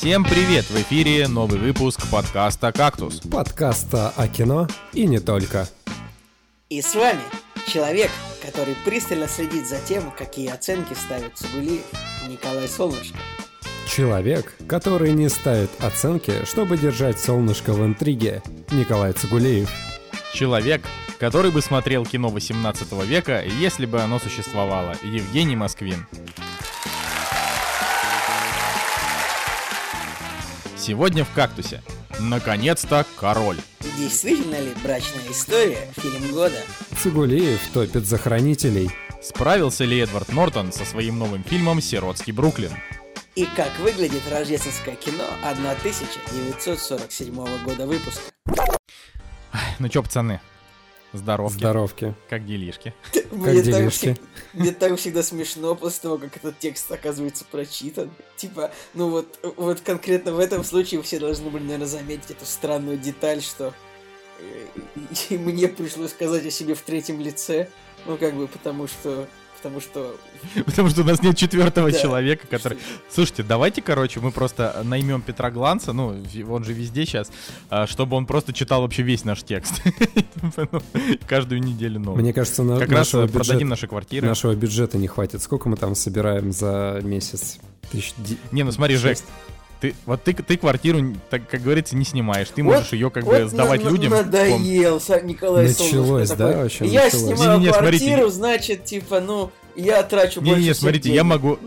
Всем привет! В эфире новый выпуск подкаста «Кактус». Подкаста о кино и не только. И с вами человек, который пристально следит за тем, какие оценки ставит Цугулиев, Николай Солнышко. Человек, который не ставит оценки, чтобы держать солнышко в интриге, Николай Цугулиев. Человек, который бы смотрел кино 18 века, если бы оно существовало, Евгений Москвин. Сегодня в «Кактусе». Наконец-то король. Действительно ли брачная история фильм года? Цугулиев топит за хранителей. Справился ли Эдвард Нортон со своим новым фильмом «Сиротский Бруклин»? И как выглядит рождественское кино 1947 года выпуска? Ну чё, пацаны, здоровки. Здоровки. Как делишки? Мне так, делишки? всег- мне так всегда смешно после того, как этот текст оказывается прочитан. Типа, ну вот, вот конкретно в этом случае все должны были, наверное, заметить эту странную деталь, что э, и мне пришлось сказать о себе в третьем лице. Ну, как бы, потому что... Потому что... Потому что у нас нет четвертого Да. человека, который... Слушайте, давайте, короче, мы просто наймем Петра Гланца, ну, он же везде сейчас, чтобы он просто читал вообще весь наш текст. Ну, Каждую неделю новый. Мне кажется, на- Как раз э, продадим наши квартиры. нашего бюджета не хватит. Сколько мы там собираем за месяц? Тысяч Не, ну смотри, Жек? Ты, вот ты, ты квартиру, так, как говорится, не снимаешь. Ты Вот- можешь ее как вот бы сдавать на- людям. Надоел, Николай Началось, Солнышко да, такой, вообще Я началось. снимаю Не-не-не, смотрите. квартиру, значит, типа, ну, я трачу больше Не-не, всех смотрите, я денег. могу...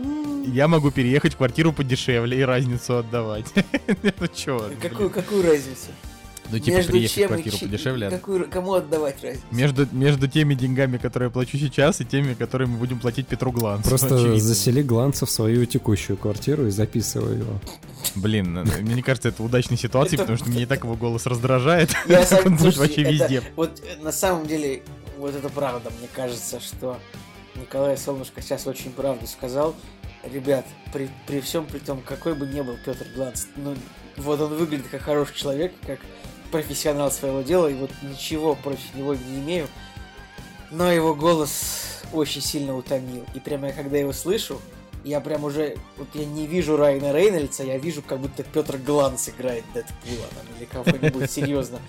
Я могу переехать в квартиру подешевле и разницу отдавать. Ну чё? Какую, какую разницу? Ну типа Между переехать в чем и квартиру чи- подешевле. какую- кому отдавать разницу? Между, между теми деньгами, которые я плачу сейчас, и теми, которые мы будем платить Петру Гланцу. Просто Очевидно. засели Гланца в свою текущую квартиру и записывай его. Блин, э, мне кажется, это удачная ситуация, потому что меня и так его голос раздражает. Я Так сам- он будет вообще везде. Вот э, на самом деле, вот это правда. Мне кажется, что Николай Солнышко сейчас очень правду сказал. Ребят, при, при всем при том, какой бы ни был Петр Гланц, ну, вот он выглядит как хороший человек, как профессионал своего дела, и вот ничего против него не имею. Но его голос очень сильно утомил. И прямо я когда его слышу, я прям уже, вот я не вижу Райана Рейнольдса, я вижу, как будто Петр Гланц играет Дэдпула там, или кого-нибудь серьезно.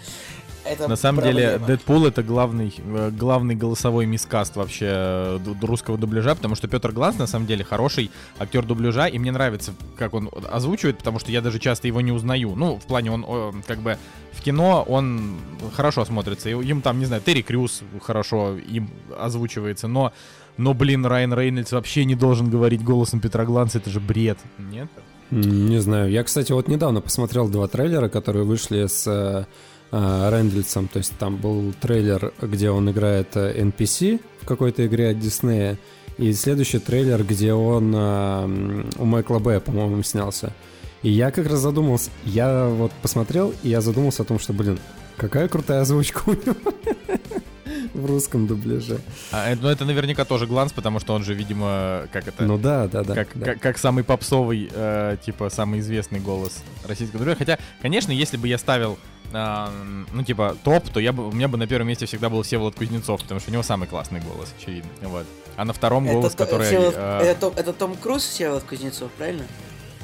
Это На самом деле, проблема. Дэдпул это главный, э, главный голосовой мискаст вообще э, русского дубляжа, потому что Петр Гланс на самом деле хороший актер дубляжа, и мне нравится, как он озвучивает, потому что я даже часто его не узнаю. Ну, в плане он э, как бы в кино он хорошо смотрится, и им там, не знаю, Терри Крюс хорошо им озвучивается, но, но блин, Райан Рейнольдс вообще не должен говорить голосом Петра Гланса, это же бред, нет? Не знаю. Я, кстати, вот недавно посмотрел два трейлера, которые вышли с э, э, Рэндальсом. То есть там был трейлер, где он играет э, NPC в какой-то игре от Диснея. И следующий трейлер, где он э, у Майкла Б, по-моему, снялся. И я как раз задумался, я вот посмотрел, и я задумался о том, что, блин, какая крутая озвучка у него в русском дубляже. А, э, ну, это наверняка тоже Гланс, потому что он же, видимо, как это... Ну да, да, да. как, да. как, как самый попсовый, э, типа, самый известный голос российского дубляжа. Хотя, конечно, если бы я ставил, э, ну, типа, топ, то я бы, у меня бы на первом месте всегда был Всеволод Кузнецов, потому что у него самый классный голос, очевидно. Вот. А на втором голос, это, то- который... Всеволод- э, это, Том- это Том Круз Всеволод Кузнецов, правильно?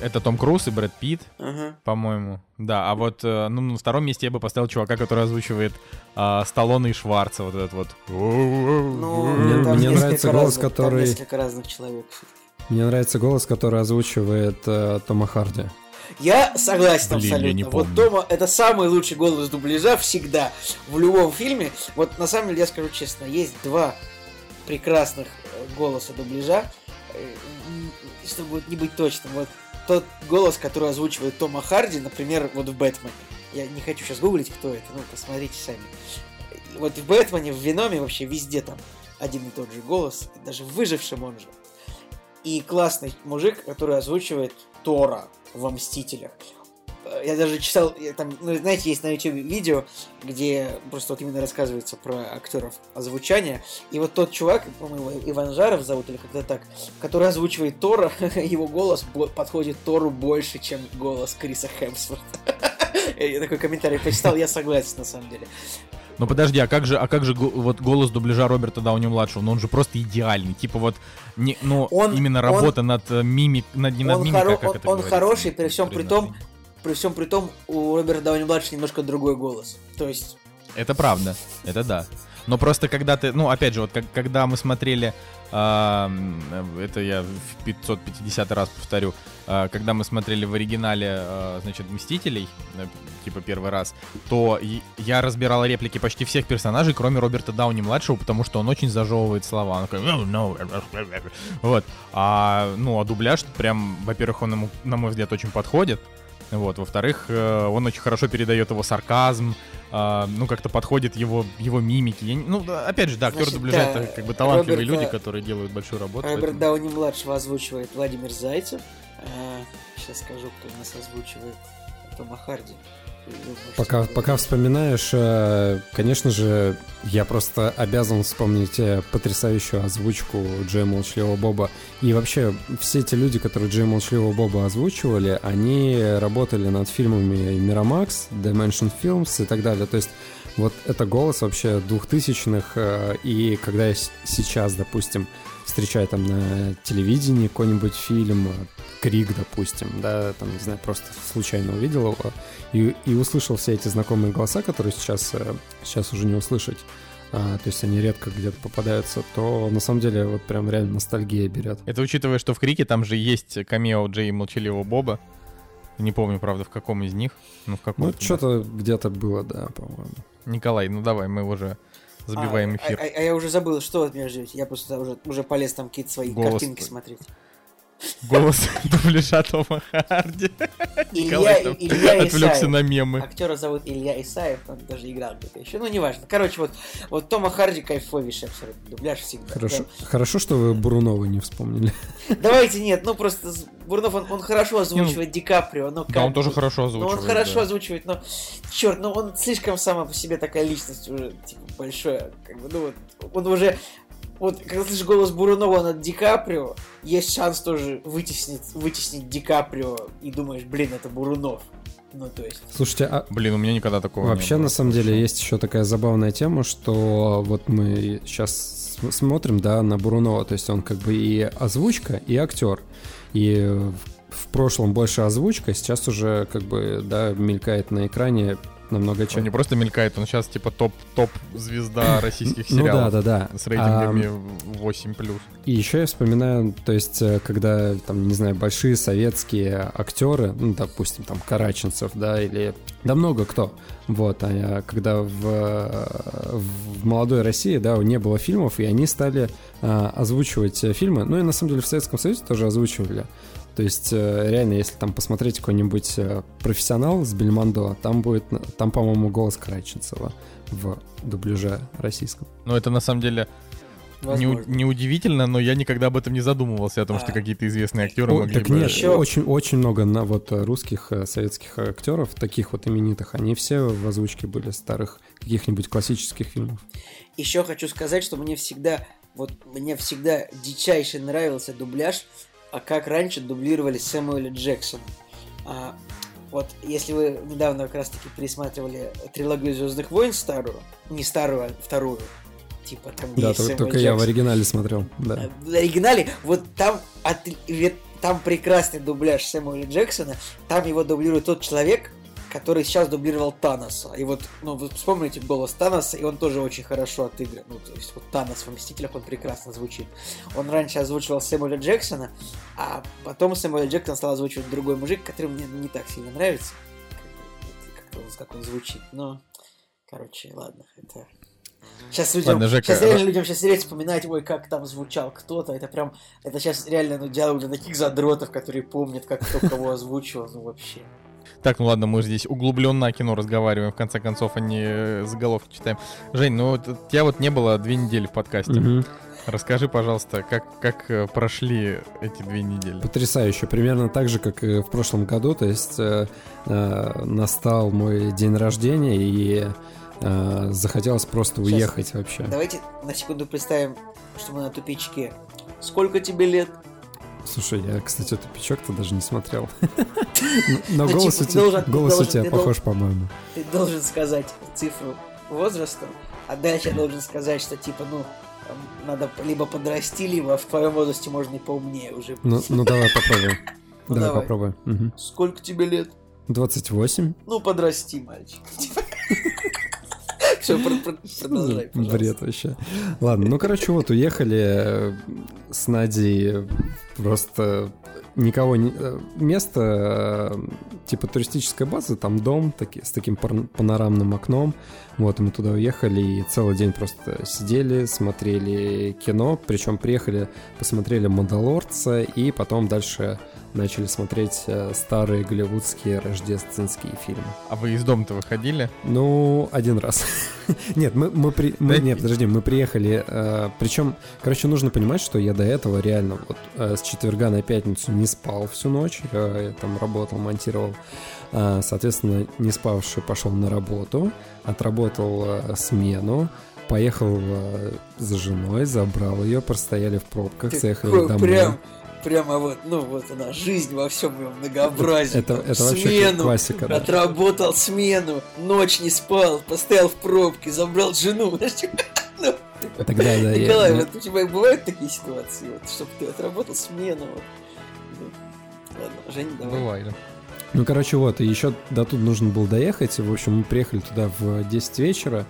это Том Круз и Брэд Питт, Ага. по-моему. Да, а вот э, ну, на втором месте я бы поставил чувака, который озвучивает э, Сталлоне и Шварца, вот этот вот. Ну, Мне- там мне несколько нравится голос, разных- там который- несколько разных человек. Мне нравится голос, который озвучивает э, Тома Харди. Я согласен Блин, я абсолютно. не вот. Тома это самый лучший голос дубляжа всегда. В любом фильме. Вот на самом деле, я скажу честно, есть два прекрасных э, голоса дубляжа. Э, Чтобы не быть точным, вот тот голос, который озвучивает Тома Харди, например, вот в Бэтмене. Я не хочу сейчас гуглить, кто это, ну посмотрите сами. Вот в Бэтмене, в Веноме вообще везде там один и тот же голос, даже в выжившем он же. И классный мужик, который озвучивает Тора во Мстителях. Э, Я даже читал, я там, ну, знаете, есть на YouTube видео, где просто вот именно рассказывается про актеров озвучания. И вот тот чувак, по-моему, Иван Жаров зовут или как-то так, который озвучивает Тора, его голос подходит Тору больше, чем голос Криса Хемсворта. Я такой комментарий почитал, я согласен на самом деле. Ну подожди, а как же, а как же вот голос дубляжа Роберта Дауни младшего? Ну он же просто идеальный. Типа вот, не, ну Он- именно он- работа над э, мимик, над не над Он, мимикой, хоро- как он- это он говорится, хороший, при всем при том, при всем при том, у Роберта Дауни младшего немножко другой голос. То есть, Это правда, это да. Но просто когда ты, ну опять же, вот как, когда мы смотрели, м, это я в 550 раз повторю, а, когда мы смотрели в оригинале, а, значит, Мстителей, э, типа первый раз, то я разбирал реплики почти всех персонажей, кроме Роберта Дауни младшего, потому что он очень зажевывает слова. Он такой, «No, no». вот. А, ну, а дубляж прям, во-первых, он ему, на мой взгляд, очень подходит. Вот, во-вторых, э, он очень хорошо передает его сарказм, а, ну, как-то подходит его, его мимики. Я ну, опять же, да, Значит, дубляжа да, это как бы талантливые Роберта- люди, которые делают большую работу. Роберт поэтому- Дауни младшего озвучивает Владимир Зайцев. сейчас скажу, кто у нас озвучивает Тома Харди. Пока, пока вспоминаешь, э, конечно же, я просто обязан вспомнить э, потрясающую озвучку Джея Молчаливого Боба. И вообще, все эти люди, которые Джея Молчаливого Боба озвучивали, они работали над фильмами Miramax, Dimension Films и так далее. То есть вот это голос вообще двухтысячных, э, и когда я сейчас, допустим, встречаю там на телевидении какой-нибудь фильм, э, Крик, допустим, да, там, не знаю, просто случайно увидел его, и, и услышал все эти знакомые голоса, которые сейчас, э, сейчас уже не услышать, а, то есть они редко где-то попадаются, то на самом деле вот прям реально ностальгия берет. Это учитывая, что в Крике там же есть камео Джей Молчаливого Боба. Не помню, правда, в каком из них. Ну, в каком Ну, что-то где-то было, да, по-моему. Николай, ну давай, мы уже забиваем А, эфир. А, а- а я уже забыл, что вы от меня ждете. Я просто уже, уже полез там какие-то свои Голос картинки смотреть. Голос дубляжа Тома Харди. Илья, Илья отвлекся на мемы. Актера зовут Илья Исаев, он даже играл где-то еще. Ну, неважно. Короче, вот, вот Тома Харди кайфовейший абсолютно. Дубляж всегда. Хорошо, хорошо, что вы Бурунова не вспомнили. Да. Давайте нет, ну просто Бурнов, он, он хорошо озвучивает Ди Каприо, но как Да, он тоже хорошо Ну, озвучивает. он хорошо да. озвучивает, но черт, ну он слишком сама по себе такая личность уже, типа, большая. Как бы, ну вот, он уже. Вот, когда слышишь голос Бурунова над Ди Каприо, есть шанс тоже вытеснить, вытеснить Ди Каприо, и думаешь, блин, это Бурунов. Ну, то есть. Слушайте, а Блин, у меня никогда такого не Вообще, было. на самом деле, есть еще такая забавная тема, что вот мы сейчас смотрим, да, на Бурунова, то есть он как бы и озвучка, и актер. И в прошлом больше озвучка, сейчас уже как бы, да, мелькает на экране намного Он чем. не просто мелькает, он сейчас типа топ топ звезда российских Ну да, сериалов. да, да. С рейтингами А, 8 плюс. И еще я вспоминаю, то есть, э, когда, там, не знаю, большие советские актеры, ну, допустим, там, Караченцев, да, или... Да много кто. Вот, а когда в, э, в молодой России, да, не было фильмов, и они стали а, озвучивать фильмы. Ну, и на самом деле в Советском Союзе тоже озвучивали. То есть, э, реально, если там посмотреть какой-нибудь э, профессионал с Бельмондо, там будет, там, по-моему, голос Караченцева в дубляже российском. Но это на самом деле не, неудивительно, но я никогда об этом не задумывался, о том, что А. какие-то известные актеры О, могли так бы... нет, Ещё- очень, очень много на вот э, русских советских актеров, таких вот именитых, они все в озвучке были старых каких-нибудь классических фильмов. Еще хочу сказать, что мне всегда, вот мне всегда дичайше нравился дубляж, а как раньше дублировали Сэмюэля Джексона. А, вот если вы недавно как раз-таки пересматривали трилогию Звездных войн старую, не старую, а вторую, типа там Да, есть то- Сэмюэль только я в оригинале смотрел, да. Э, В оригинале, вот там, от- там прекрасный дубляж Сэмюэля Джексона, там его дублирует тот человек, который сейчас дублировал Таноса. И вот, ну, вы вспомните голос Таноса, и он тоже очень хорошо отыгран. Ну, то есть вот Танос в «Мстителях», он прекрасно звучит. Он раньше озвучивал Сэмюэля Джексона, а потом Сэмюэля Джексон стал озвучивать другой мужик, который мне не так сильно нравится, как, он, как он звучит. Но, короче, ладно, это... Сейчас людям, Ладно, Жека, сейчас реально людям сейчас сидеть вспоминать, ой, как там звучал кто-то, это прям, это сейчас реально, ну, диалог для таких задротов, которые помнят, как кто кого озвучивал, ну, вообще. Так, ну ладно, мы здесь углубленно о кино разговариваем, в конце концов, а не э, заголовки читаем. Жень, ну вот, у тебя вот не было две недели в подкасте. Мгм. Расскажи, пожалуйста, как, как э, прошли эти две недели? Потрясающе. Примерно так же, как и в прошлом году. То есть э, э, настал мой день рождения, и э, захотелось просто Сейчас. уехать вообще. Давайте на секунду представим, что мы на тупичке. Сколько тебе лет? Слушай, я, кстати, тупичок-то даже не смотрел. Но Ну, голос типа, у тебя голос у тебя похож, по-моему. Ты должен сказать цифру возрастом, а дальше я должен сказать, что типа, ну, надо либо подрасти, либо в твоем возрасте можно и поумнее уже. Ну, ну давай попробуем. Ну, давай, давай. попробуем. Сколько тебе лет? 28. Ну, подрасти, мальчик. Все, продолжай, пожалуйста. Бред вообще. Ладно, ну, короче, вот уехали э, с Надей просто никого не... э, Место э, типа туристическая база, там дом таки, с таким панорамным окном. Вот, мы туда уехали и целый день просто сидели, смотрели кино. Причем приехали, посмотрели «Мандалорца» и потом дальше начали смотреть э, старые голливудские рождественские фильмы. А вы из дома-то выходили? Ну, один раз. Нет, мы, мы, при... мы- нет, подожди, мы приехали. причем, короче, нужно понимать, что я до этого реально вот э, с четверга на пятницу не спал всю ночь. Я, я там работал, монтировал. Соответственно, не спавший пошел на работу, отработал э, смену. Поехал э, за женой, забрал ее, простояли в пробках, Ты заехали домой. Прям, прямо вот, ну вот она, жизнь во всем ее многообразии. Это, Там это вообще смену, классика. да. отработал смену, ночь не спал, постоял в пробке, забрал жену. ну, Тогда, да, Николай, я- вот у тебя бывают такие ситуации, вот, чтобы ты отработал смену? Вот. Ну, Ладно, Женя, давай. Бывали. Ну, короче, вот, и еще до тут нужно было доехать. В общем, мы приехали туда в 10 вечера,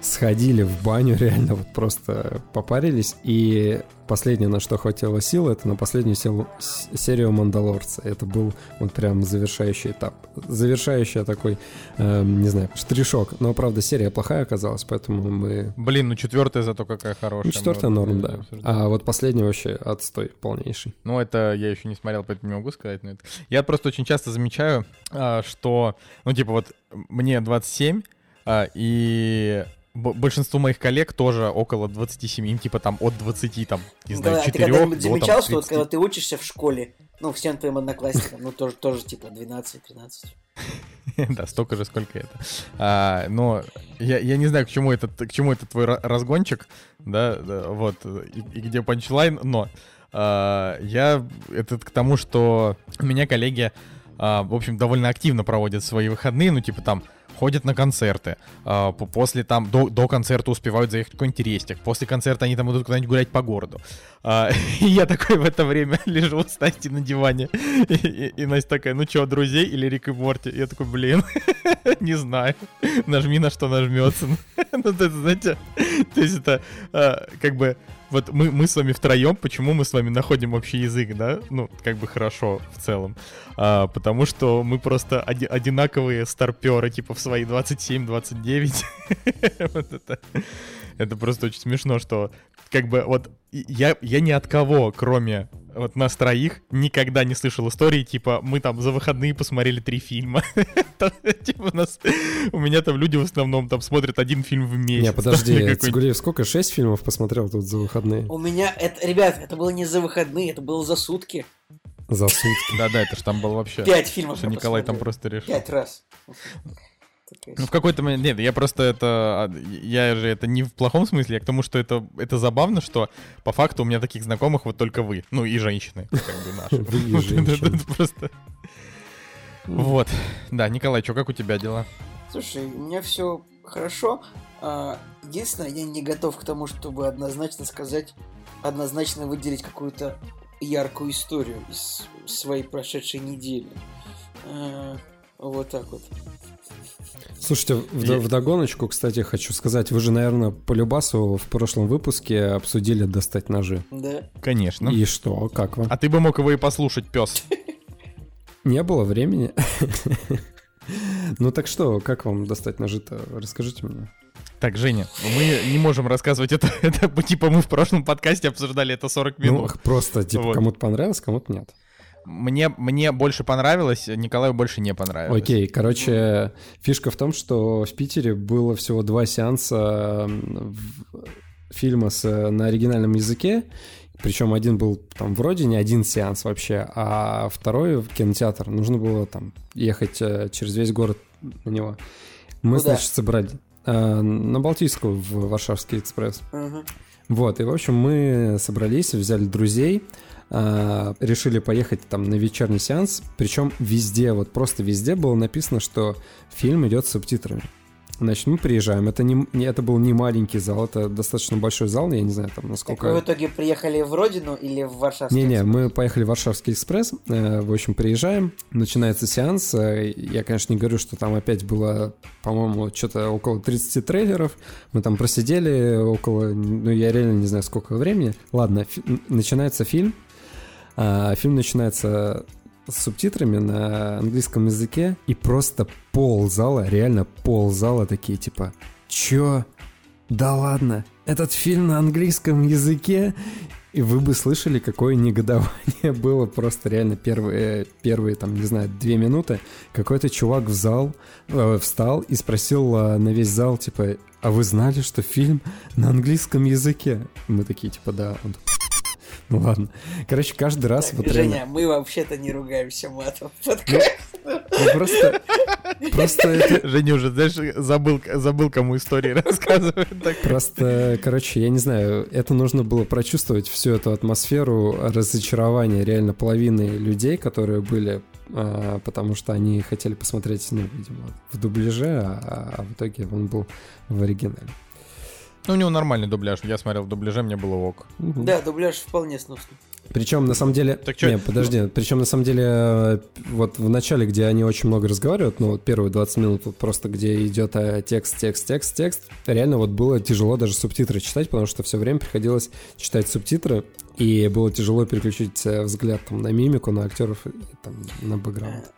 сходили в баню, реально вот просто попарились. И последнее, на что хватило сил, это на последнюю сел- серию «Мандалорца». Это был вот прям завершающий этап. Завершающий такой, эм, не знаю, штришок. Но, правда, серия плохая оказалась, поэтому мы... Блин, ну четвертая зато какая хорошая. Ну, четвертая норм, да. обсуждали. А вот последний вообще отстой полнейший. Ну, это я еще не смотрел, поэтому не могу сказать. Но это... Я просто очень часто замечаю, а, что, ну, типа, вот мне 27, а, и большинство моих коллег тоже около 27, им типа там от 20, там, не знаю, Да, а ты 4 когда-нибудь до замечал, там, что вот 30. когда ты учишься в школе, ну, всем твоим одноклассникам, ну, тоже, тоже типа 12-13. Да, столько же, сколько это. А, но я, я не знаю, к чему этот, к чему этот твой ра- разгончик, да, да, вот, и, и где панчлайн, но а, я это к тому, что у меня коллеги, а, в общем, довольно активно проводят свои выходные, ну, типа там ходят на концерты, а, по- после там, до, до концерта успевают заехать в какой-нибудь рестик, после концерта они там идут куда-нибудь гулять по городу. А, и я такой в это время лежу с Настей на диване, и, и- и Настя такая, ну чё, друзей или Рик и Морти? Я такой, блин, не знаю, нажми на что нажмется. Ну, это, знаете, то есть это а, как бы вот мы, мы с вами втроем, почему мы с вами находим общий язык, да? Ну, как бы хорошо в целом. А, потому что мы просто оди- одинаковые старперы, типа в свои 27-29. Вот это. Это просто очень смешно, что как бы вот я, я ни от кого, кроме вот нас троих, никогда не слышал истории, типа, мы там за выходные посмотрели три фильма. Типа у нас, у меня там люди в основном там смотрят один фильм в месяц. Не, подожди, Цигулиев сколько? Шесть фильмов посмотрел тут за выходные? У меня, это, ребят, это было не за выходные, это было за сутки. За сутки. Да-да, это ж там был вообще... Пять фильмов Что Николай там просто решил. Пять раз. Ну, в какой-то момент, нет, я просто это, а, я же это не в плохом смысле, я к тому, что это, это забавно, что по факту у меня таких знакомых вот только вы, ну и женщины, как бы наши. Просто... Вот, да, Николай, что, как у тебя дела? Слушай, у меня все хорошо. А, Единственное, я не готов к тому, чтобы однозначно сказать, однозначно выделить какую-то яркую историю из своей прошедшей недели. А, Вот так вот. Слушайте, в, в догоночку, кстати, хочу сказать, вы же, наверное, по Любасу в прошлом выпуске обсудили достать ножи. Да. Конечно. И что, как вам? А ты бы мог его и послушать, пес. Не было времени? Ну так что, как вам достать ножи-то? Расскажите мне. Так, Женя, мы не можем рассказывать это, это типа мы в прошлом подкасте обсуждали это 40 Ну, минут. просто, типа, Вот. кому-то понравилось, кому-то нет. Мне, мне больше понравилось, Николаю больше не понравилось. Окей, короче, фишка в том, что в Питере было всего два сеанса фильма с, на оригинальном языке, причем один был там вроде не один сеанс вообще, а второй в кинотеатр. Нужно было там ехать э, через весь город на него. Мы, Куда? значит, собрали э, на Балтийскую в Варшавский экспресс. Мгм. Вот, и, в общем, мы собрались, взяли друзей, а, решили поехать там на вечерний сеанс, причем везде, вот просто везде было написано, что фильм идет с субтитрами. Значит, мы приезжаем. Это, не, не- это был не маленький зал, это достаточно большой зал, я не знаю, там Так насколько... вы в итоге приехали в родину или в Варшавский? Не-не, мы поехали в Варшавский экспресс. э, В общем, приезжаем, начинается сеанс. э, Я, конечно, не говорю, что там опять было, по-моему, что-то около 30 трейлеров. Мы там просидели около, ну, я реально не знаю, сколько времени. Ладно, фи- начинается фильм. А, Фильм начинается с субтитрами на английском языке, и просто пол зала, реально пол зала такие, типа, чё? Да ладно, этот фильм на английском языке? И вы бы слышали, какое негодование было просто реально первые, первые там, не знаю, две минуты. Какой-то чувак в зал э, встал и спросил э, на весь зал, типа, а вы знали, что фильм на английском языке? Мы такие, типа, да. Он такой, ну ладно. Короче, каждый раз Так, вот Женя, реально... мы вообще-то не ругаемся матом. Ну, Подкаст. ну, просто... Просто это... Женя уже, знаешь, забыл, забыл кому истории рассказывать. Так. Просто, короче, я не знаю, это нужно было прочувствовать всю эту атмосферу разочарования реально половины людей, которые были, а, потому что они хотели посмотреть, ну, видимо, в дубляже, а, а в итоге он был в оригинале. Ну, у него нормальный дубляж. Я смотрел в дубляже, мне было ок. Да, дубляж вполне сносный. Причем на самом деле... Так чё- Не, подожди. Причем на самом деле э, вот в начале, где они очень много разговаривают, ну вот первые 20 минут вот просто где идет э, текст, текст, текст, текст, реально вот было тяжело даже субтитры читать, потому что все время приходилось читать субтитры, и было тяжело переключить э, взгляд там на мимику, на актеров, и, там, на бэкграунд.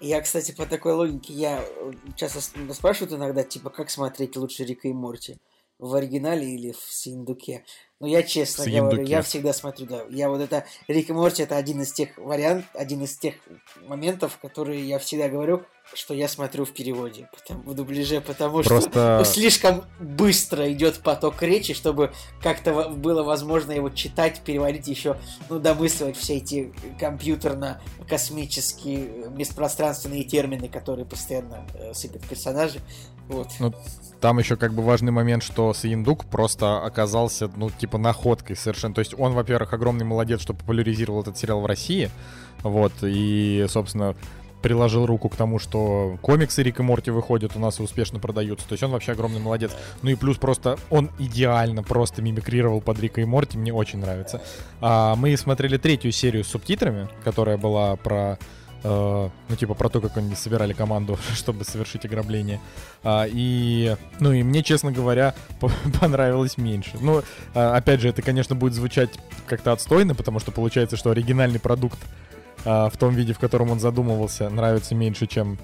Я, кстати, по такой логике, я э, часто спрашивают иногда, типа, как смотреть лучше Рика и Морти? В оригинале или в Синдуке? Ну, я честно говорю, я всегда смотрю, да. Я вот это, Рик и Морти, это один из тех вариантов, один из тех моментов, которые я всегда говорю, что я смотрю в переводе, в дубляже, потому что Просто... ну, слишком быстро идет поток речи, чтобы как-то было возможно его читать, переводить еще, ну, домысливать все эти компьютерно-космические межпространственные термины, которые постоянно э, сыпят персонажи. Вот. Ну, Там еще как бы важный момент, что Саиндук просто оказался, ну, типа, находкой совершенно. То есть он, во-первых, огромный молодец, что популяризировал этот сериал в России. Вот, и, собственно, приложил руку к тому, что комиксы Рик и Морти выходят у нас и успешно продаются. То есть он вообще огромный молодец. Ну и плюс просто он идеально просто мимикрировал под Рика и Морти, мне очень нравится. А, мы смотрели третью серию с субтитрами, которая была про э, ну, типа, про то, как они собирали команду, чтобы совершить ограбление. А, и, ну, и мне, честно говоря, по- понравилось меньше. Ну, а, опять же, это, конечно, будет звучать как-то отстойно, потому что получается, что оригинальный продукт в том виде, в котором он задумывался, нравится меньше, чем,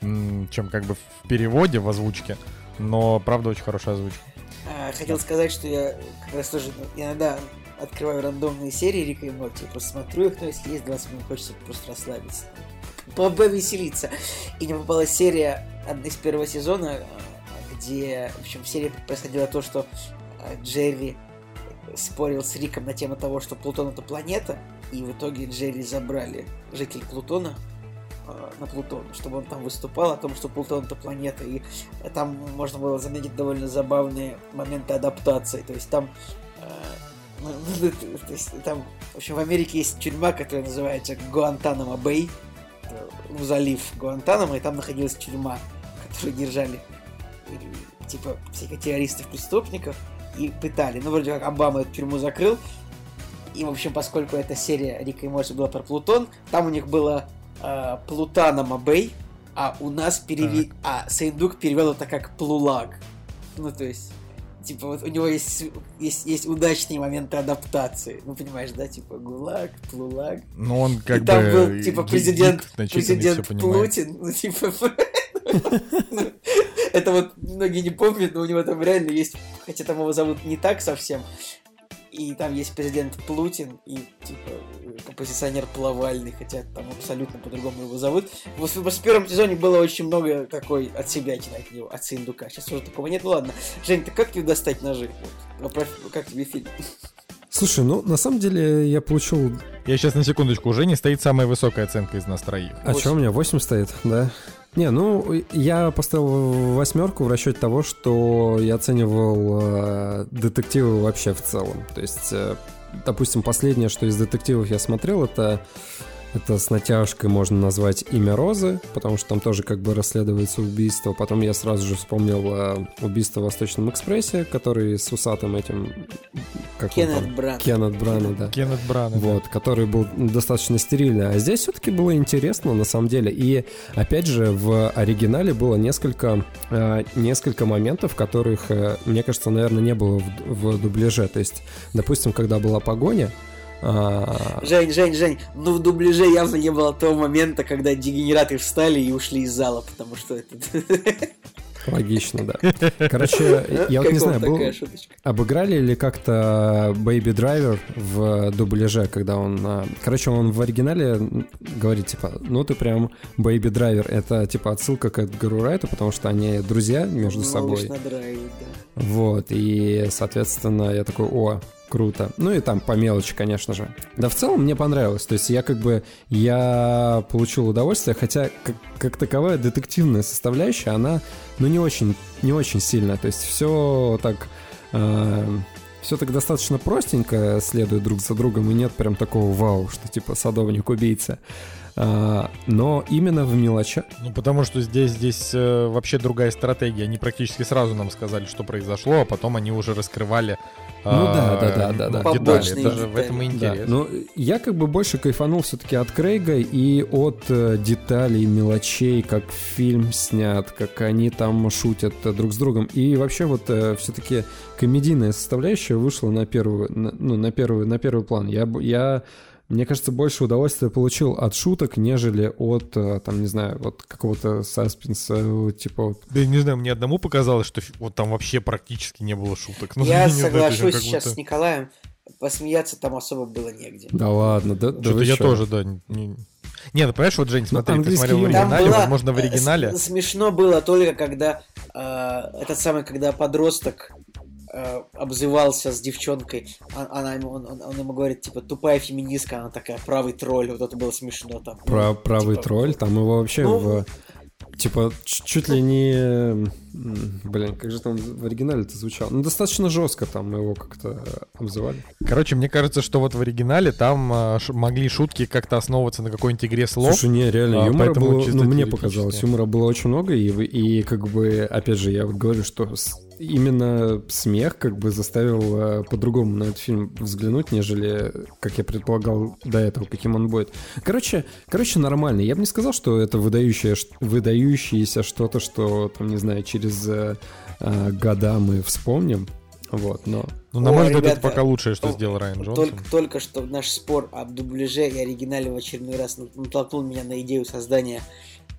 чем как бы в переводе, в озвучке. Но, правда, очень хорошая озвучка. А, хотел сказать, что я как раз тоже иногда открываю рандомные серии Рика и Морти, просто смотрю их, но если есть 20 минут, хочется просто расслабиться, по- повеселиться. И мне попалась серия из первого сезона, а, где, в общем, в серии происходило то, что а, Джерри спорил с Риком на тему того, что Плутон это планета, и в итоге Джерри забрали жителей Плутона а, на Плутон, чтобы он там выступал о том, что Плутон это планета, и там можно было заметить довольно забавные моменты адаптации. То есть там, э, ну, ну, то- есть там, в общем, в Америке есть тюрьма, которая называется Гуантанамо Бэй, залив Гуантанамо, и там находилась тюрьма, которую держали типа всяких террористов-преступников и пытали. Ну, вроде как Обама эту тюрьму закрыл, и, в общем, поскольку эта серия Рика и Морти была про Плутон, там у них было э, Плутаномо Бэй, а у нас перевели... А Сейндук перевел это как Плулаг. Ну, то есть... Типа, вот у него есть, есть, есть удачные моменты адаптации. Ну, понимаешь, да? Типа, ГУЛАГ, Плулаг. Но он как и там бы... был, типа, гик, президент, начитанный, президент. Путин. Ну, типа... ну, Это вот многие не помнят, но у него там реально есть... Хотя там его зовут не так совсем. И там есть президент Плутин и, типа, композиционер Плавальный, хотя там абсолютно по-другому его зовут. Вот в, в первом сезоне было очень много такой от себя от него, от Синдука. Сейчас уже такого нет. Ну ладно. Жень, ты как тебе достать ножи? Вот, вопрос, как тебе фильм? Слушай, ну, на самом деле я получил... Я сейчас на секундочку, уже не стоит самая высокая оценка из нас троих. А что у меня, 8 стоит, да? Не, ну, я поставил восьмерку в расчете того, что я оценивал э, детективы вообще в целом. То есть, э, допустим, последнее, что из детективов я смотрел, это Это с натяжкой можно назвать «Имя Розы», потому что там тоже как бы расследуется убийство. Потом я сразу же вспомнил э, убийство в Восточном экспрессе, который с усатым этим... Как Кеннет Бран. Кеннет Брана, да. Кеннет Брана, Вот, который был достаточно стерильный. А здесь все-таки было интересно, на самом деле. И, опять же, в оригинале было несколько, э, несколько моментов, которых, э, мне кажется, наверное, не было в, в дубляже. То есть, допустим, когда была погоня, а... Жень, Жень, Жень, ну в дубляже явно не было того момента, когда дегенераты встали и ушли из зала, потому что это... Логично, да. Короче, я вот не знаю, был... обыграли ли как-то Baby Driver в дубляже, когда он... А, короче, он в оригинале говорит, типа, ну ты прям Baby Driver. Это, типа, отсылка к Эдгару Райту, потому что они друзья между собой. Вот, и, соответственно, я такой, о, круто. Ну и там по мелочи, конечно же. Да в целом мне понравилось. То есть я как бы, я получил удовольствие, хотя как, как таковая детективная составляющая, она, ну не очень, не очень сильная. То есть все так... Э, все так достаточно простенько следует друг за другом, и нет прям такого вау, что типа садовник-убийца. А, но именно в мелочах. Ну, потому что здесь, здесь э, вообще другая стратегия. Они практически сразу нам сказали, что произошло, а потом они уже раскрывали ну да, да, да, да, да. Детали. Даже в этом и интерес. Ну, я как бы больше кайфанул все-таки от Крейга и от э, деталей, мелочей, как фильм снят, как они там шутят друг с другом. И вообще вот э, все-таки комедийная составляющая вышла на первую, ну, на первый, на первый план. Я, я мне кажется, больше удовольствия получил от шуток, нежели от, э, там, не знаю, вот какого-то саспенса, типа... Да, я не знаю, мне одному показалось, что вот там вообще практически не было шуток. Ну, я соглашусь сейчас будто... с Николаем, посмеяться там особо было негде. Да ладно, да, да Что-то я что? тоже, да, не... Не, ну понимаешь, вот, Жень, ну, смотри, ты смотрел в оригинале, было, возможно, в оригинале... Смешно было только, когда э, этот самый, когда подросток э, обзывался с девчонкой, а, она, он, он, он ему говорит, типа, тупая феминистка, она такая, правый тролль, вот это было смешно там. Про правый типа, тролль, там его вообще ну, в Типа, чуть ли не... Блин, как же там в оригинале это звучало? Ну, достаточно жестко там его как-то обзывали. Короче, мне кажется, что вот в оригинале там а, могли шутки как-то основываться на какой-нибудь игре слов. Слушай, не, реально, а, юмора было... Ну, мне показалось, юмора было очень много, и, и как бы, опять же, я вот говорю, что именно смех как бы заставил э, по-другому на этот фильм взглянуть, нежели, как я предполагал до этого, каким он будет. Короче, короче, нормально. Я бы не сказал, что это выдающее, выдающееся что-то, что, там, не знаю, через э, э, года мы вспомним. Вот, но... Ну, на мой взгляд, это пока лучшее, что сделал Райан Джонсон. Только, только что наш спор об дубляже и оригинале в очередной раз натолкнул меня на идею создания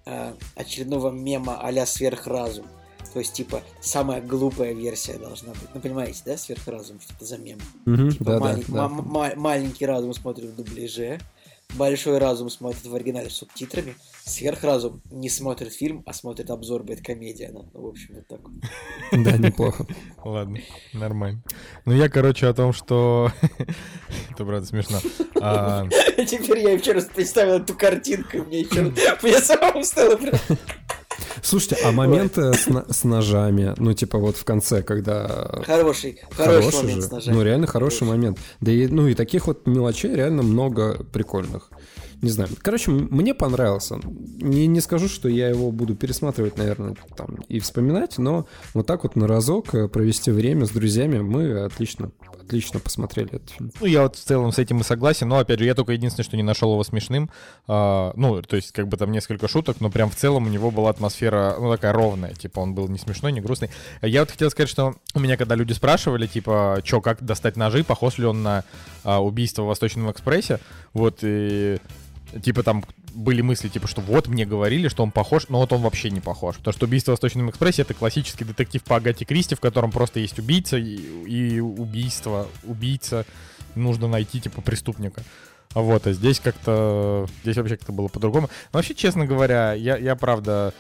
э, очередного мема а-ля сверхразум. То есть, типа, самая глупая версия должна быть. Ну, понимаете, да, сверхразум, что это за мем? Mm-hmm, типа, да, малень... да, да. маленький разум смотрит в дубляже, большой разум смотрит в оригинале с субтитрами, сверхразум не смотрит фильм, а смотрит обзор бэткомедия. Ну, в общем, вот так Да, неплохо. Ладно, нормально. Ну, я, короче, о том, что... Это, правда, смешно. А, Теперь я еще раз представил эту картинку, и мне еще... Мне самому стало Слушайте, а момент с, с ножами, ну, типа вот в конце, когда... Хороший, хороший, хороший момент же. с ножами. Ну, реально хороший, хороший момент. Да и, ну, и таких вот мелочей реально много прикольных. Не знаю. Короче, мне понравился. Не, не скажу, что я его буду пересматривать, наверное, там и вспоминать, но вот так вот на разок э, провести время с друзьями мы отлично, отлично посмотрели этот фильм. Ну, я вот в целом с этим и согласен, но, опять же, я только единственное, что не нашел его смешным. А, ну, то есть, как бы там несколько шуток, но прям в целом у него была атмосфера, ну, такая ровная, типа, он был не смешной, не грустный. Я вот хотел сказать, что у меня, когда люди спрашивали, типа, что, как достать ножи, похож ли он на а, убийство в Восточном экспрессе, вот, и Типа там были мысли, типа, что вот мне говорили, что он похож, но вот он вообще не похож. Потому что «Убийство в Восточном экспрессе» — это классический детектив по Агате Кристи, в котором просто есть убийца и, и убийство, убийца, нужно найти, типа, преступника. Вот, а здесь как-то, здесь вообще как-то было по-другому. Но вообще, честно говоря, я, я правда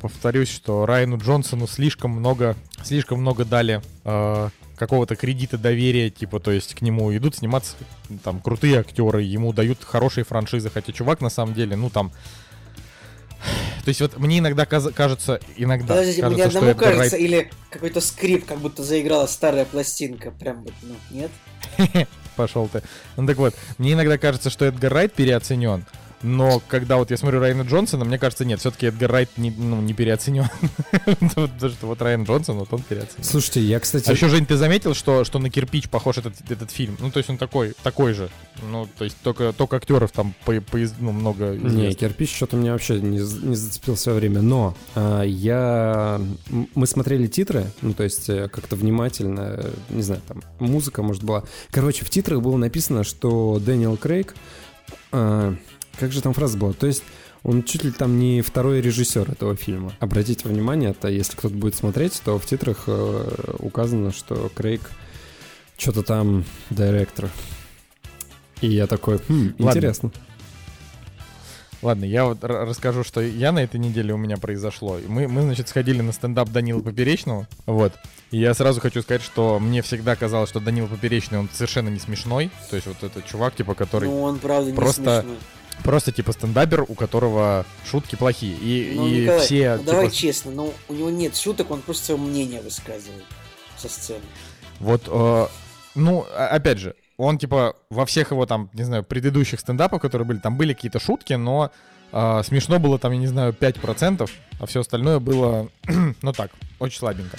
повторюсь, что Райану Джонсону слишком много, слишком много дали э, какого-то кредита доверия, типа, то есть к нему идут сниматься там крутые актеры, ему дают хорошие франшизы, хотя чувак на самом деле, ну там, то есть вот мне иногда кажется, иногда Подождите, кажется, мне одному что кажется, Райт... или какой-то скрип, как будто заиграла старая пластинка, прям вот, ну, нет? Пошел ты. Ну так вот, мне иногда кажется, что Эдгар Райт переоценен, Но когда вот я смотрю Райана Джонсона, мне кажется, нет, все-таки Эдгар Райт не, ну, не переоценен. Потому что вот Райан Джонсон, вот он переоценен. Слушайте, я, кстати... А еще, Жень, ты заметил, что, что на кирпич похож этот, этот фильм? Ну, то есть он такой, такой же. Ну, то есть только, только актеров там по, по, ну, много Не, кирпич что-то меня вообще не, не зацепил все время. Но а, я... Мы смотрели титры, ну, то есть э, как-то внимательно, не знаю, там музыка, может, была. Короче, в титрах было написано, что Дэниел Крейг... А, как же там фраза была? То есть он чуть ли там не второй режиссер этого фильма. Обратите внимание, это если кто-то будет смотреть, то в титрах э, указано, что Крейг что-то там директор. И я такой, хм, Ладно. интересно. Ладно, я вот расскажу, что я на этой неделе у меня произошло. Мы, мы значит, сходили на стендап Данила Поперечного, вот. И я сразу хочу сказать, что мне всегда казалось, что Данила Поперечный, он совершенно не смешной. То есть вот этот чувак, типа, который... Ну, он, правда, не просто... смешной. Просто типа стендапер, у которого шутки плохие. И, ну, и Николай, все. Ну, типа... Давай честно, ну у него нет шуток, он просто свое мнение высказывает со сцены. Вот, э, ну, опять же, он типа во всех его там, не знаю, предыдущих стендапах, которые были, там были какие-то шутки, но э, смешно было там, я не знаю, 5%, а все остальное было, ну так, очень слабенько.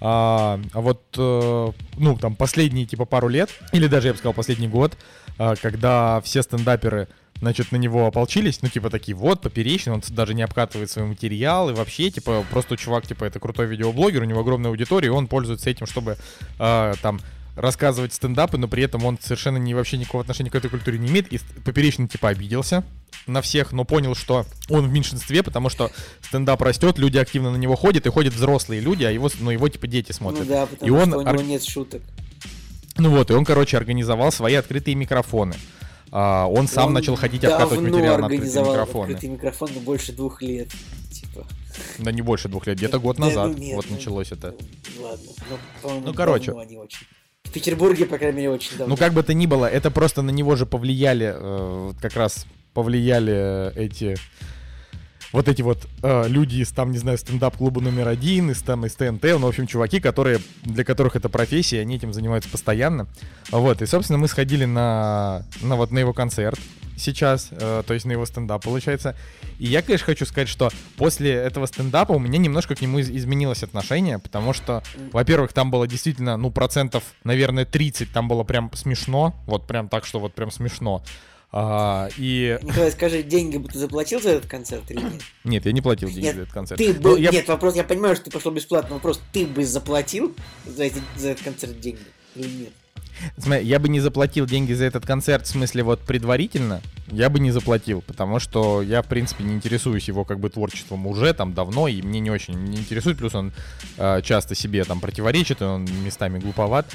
А, а вот, э, ну, там, последние, типа, пару лет, или даже, я бы сказал, последний год, э, когда все стендаперы значит, на него ополчились, ну, типа, такие, вот, поперечный, он даже не обкатывает свой материал, и вообще, типа, просто чувак, типа, это крутой видеоблогер, у него огромная аудитория, и он пользуется этим, чтобы, э, там, рассказывать стендапы, но при этом он совершенно не, вообще никакого отношения к этой культуре не имеет, и поперечный, типа, обиделся на всех, но понял, что он в меньшинстве, потому что стендап растет, люди активно на него ходят, и ходят взрослые люди, а его, ну, его, типа, дети смотрят. Ну да, потому и он что у него нет шуток. Ну вот, и он, короче, организовал свои открытые микрофоны. А, он сам он начал ходить обкатывать материал на открытые микрофоны. открытый микрофон больше двух лет. Типа. Да не больше двух лет, где-то год назад да, ну, нет, вот ну, началось это. Ладно, ну, ну короче. В Петербурге, по крайней мере, очень давно. Ну, как бы то ни было, это просто на него же повлияли, э, как раз повлияли эти вот эти вот э, люди из там, не знаю, стендап-клуба номер один, из там, из ТНТ, ну, в общем, чуваки, которые, для которых это профессия, они этим занимаются постоянно. Вот, и, собственно, мы сходили на, на вот на его концерт сейчас, э, то есть на его стендап, получается. И я, конечно, хочу сказать, что после этого стендапа у меня немножко к нему из- изменилось отношение, потому что, во-первых, там было действительно, ну, процентов, наверное, 30, там было прям смешно, вот прям так, что вот прям смешно. А, и... Николай, скажи, деньги бы ты заплатил за этот концерт или нет? Нет, я не платил деньги нет, за этот концерт. Ты бы... я... Нет, вопрос, я понимаю, что ты пошел бесплатно, вопрос, ты бы заплатил за, эти, за этот концерт деньги или нет? Смотри, я бы не заплатил деньги за этот концерт, в смысле вот предварительно, я бы не заплатил, потому что я, в принципе, не интересуюсь его как бы творчеством уже там давно, и мне не очень не интересует, плюс он э, часто себе там противоречит, и он местами глуповат.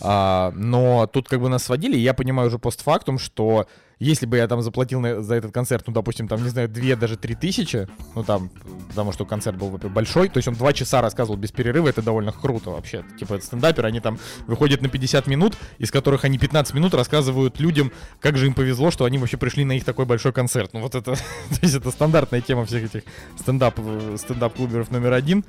А, но тут как бы нас сводили, и я понимаю уже постфактум, что если бы я там заплатил на, за этот концерт, ну, допустим, там, не знаю, 2, даже 3 тысячи, ну, там, потому что концерт был, во большой, то есть он 2 часа рассказывал без перерыва, это довольно круто вообще. Типа, стендаперы, они там выходят на 50 минут, из которых они 15 минут рассказывают людям, как же им повезло, что они вообще пришли на их такой большой концерт. Ну, вот это, то есть это стандартная тема всех этих стендап, э, стендап-клуберов номер один.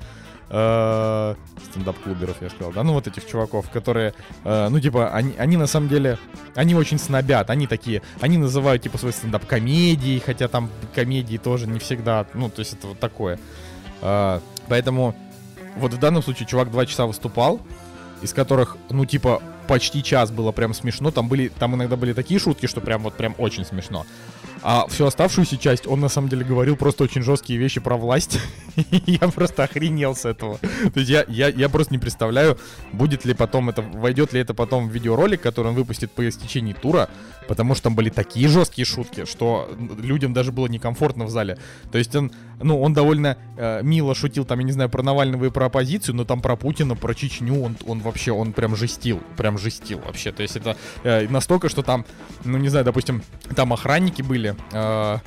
Э, стендап-клуберов, я сказал, да, ну вот этих чуваков, которые, э, ну типа, они, они на самом деле, они очень снобят, они такие, они называют типа свой стендап комедией, хотя там комедии тоже не всегда, ну то есть это вот такое. Э, поэтому вот в данном случае чувак два часа выступал, из которых, ну типа, почти час было прям смешно, там были, там иногда были такие шутки, что прям вот прям очень смешно. А всю оставшуюся часть он на самом деле говорил просто очень жесткие вещи про власть. я просто охренел с этого. То есть я, я, я просто не представляю, будет ли потом это, войдет ли это потом в видеоролик, который он выпустит по истечении тура, потому что там были такие жесткие шутки, что людям даже было некомфортно в зале. То есть он, ну, он довольно э, мило шутил там, я не знаю, про Навального и про оппозицию, но там про Путина, про Чечню он, он вообще, он прям жестил, прям жестил вообще. То есть это э, настолько, что там, ну, не знаю, допустим, там охранники были, э,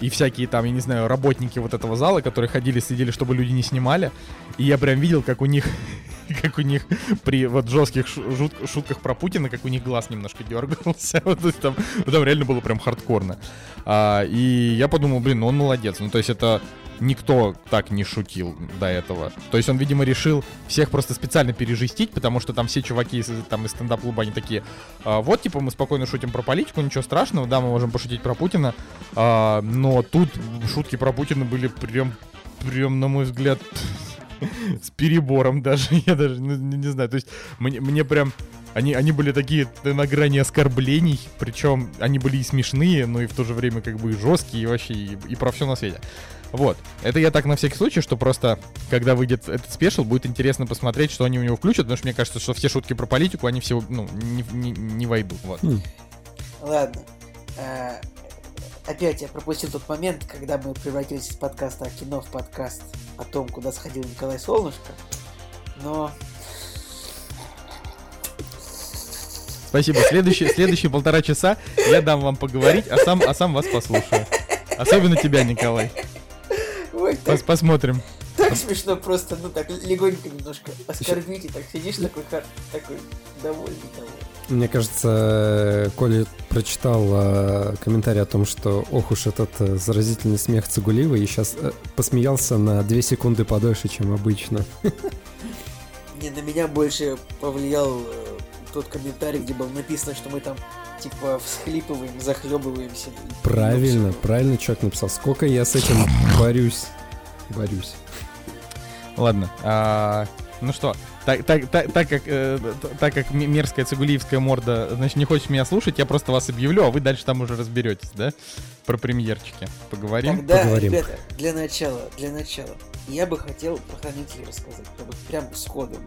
и всякие там, я не знаю, работники вот этого зала, которые ходили, следили, чтобы люди не снимали. И я прям видел, как у них, как у них при вот жестких шут, шутках про Путина, как у них глаз немножко дергался. вот, то есть там, там реально было прям хардкорно. А, и я подумал, блин, ну он молодец. Ну то есть это никто так не шутил до этого. То есть он, видимо, решил всех просто специально пережестить, потому что там все чуваки из, там, из стендап-клуба, они такие, а, вот, типа, мы спокойно шутим про политику, ничего страшного, да, мы можем пошутить про Путина, а, но тут шутки про Путина были прям, прям, на мой взгляд, с перебором даже, я даже не, не знаю, то есть мне, мне прям они, они были такие на грани оскорблений, причем они были и смешные, но и в то же время как бы и жесткие, и вообще и, и про все на свете. Вот. Это я так на всякий случай, что просто, когда выйдет этот спешл, будет интересно посмотреть, что они у него включат, потому что мне кажется, что все шутки про политику, они все, ну, не, не, не войдут. Вот. Хм. Ладно. А, опять я пропустил тот момент, когда мы превратились из подкаста о кино в подкаст о том, куда сходил Николай Солнышко. Но Спасибо. Следующие, следующие полтора часа я дам вам поговорить, а сам, а сам вас послушаю. Особенно тебя, Николай. Ой, так, Пос посмотрим. Так смешно просто, ну так легонько немножко оскорбить, и так сидишь такой, такой довольный, довольный. Мне кажется, Коля прочитал э, комментарий о том, что ох уж этот э, заразительный смех Цигулива, и сейчас э, посмеялся на две секунды подольше, чем обычно. Не, на меня больше повлиял э, тот комментарий, где было написано, что мы там типа всхлипываем, захлебываемся. Правильно, правильно человек написал. Сколько я с этим борюсь. Борюсь. Ладно. А, ну что, так, так, так, так, как, э, так как мерзкая цигулиевская морда, значит, не хочет меня слушать, я просто вас объявлю, а вы дальше там уже разберетесь, да? Про премьерчики. Поговорим? Тогда, Поговорим. ребята, для начала, для начала, я бы хотел про хранителей рассказать, вот прям сходу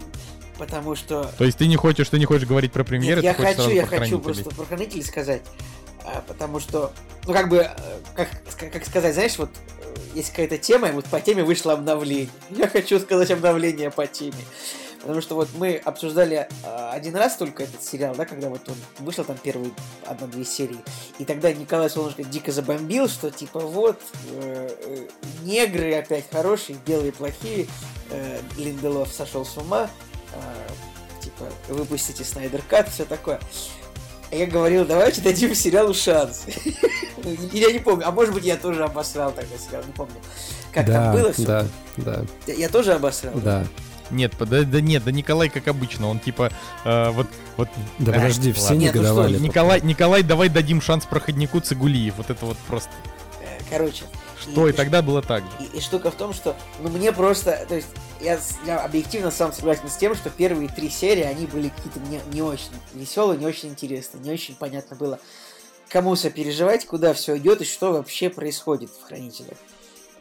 потому что... То есть ты не хочешь, ты не хочешь говорить про премьеры? Нет, я хочу, я хочу просто про хранителей сказать, а, потому что, ну как бы, э, как, как сказать, знаешь, вот э, есть какая-то тема, и вот по теме вышло обновление. Я хочу сказать обновление по теме. Потому что вот мы обсуждали э, один раз только этот сериал, да, когда вот он вышел там первые одна-две серии. И тогда Николай Солнышко дико забомбил, что типа вот э, э, негры опять хорошие, белые плохие, э, Линделов сошел с ума. А, типа, выпустите Снайдер Кат, все такое. А я говорил, давайте дадим сериалу шанс. Я не помню, а может быть я тоже обосрал тогда сериал, не помню. Как да, там было все? Да, да. Я тоже обосрал? Да. Нет, да, да нет, да Николай как обычно, он типа э, вот вот. Да подожди, все нет, негодовали. Ну что, Николай, Николай, давай дадим шанс проходнику Цигулиев, вот это вот просто. Короче, что и, и тогда было так же. И, и штука в том, что ну мне просто, то есть я, я объективно сам согласен с тем, что первые три серии, они были какие-то не, не очень веселые, не очень интересные, не очень понятно было, кому сопереживать, куда все идет и что вообще происходит в Хранителях.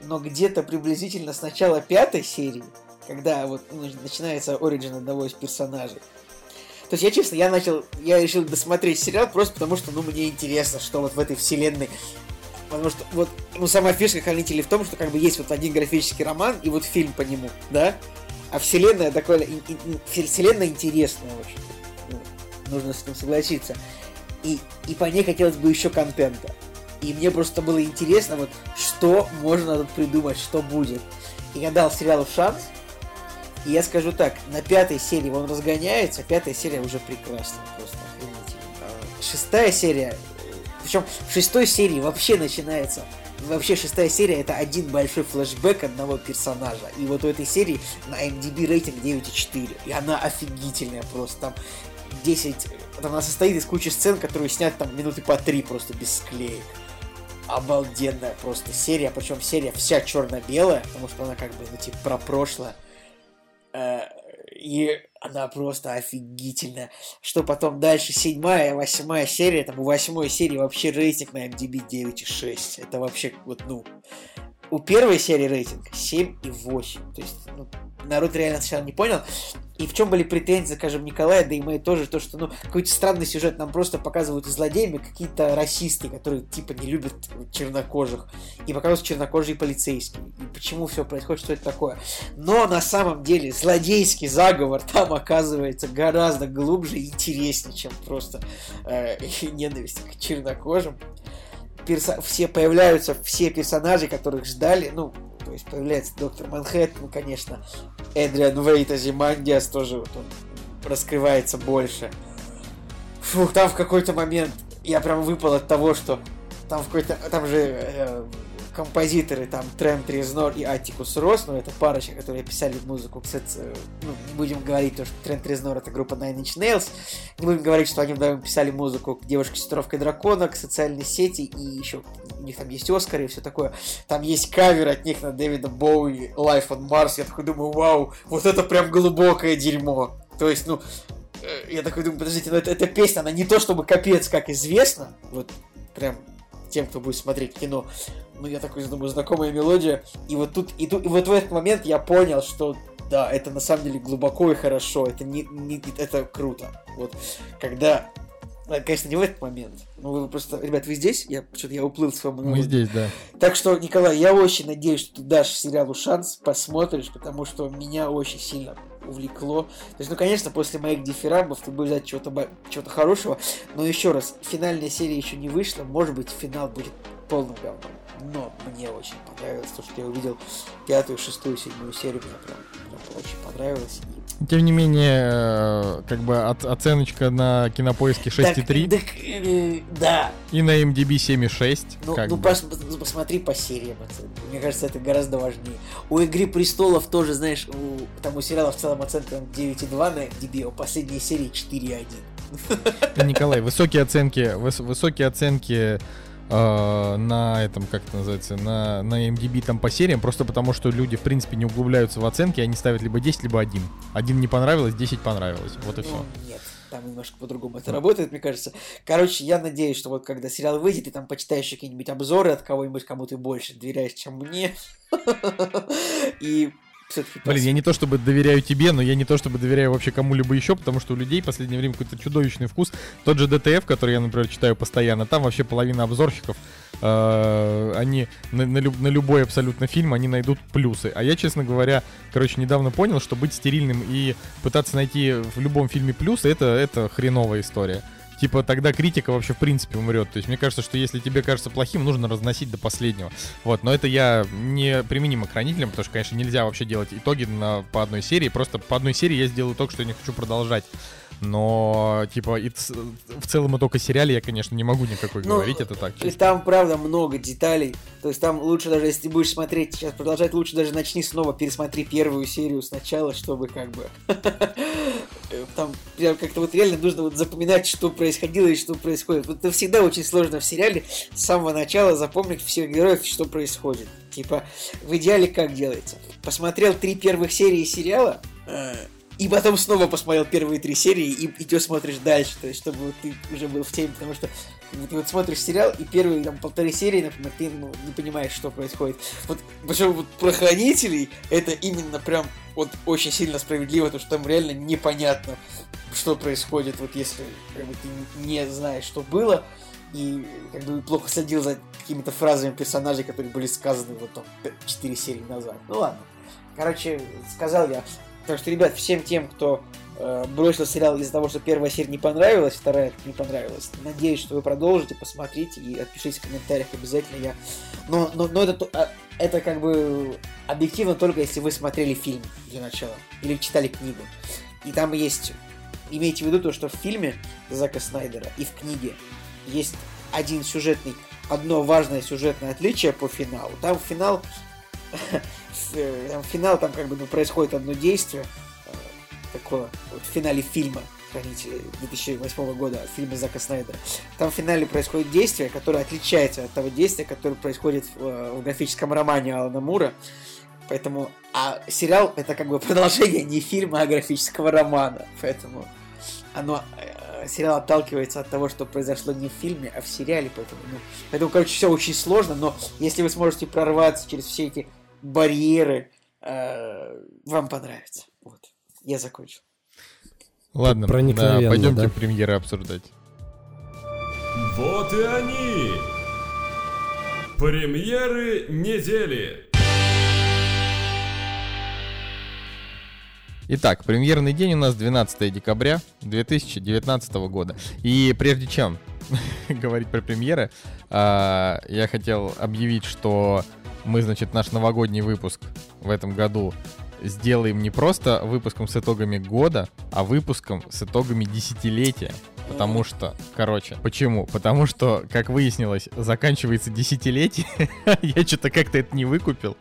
Но где-то приблизительно с начала пятой серии, когда вот ну, начинается оригин одного из персонажей, то есть я, честно, я начал, я решил досмотреть сериал просто потому, что, ну, мне интересно, что вот в этой вселенной Потому что вот ну, сама фишка Хранителей в том, что как бы есть вот один графический роман и вот фильм по нему, да? А вселенная такая, вселенная интересная очень. Ну, нужно с этим согласиться. И, и по ней хотелось бы еще контента. И мне просто было интересно, вот, что можно тут придумать, что будет. И я дал сериалу шанс. И я скажу так, на пятой серии он разгоняется, пятая серия уже прекрасная, просто охренительно. Шестая серия причем в шестой серии вообще начинается Вообще шестая серия это один большой флешбэк одного персонажа. И вот у этой серии на MDB рейтинг 9,4. И она офигительная просто. Там 10... Там она состоит из кучи сцен, которые снят там минуты по три просто без склеек. Обалденная просто серия. Причем серия вся черно-белая, потому что она как бы, ну, типа, про прошлое. Э, и она просто офигительная. Что потом дальше, седьмая, восьмая серия, там у восьмой серии вообще рейтинг на MDB 9,6. Это вообще, вот, ну, у первой серии рейтинг 7 и 8. То есть, ну, народ реально сначала не понял. И в чем были претензии, скажем, Николая, да и мои тоже, то, что, ну, какой-то странный сюжет нам просто показывают злодеями какие-то расисты, которые, типа, не любят чернокожих. И показывают чернокожие полицейские. И почему все происходит, что это такое. Но на самом деле злодейский заговор там оказывается гораздо глубже и интереснее, чем просто э, ненависть к чернокожим. Перса все появляются все персонажи, которых ждали, ну, то есть появляется доктор Манхэттен, конечно, Эдриан Вейт, Азимандиас тоже вот он раскрывается больше. Фух, там в какой-то момент я прям выпал от того, что там в какой-то, там же э, композиторы там Трент Резнор и Атикус Рос, ну это парочка, которые писали музыку, кстати, э, ну, будем говорить то, что Трент Резнор это группа Nine Inch Nails, не будем говорить, что они вдвоем писали музыку к девушке с тетровкой дракона, к социальной сети, и еще у них там есть Оскар и все такое. Там есть кавер от них на Дэвида Боуи Life on Mars. Я такой думаю, вау, вот это прям глубокое дерьмо. То есть, ну, э, я такой думаю, подождите, ну это, эта песня, она не то чтобы капец, как известно, вот прям тем, кто будет смотреть кино. Ну, я такой думаю, знакомая мелодия. И вот тут, и и вот в этот момент я понял, что да, это на самом деле глубоко и хорошо. Это не, не это круто. Вот когда Конечно, не в этот момент. Ну, вы просто... Ребят, вы здесь? Я что-то я уплыл с вами. Мы здесь, да. Так что, Николай, я очень надеюсь, что ты дашь сериалу шанс, посмотришь, потому что меня очень сильно увлекло. То есть, ну, конечно, после моих дифирамбов ты будешь ждать чего-то чего хорошего, но еще раз, финальная серия еще не вышла, может быть, финал будет полным говном. Но мне очень понравилось то, что я увидел пятую, шестую, седьмую серию, мне прям, прям очень понравилось. Тем не менее, э, как бы от, оценочка на кинопоиске 6,3. Так, так, э, да. И на MDB 7,6. Ну, ну пос, посмотри по сериям оценки. Мне кажется, это гораздо важнее. У Игры престолов тоже, знаешь, у, там у сериала в целом оценка 9,2 на MDB, а у последней серии 4,1. Николай, высокие оценки, выс, высокие оценки э, на этом, как это называется, на, на MDB там по сериям, просто потому что люди, в принципе, не углубляются в оценки, они ставят либо 10, либо 1. Один не понравилось, 10 понравилось. Вот и ну, все. Нет, там немножко по-другому это работает, мне кажется. Короче, я надеюсь, что вот когда сериал выйдет, ты там почитаешь какие-нибудь обзоры от кого-нибудь, кому ты больше доверяешь, чем мне. И все-таки... Блин, я не то чтобы доверяю тебе, но я не то чтобы доверяю вообще кому-либо еще, потому что у людей в последнее время какой-то чудовищный вкус. Тот же ДТФ, который я, например, читаю постоянно, там вообще половина обзорщиков, э, они на, на, люб, на любой абсолютно фильм, они найдут плюсы. А я, честно говоря, короче, недавно понял, что быть стерильным и пытаться найти в любом фильме плюсы, это, это хреновая история типа тогда критика вообще в принципе умрет. То есть мне кажется, что если тебе кажется плохим, нужно разносить до последнего. Вот, но это я не применимо к хранителям, потому что, конечно, нельзя вообще делать итоги на, по одной серии. Просто по одной серии я сделаю только, что я не хочу продолжать. Но, типа, и в целом и только сериале я, конечно, не могу никакой ну, говорить, это так. Честно. Там, правда, много деталей. То есть там лучше даже, если ты будешь смотреть, сейчас продолжать, лучше даже начни снова, пересмотри первую серию сначала, чтобы как бы... Там как-то вот реально нужно вот запоминать, что происходило и что происходит. Вот это всегда очень сложно в сериале с самого начала запомнить всех героев, что происходит. Типа, в идеале как делается? Посмотрел три первых серии сериала, э, и потом снова посмотрел первые три серии и идешь смотришь дальше, то есть чтобы ты уже был в теме, потому что ты вот смотришь сериал, и первые там полторы серии, например, ты ну, не понимаешь, что происходит. Вот, причем вот про хранителей это именно прям вот очень сильно справедливо, потому что там реально непонятно, что происходит, вот если как ты не знаешь, что было, и как бы плохо следил за какими-то фразами персонажей, которые были сказаны вот там 4 серии назад. Ну ладно. Короче, сказал я так что, ребят, всем тем, кто э, бросил сериал из-за того, что первая серия не понравилась, вторая не понравилась, надеюсь, что вы продолжите, посмотрите и отпишите в комментариях обязательно. Я... Но, но, но это, а, это как бы объективно только если вы смотрели фильм для начала или читали книгу. И там есть... Имейте в виду то, что в фильме Зака Снайдера и в книге есть один сюжетный, одно важное сюжетное отличие по финалу. Там финал финал, там как бы ну, происходит одно действие, э, такое, вот в финале фильма, хранитель 2008 года, фильма Зака Снайдера. Там в финале происходит действие, которое отличается от того действия, которое происходит в, э, в графическом романе Алана Мура. Поэтому, а сериал это как бы продолжение не фильма, а графического романа. Поэтому оно сериал отталкивается от того, что произошло не в фильме, а в сериале, поэтому, ну, поэтому, короче, все очень сложно, но если вы сможете прорваться через все эти барьеры, э, вам понравится. Вот. Я закончил. Ладно, да, пойдемте да? премьеры обсуждать. Вот и они! Премьеры недели! Итак, премьерный день у нас 12 декабря 2019 года. И прежде чем говорить про премьеры, а, я хотел объявить, что мы, значит, наш новогодний выпуск в этом году сделаем не просто выпуском с итогами года, а выпуском с итогами десятилетия. Потому что, короче, почему? Потому что, как выяснилось, заканчивается десятилетие, я что-то как-то это не выкупил.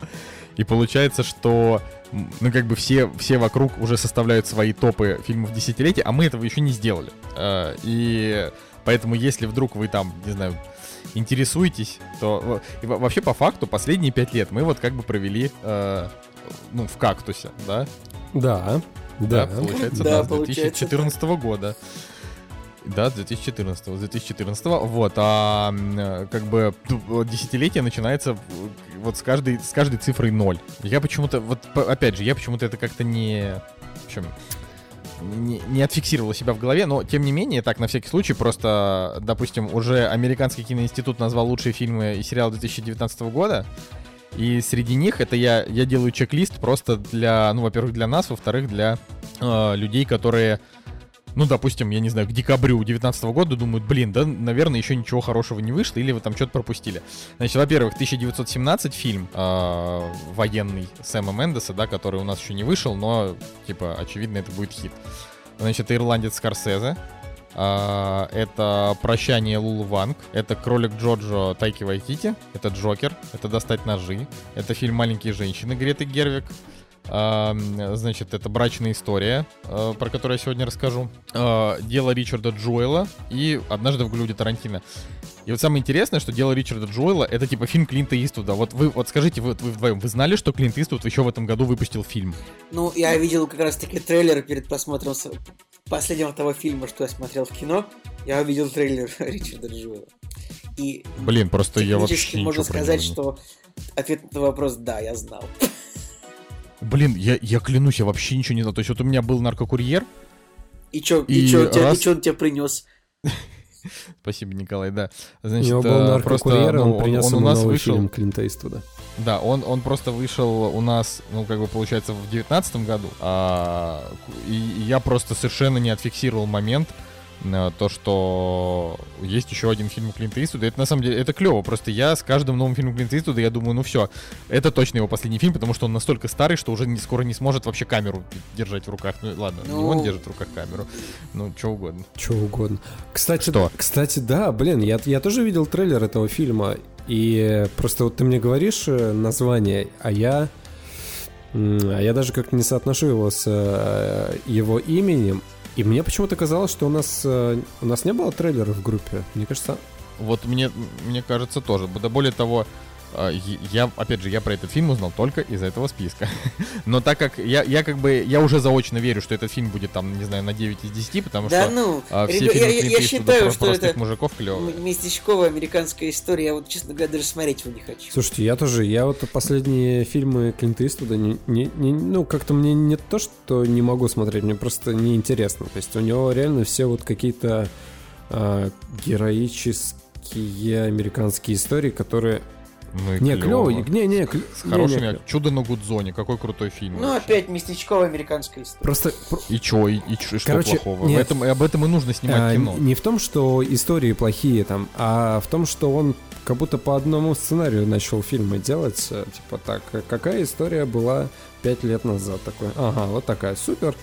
И получается, что, ну, как бы все, все вокруг уже составляют свои топы фильмов десятилетия, а мы этого еще не сделали. Э, И поэтому, если вдруг вы там, не знаю, интересуетесь, то и вообще по факту последние пять лет мы вот как бы провели, э, ну, в кактусе, да? Да, да. получается, Да, да, с получается 2014 года. Да, с 2014, с 2014. Вот, а э, как бы вот десятилетие начинается вот с каждой, с каждой цифрой ноль. Я почему-то, вот опять же, я почему-то это как-то не... В общем, не, не отфиксировал у себя в голове, но тем не менее, так на всякий случай, просто, допустим, уже Американский киноинститут назвал лучшие фильмы и сериалы 2019 года, и среди них это я, я делаю чек-лист просто для, ну, во-первых, для нас, во-вторых, для э, людей, которые, ну, допустим, я не знаю, к декабрю 2019 года думают, блин, да, наверное, еще ничего хорошего не вышло, или вы там что-то пропустили. Значит, во-первых, 1917 фильм э, военный Сэма Мендеса, да, который у нас еще не вышел, но, типа, очевидно, это будет хит. Значит, ирландец Скорсезе. А, это «Прощание Лулу Ванг», это «Кролик Джоджо» Тайки Вайтити, это «Джокер», это «Достать ножи», это фильм «Маленькие женщины» Греты Гервик, значит, это «Брачная история», э, про которую я сегодня расскажу, А, «Дело Ричарда Джоэла» и «Однажды в Голливуде Тарантино». И вот самое интересное, что «Дело Ричарда Джоэла» — это типа фильм Клинта Иствуда. Вот вы, вот скажите, вы, вы вдвоем, вы знали, что Клинт Иствуд еще в этом году выпустил фильм? Ну, я видел как раз таки трейлер перед просмотром последнего того фильма, что я смотрел в кино. Я увидел трейлер Ричарда Джуэла. И Блин, просто я вообще можно сказать, что ответ на вопрос «да, я знал». Блин, я, я клянусь, я вообще ничего не знал. То есть вот у меня был наркокурьер. И чё, И и чё, он раз- и чё он тебе принес? Спасибо, Николай, да. У Значит, него был э, наркокурьер, просто, ну, он принес он у ему нас новый вышел. фильм Клинта Иствуда. Да, он, он просто вышел у нас, ну, как бы, получается, в девятнадцатом году. А, и и я просто совершенно не отфиксировал момент, то, что есть еще один фильм Клинта Иствуда. Это, на самом деле, это клево. Просто я с каждым новым фильмом Клинта Иствуда, я думаю, ну все, это точно его последний фильм, потому что он настолько старый, что уже не, скоро не сможет вообще камеру держать в руках. Ну, ладно, не Ну. он держит в руках камеру, ну, что угодно. Что угодно. Кстати, Что? кстати, да, блин, я, я тоже видел трейлер этого фильма, и просто вот ты мне говоришь э, название, а я, а я даже как-то не соотношу его с э, его именем, и мне почему-то казалось, что у нас э, у нас не было трейлера в группе. Мне кажется, Вот мне, мне кажется, тоже. Да более того, я, опять же, я про этот фильм узнал только из этого списка. Но так как я, я как бы, я уже заочно верю, что этот фильм будет там, не знаю, на 9 из 10, потому Да что ну, а, все ребя- фильмы я, я- считаю, что это мужиков клевые. местечковая американская история. Я вот, честно говоря, даже смотреть его не хочу. Слушайте, я тоже, я вот последние фильмы Клинта Иствуда, не, не, не- ну, как-то мне не то, что не могу смотреть, мне просто неинтересно. То есть у него реально все вот какие-то а, героические американские истории, которые... Ну и Не, клёво. клевые, не, не, клё- С не, хорошими. не, клё- Чудо на Гудзоне, какой крутой фильм. Ну, вообще. опять местечковая американская история. Просто про- И чё, и, и чё, и что Короче, плохого? нет. В этом, и об этом и нужно снимать а, кино. не в том, что истории плохие там, а в том, что он как будто по одному сценарию начал фильмы делать. э, Типа так, какая история была пять лет назад? Такой, ага, вот такая, супер,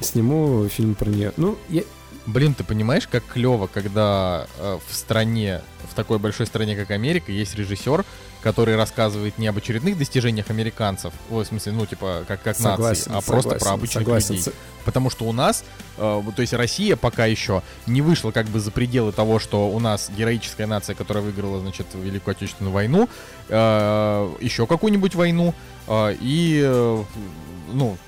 сниму фильм про нее. Ну, я, Блин, ты понимаешь, как клево, когда э, в стране, в такой большой стране, как Америка, есть режиссер, который рассказывает не об очередных достижениях американцев, в смысле, ну, типа, как, как согласен, нации, а просто согласен, про обычных согласен. людей. Потому что у нас, э, то есть Россия пока еще не вышла как бы за пределы того, что у нас героическая нация, которая выиграла, значит, Великую Отечественную войну, э, еще какую-нибудь войну, э, и, э, ну,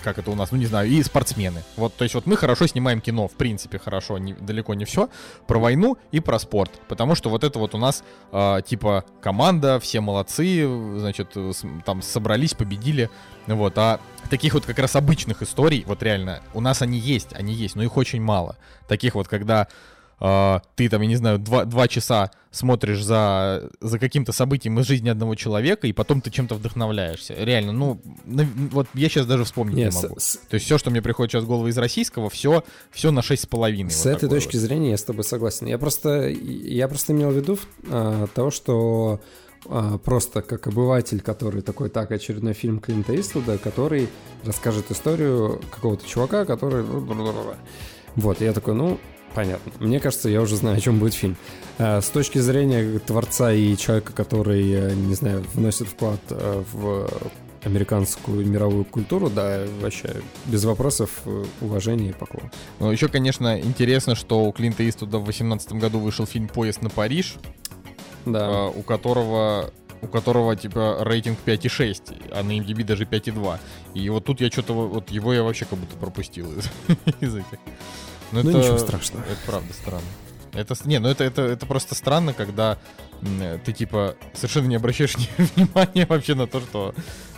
как это у нас, ну не знаю, и спортсмены. Вот, то есть вот мы хорошо снимаем кино, в принципе, хорошо, не- далеко не все, про войну и про спорт. Потому что вот это вот у нас, э, типа, команда, все молодцы, значит, с- там собрались, победили, вот, а таких вот как раз обычных историй, вот реально, у нас они есть, они есть, но их очень мало. Таких вот, когда э, ты там, я не знаю, два, два часа смотришь за, за каким-то событием из жизни одного человека, и потом ты чем-то вдохновляешься. Реально, ну, на- вот я сейчас даже вспомнить не, Не, могу. с- То есть все, что мне приходит сейчас в голову из российского, все, все на 6,5. с вот этой точки вот. зрения я с тобой согласен. Я просто, я просто имел в виду а, того, что а, просто как обыватель, который такой, так, очередной фильм Клинта Иствуда, который расскажет историю какого-то чувака, который... Вот, и я такой, ну, Понятно. Мне кажется, я уже знаю, о чем будет фильм. Э, С точки зрения творца и человека, который, э, не знаю, вносит вклад э, в американскую мировую культуру, да, вообще без вопросов, уважения и поклон. Ну, еще, конечно, интересно, что у Клинта Иствуда в 2018 году вышел фильм «Поезд на Париж», Да. у которого у которого типа рейтинг 5,6, а на MDB даже 5,2. И вот тут я что-то вот его я вообще как будто пропустил из, из этих. Ну, ничего страшного. Это правда странно. Это не, ну это это это просто странно, когда ты типа совершенно не обращаешь ни- внимания вообще на то, что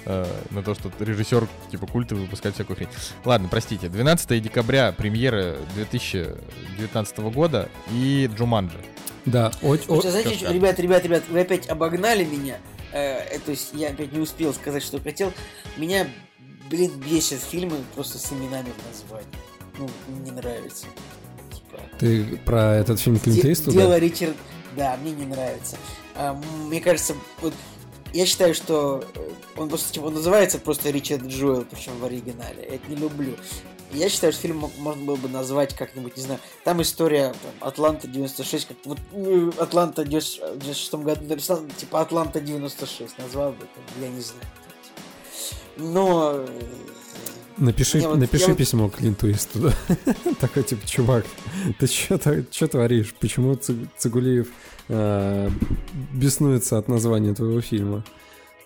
э, на то, что режиссер типа культовый выпускает всякую хрень. Ладно, простите. 12 декабря премьера 2019 года и Джуманджи. Да, о- о- Слушайте, знаете, скажешь? ребят, ребят, ребят, вы опять обогнали меня. Э, э, то есть я опять не успел сказать, что хотел. Меня, блин, бесит фильмы просто с именами в названии. Ну, не нравится. Типа, ты про этот фильм Клинта де- Иствуда? Дело Ричард... Да, мне не нравится. А, мне кажется, вот я считаю, что э, он просто типа, он называется просто Ричард Джоэл, причем в оригинале. Я это не люблю. Я считаю, что фильм можно было бы назвать как-нибудь, не знаю, там история там, Атланта 96, как вот э, Атланта в 96 году написал, типа Атланта 96, назвал бы, там, я не знаю. Но э, Напиши, Я вот- напиши я письмо Клинту Иствуду. Такой типа, чувак, ты что творишь? Почему Ци- Цигулиев э, беснуется от названия твоего фильма?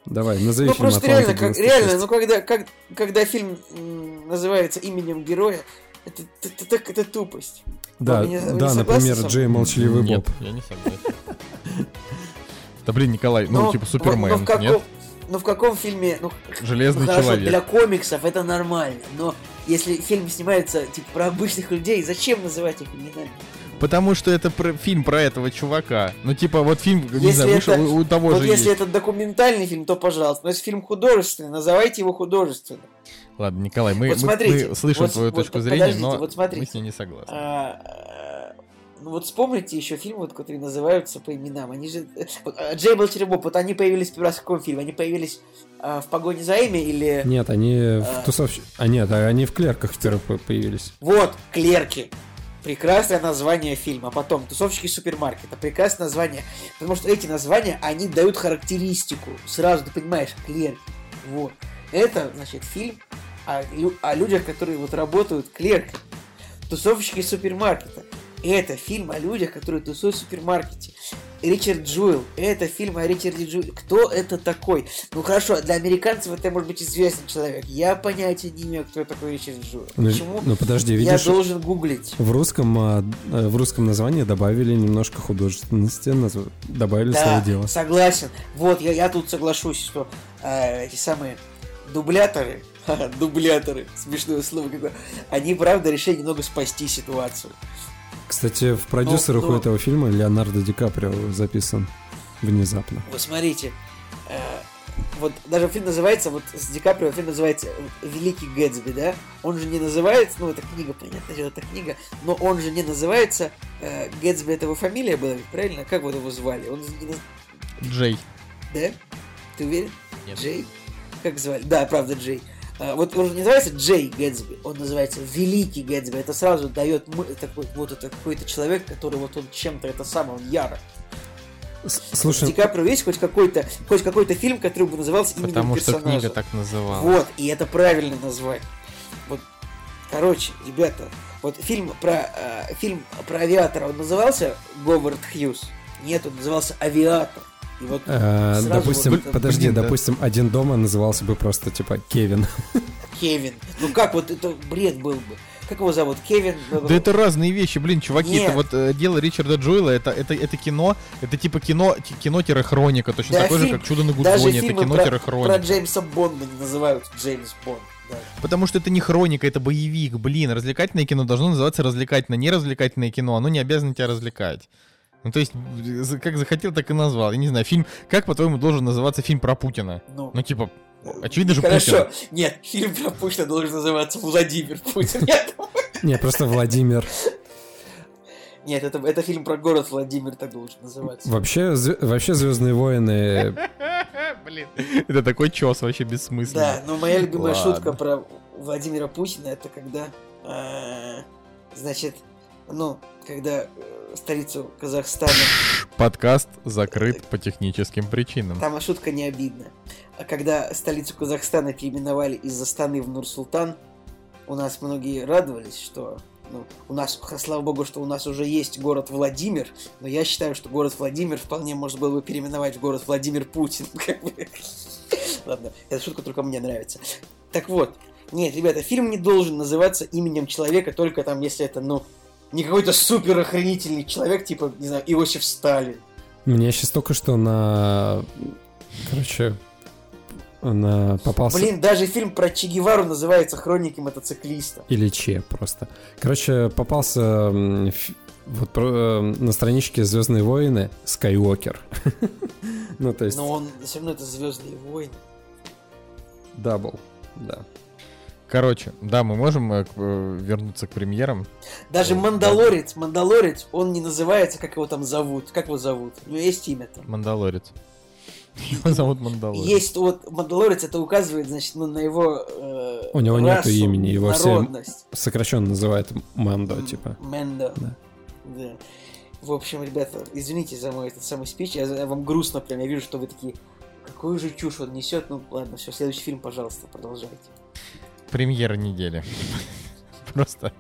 Давай, назови Ну фильм просто «Атланта реально, как, 96». реально, ну когда, как, когда фильм называется именем героя, это, это, это, это тупость. Да, Вы не- не да, согласны например? Джей Молчаливый Нет, Боб. я не согласен. Да блин, Николай, ну Но- типа но- Супермен, каком, нет? Но в каком фильме, ну, Железный ну, хорошо, человек. для комиксов это нормально, но если фильм снимается типа про обычных людей, зачем называть их именами? Потому что это про- фильм про этого чувака. Ну, типа, вот фильм, не Если знаю, это- у, у того вот же если есть. это документальный фильм, то пожалуйста. Но если фильм художественный, называйте его художественным. Ладно, Николай, мы, Вот мы- смотрите, мы слышим вот- твою вот точку зрения, но вот смотрите. мы с ней не согласны. А, ну вот вспомните еще фильмы, вот, которые называются по именам. Они же... э, Вот, а, Джей Болтеребоп, вот они появились первый раз в каком фильме? Они появились а, в «Погоне за Эми» или... Нет, они А. в тусовщ... А нет, а они в клерках впервые по- появились. Вот, «Клерки». Прекрасное название фильма. Потом «Тусовщики супермаркета». Прекрасное название. Потому что эти названия, они дают характеристику. Сразу ты понимаешь, «Клерки». Вот. Это, значит, фильм о, о людях, которые вот работают клерками. Тусовщики супермаркета. Это фильм о людях, которые тусуют в супермаркете. Ричард Джуэл. Это фильм о Ричарде Джуэле. Кто это такой? Ну хорошо, для американцев это может быть известный человек. Я понятия не имею, кто такой Ричард Джуэл. Ну, Почему? ну, подожди, Я видишь, должен гуглить. в русском, а, э, в русском названии добавили немножко художественности, добавили Да, свое дело. согласен. Вот, я, я тут соглашусь, что э, эти самые дубляторы, дубляторы, смешное слово какое, они, правда, решили немного спасти ситуацию. Кстати, в продюсерах Ну, у ну. этого фильма Леонардо Ди Каприо записан внезапно. Вот смотрите, э, вот даже фильм называется, вот с Ди Каприо фильм называется «Великий Гэтсби», да? Он же не называется, ну, это книга, понятно, дело, это книга, но он же не называется, э, Гэтсби это его фамилия была, правильно? Как вот его звали? Он не наз- Джей. Да? Ты уверен? Нет. Джей? Как звали? Да, правда, Джей. Вот он называется Джей Гэтсби, он называется Великий Гэтсби. Это сразу дает мы, такой, вот это какой-то человек, который вот он чем-то это самое, он яро. С- Ди Слушай, Каприо есть хоть какой-то, хоть какой-то фильм, который бы назывался именем Потому что персонажа. книга так называлась. Вот, и это правильное название. Вот, короче, ребята, вот фильм про э, фильм про авиатора, он назывался Говард Хьюз? Нет, он назывался Авиатор. И вот сразу допустим, вот это- подожди, блин, да. допустим, один дома назывался бы просто типа Кевин. Кевин. Ну как вот это бред был бы? Как его зовут? Кевин? Да это разные вещи, блин, чуваки, Нет. это вот э, дело Ричарда Джоэла, это, это, это кино, это типа кино, ки- кино-хроника, точно Да, такое же, фильм- как Чудо на Гудзоне, это фильмы про, про кино-хроника. Джеймса Бонда не называют Джеймс Бонд. Да. Потому что это не хроника, это боевик, блин, развлекательное кино должно называться развлекательное, не развлекательное кино, оно не обязано тебя развлекать. Ну, то есть, как захотел, так и назвал. Я не знаю, фильм, как, по-твоему, должен называться фильм про Путина? Ну, Ну, типа, очевидно же Хорошо. Путин. Нет, фильм про Путина должен называться Владимир Путин. Нет, Не, просто Владимир. Нет, это, это фильм про город Владимир так должен называться. Вообще, зв- вообще Звездные войны. Блин, это такой чес вообще бессмысленный. Да, но моя любимая Ладно. шутка про Владимира Путина это когда, э, значит, ну, когда э, столицу Казахстана, Подкаст закрыт по техническим причинам. там шутка не обидная. А когда столицу Казахстана переименовали из Астаны в Нур-Султан, у нас многие радовались, что ну, у нас, слава богу, что у нас уже есть город Владимир, но я считаю, что город Владимир вполне можно было бы переименовать в город Владимир Путин. Ладно, эта шутка только мне нравится. Так вот, нет, ребята, фильм не должен называться именем человека, только там, если это, ну, не какой-то супер охренительный человек, типа, не знаю, Иосиф Сталин. Мне сейчас только что на... Короче, на попался... Блин, даже фильм про Че Гевару называется «Хроники мотоциклиста». Или Че просто. Короче, попался вот про- э, на страничке Звездные войны Скайуокер. Ну, то есть, Но он все равно это Звездные войны. double. Да. Короче, да, мы можем э, э, вернуться к премьерам. Даже Ой, Мандалорец, Мандалорец, он не называется, как его там зовут. Как его зовут? У него есть имя там. Мандалорец. Его зовут Мандалорец. Есть вот Мандалорец, это указывает, значит, ну, на его э, У него нету расу, имени, его все-. Сокращенно называют Мандо, типа. Мэндо. Да. Да. В общем, ребята, извините за мой этот самый спич. Я, я вам грустно прям. Я вижу, что вы такие, какую же чушь он несет. Ну ладно, все, следующий фильм, пожалуйста, продолжайте. Премьера недели. Просто.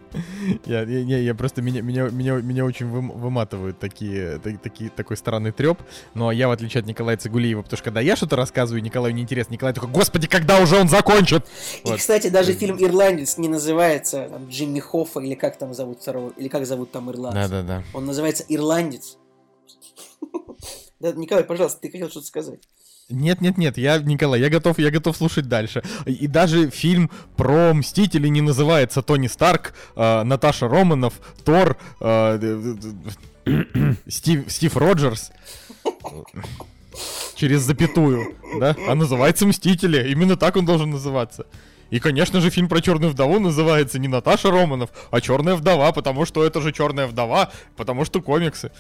Я, я, я- я просто меня, меня, меня, меня очень вым- выматывают такие, та- такие, такой странный треп. Но я, в отличие от Николая Цигулиева, потому что когда я что-то рассказываю, Николаю неинтересно. Николай такой, господи, когда уже он закончит? И, Вот. кстати, даже фильм «Ирландец» не называется там, Джимми Хоффа или как там зовут второго, или как зовут там ирландца. Да-да-да. Он называется «Ирландец». Да, Николай, пожалуйста, ты хотел что-то сказать. Нет, нет, нет, я, Николай, я готов, я готов слушать дальше. И даже фильм про Мстителей не называется Тони Старк, э, Наташа Романов, Тор, э, Стив, Стив Роджерс. Через запятую, да? А называется Мстители. Именно так он должен называться. И, конечно же, фильм про Черную вдову называется не Наташа Романов, а Черная вдова, потому что это же Черная вдова, потому что комиксы.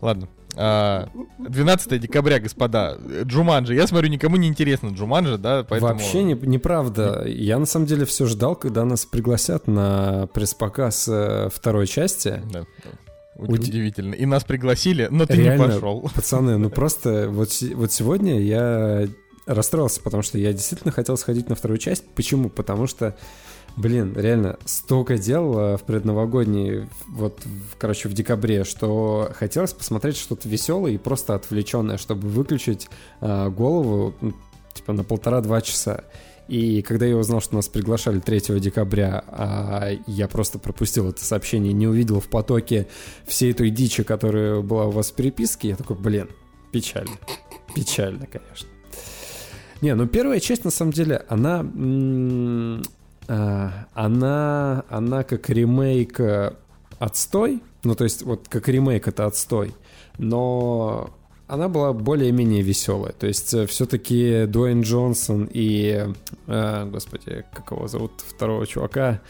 Ладно. А, 12 декабря, господа. Джуманджи. Я смотрю, никому не интересно Джуманджи, да, поэтому... Вообще не, неправда. Я на самом деле все ждал, когда нас пригласят на пресс-показ э, второй части. Да, Удивительно. И нас пригласили, но ты Реально, не пошел. Пацаны, ну просто вот, вот сегодня я расстроился, потому что я действительно хотел сходить на вторую часть. Почему? Потому что, блин, реально столько дел э, в предновогодней, вот, короче, в декабре, что хотелось посмотреть что-то веселое и просто отвлеченное, чтобы выключить э, голову, типа, на полтора-два часа. И когда я узнал, что нас приглашали 3 декабря, а я просто пропустил это сообщение, не увидел в потоке всей той дичи, которая была у вас в переписке, я такой, блин, печально. Печально, конечно. Не, ну первая часть, на самом деле, она... а, она, она как ремейк э, отстой. Ну, то есть, вот как ремейк это отстой. Но она была более-менее веселая. То есть, все-таки Дуэйн Джонсон и... э, господи, как его зовут второго чувака?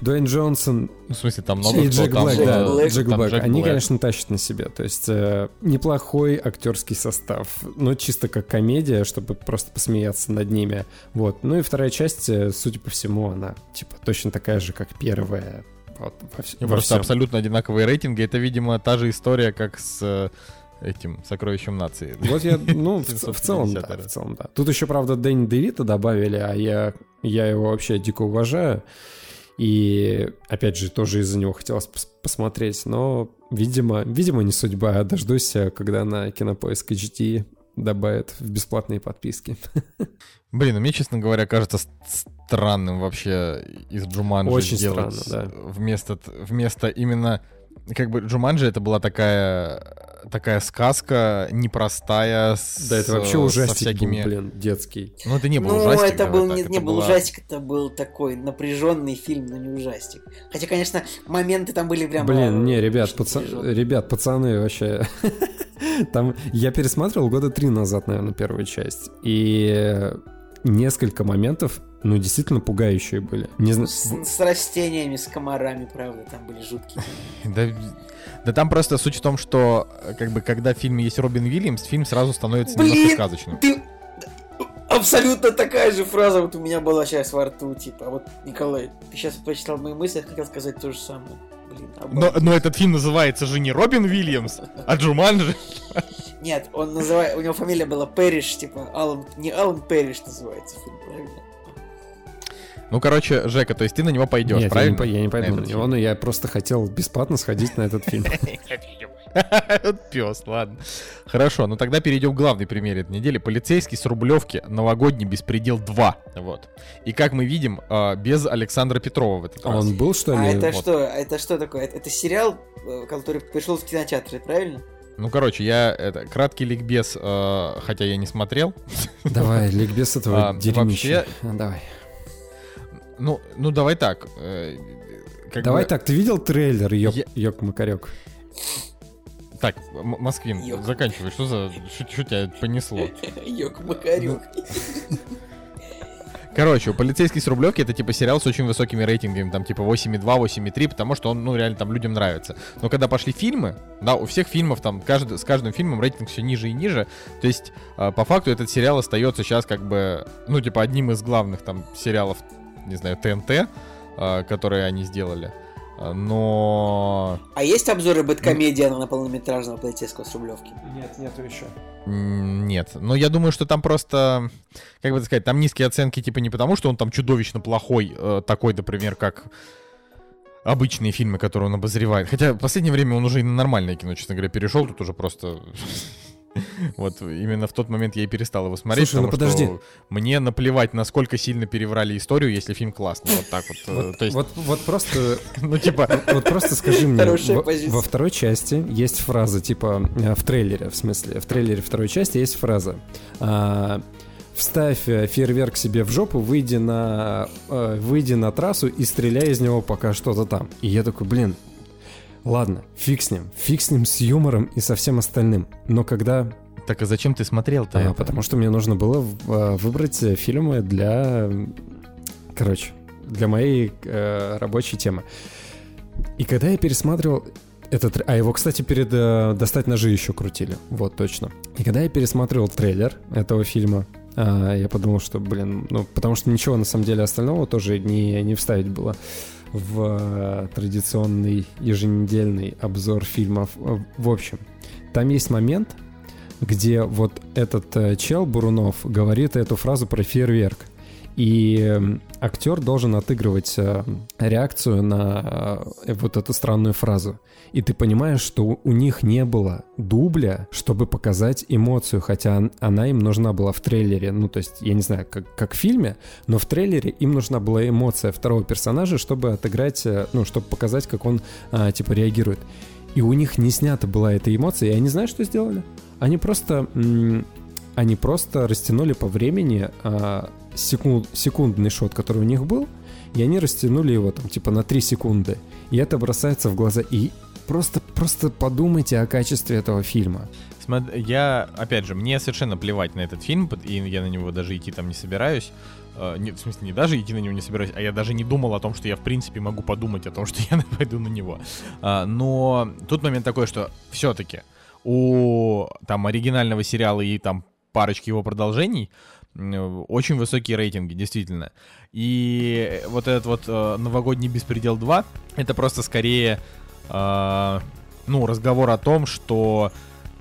Дуэйн Джонсон Ну, в смысле, там много и кто Джек там, Блэк, э, да, Блэк. Джек там Блэк. Джек Они, Блэк. конечно, тащат на себе. То есть э, неплохой актерский состав, но чисто как комедия, чтобы просто посмеяться над ними. Вот. Ну и вторая часть, э, судя по всему, она типа точно такая же, как первая. Вот, во вс- во просто всем. абсолютно одинаковые рейтинги. Это, видимо, та же история, как с э, этим сокровищем нации. Вот я, ну, в, в целом, да, 750 в целом, да. Тут еще, правда, Дэнни Девита добавили, а я, я его вообще дико уважаю. И, опять же, тоже из-за него хотелось пос- посмотреть, но, видимо, видимо, не судьба. Дождусь, э, когда на Кинопоиск HD добавят в бесплатные подписки. Блин, ну мне, честно говоря, кажется странным вообще из Джуманджи Очень делать странно, вместо, т- вместо именно... Как бы Джуманджи это была такая, такая сказка непростая, с, Да, это вообще со ужастик всякими... был, блин, детский. Ну, это не был ну, ужастик. это был так, не, это не был была- ужастик, это был такой напряженный фильм, но не ужастик. Хотя, конечно, моменты там были прям. Блин, не, ребят, очень паца- напряженные. ребят, пацаны вообще... Там я пересматривал года три назад, наверное, первую часть. И несколько моментов, ну, действительно пугающие были. Не знаю... С, с растениями, с комарами, правда, там были жуткие. Да, да там просто суть в том, что э, как бы когда в фильме есть Робин Уильямс, фильм сразу становится немножко Блин, сказочным. Ты... А абсолютно такая же фраза вот у меня была сейчас во рту, типа, вот, Николай, ты сейчас прочитал мои мысли, я хотел сказать то же самое. Блин, Но, но этот фильм называется же не Робин Уильямс, а Джуманджи. Нет, он называет, у него фамилия была Пэриш, типа, Алан, не Алан Пэриш называется фильм, правильно? Ну, короче, Жека, то есть ты на него пойдешь, Нет, я не, правильно? по- я не пойду На на него, но я просто хотел бесплатно сходить на этот фильм. Пес, ладно. Хорошо, ну тогда перейдем к главной примере этой недели. Полицейский с Рублевки, новогодний беспредел 2. Вот. И как мы видим, а, без Александра Петрова в этот А раз. он был, что А ли? это вот. что? А Это что такое? Это, сериал, э, который пришел в кинотеатры, правильно? Ну, короче, я это краткий ликбез, э, хотя я не смотрел. Давай, ликбез этого А, дерьмища. А, Давай. Ну, ну давай так. э, как Давай бы- так, ты видел трейлер, ёк, Я- ёк Макарёк? Так, М- Москвин, Ёк. заканчивай. Что за... Что тебя понесло? Йок Макарюк. Короче, у полицейский с Рублевки это типа сериал с очень высокими рейтингами, там типа 8,2, 8,3, потому что он, ну, реально там людям нравится. Но когда пошли фильмы, да, у всех фильмов там каждый, с каждым фильмом рейтинг все ниже и ниже. То есть, э, по факту, этот сериал остается сейчас как бы, ну, типа, одним из главных там сериалов, не знаю, ТНТ, э, которые они сделали. Э, Но А есть обзоры Бэткомедиана на полнометражного полицейского с Рублевки? Нет, нету еще. Нет, но я думаю, что там просто, как бы это сказать, там низкие оценки типа не потому, что он там чудовищно плохой, э, такой, например, как обычные фильмы, которые он обозревает. Хотя в последнее время он уже и на нормальное кино, честно говоря, перешел, тут уже просто... Вот именно в тот момент я и перестал его смотреть, Слушай, ну потому подожди. что мне наплевать, насколько сильно переврали историю, если фильм классный. Вот так вот. э, Вот, То есть, вот, вот просто, ну типа, вот просто скажи мне, во, второй части есть фраза, типа, э, в трейлере, в смысле, в трейлере второй части есть фраза. а, Вставь э, фейерверк себе в жопу, выйди на, э, выйди на трассу и стреляй из него, пока что-то там. И я такой, блин, ладно, фиг с ним, фиг с ним с юмором и со всем остальным. Но когда так а зачем ты смотрел-то А, это? потому что мне нужно было э, выбрать э, фильмы для, короче, для моей э, рабочей темы. И когда я пересматривал этот, а его, кстати, перед э, «Достать ножи» еще крутили, вот точно. И когда я пересматривал трейлер этого фильма, а, я подумал, что, блин, ну, потому что ничего на самом деле остального тоже не, не вставить было в э, традиционный еженедельный обзор фильмов. Э, В общем, там есть момент, где вот этот э, чел Бурунов говорит эту фразу про фейерверк. И эм, актер должен отыгрывать э, реакцию на э, вот эту странную фразу. И ты понимаешь, что у- них не было дубля, чтобы показать эмоцию, хотя он- она им нужна была в трейлере. Ну, то есть, я не знаю, как, как в фильме, но в трейлере им нужна была эмоция второго персонажа, чтобы отыграть, э, ну, чтобы показать, как он, а, типа, реагирует. И у них не снята была эта эмоция, и они знают, что сделали? Они просто, они просто растянули по времени а, секунд, секундный шот, который у них был, и они растянули его там типа на 3 секунды. И это бросается в глаза. И просто, просто подумайте о качестве этого фильма. Я, опять же, мне совершенно плевать на этот фильм, и я на него даже идти там не собираюсь. Э, не- в смысле, не даже идти на него не собираюсь, а я даже не думал о том, что я, в принципе, могу подумать о том, что я пойду на него. А, но тут момент такой, что все-таки у там оригинального сериала и там парочки его продолжений очень высокие рейтинги, действительно. И вот этот вот э, новогодний беспредел 2 это просто скорее э, ну, разговор о том, что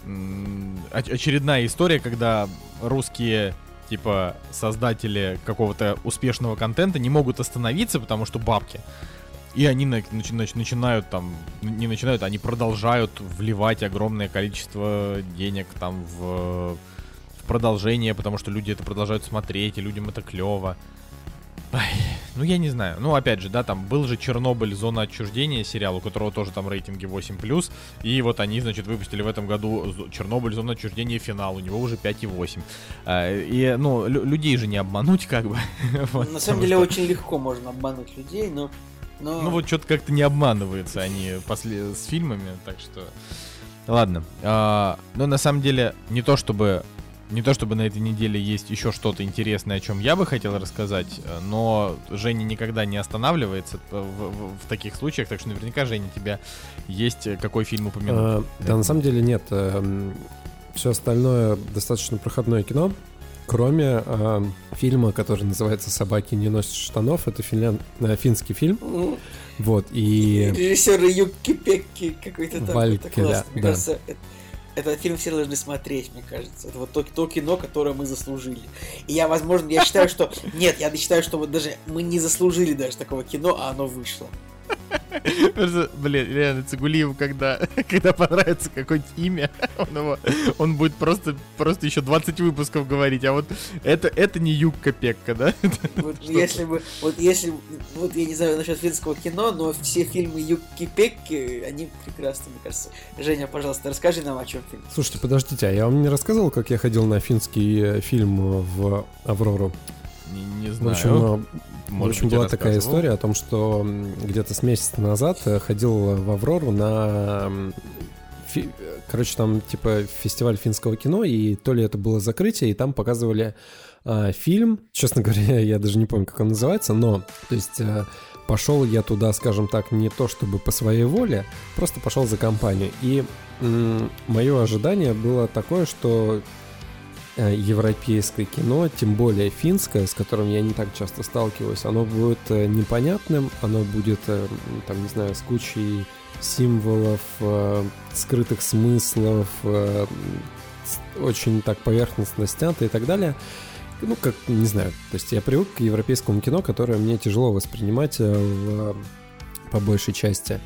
оч- очередная история, когда русские типа создатели какого-то успешного контента не могут остановиться, потому что бабки. И они на- начи- нач- начинают там, не начинают, они продолжают вливать огромное количество денег там в продолжение, потому что люди это продолжают смотреть, и людям это клево. Ай, ну я не знаю. Ну опять же, да, там был же Чернобыль, зона отчуждения сериал, у которого тоже там рейтинги 8+, и вот они, значит, выпустили в этом году Чернобыль, зона отчуждения финал, у него уже 5,8. А, И, ну, лю- людей же не обмануть, как бы. Вот, На самом деле что- очень легко можно обмануть людей, но... но... Ну вот что-то как-то не обманываются они после с фильмами, так что... Ладно. А, но на самом деле не то чтобы... Не то чтобы на этой неделе есть еще что-то интересное, о чем я бы хотел рассказать, э, но Женя никогда не останавливается в, в- в таких случаях, так что наверняка, Женя, у тебя есть э, какой фильм упомянуть. А, да, на самом деле нет. Все остальное достаточно проходное кино. Кроме э, фильма, который называется «Собаки не носят штанов», это финлян... э, финский фильм. М, Вот, и... Режиссер Юки Пекки какой-то там. Валькеля, это классно. Мне да. кажется, это- этот фильм все должны смотреть, мне кажется. Это вот то, то кино, которое мы заслужили. И я, возможно, я считаю, что... Нет, я считаю, что вот даже мы не заслужили даже такого кино, а оно вышло. Блин, реально, Цигулиев, когда, когда понравится какое-нибудь имя, он его, он будет просто, просто еще 20 выпусков говорить, а вот это, это не Юбка Пекка, да? Вот если бы, вот если, вот я не знаю насчет финского кино, но все фильмы Юки Пекки, они прекрасны, мне кажется. Женя, пожалуйста, расскажи нам, о чем фильм. Слушайте, подождите, а я вам не рассказывал, как я ходил на финский э, фильм в «Аврору»? Не, не В знаю. общем, э, в Может общем, быть, была такая история о том, что м, где-то с месяца назад э, ходил в Аврору на... м, э, Короче, там типа фестиваль финского кино, и то ли это было закрытие, и там показывали а, фильм. Честно говоря, я даже не помню, как он называется, но, то есть, э, пошел я туда, скажем так, не то чтобы по своей воле, просто пошел за компанию. И мое ожидание было такое, что э, европейское кино, тем более финское, с которым я не так часто сталкиваюсь, оно будет э, непонятным, оно будет, э, там, не знаю, с кучей символов, э, скрытых смыслов, э, очень так поверхностно снято и так далее. Ну, как, не знаю, то есть я привык к европейскому кино, которое мне тяжело воспринимать э, в, по большей части.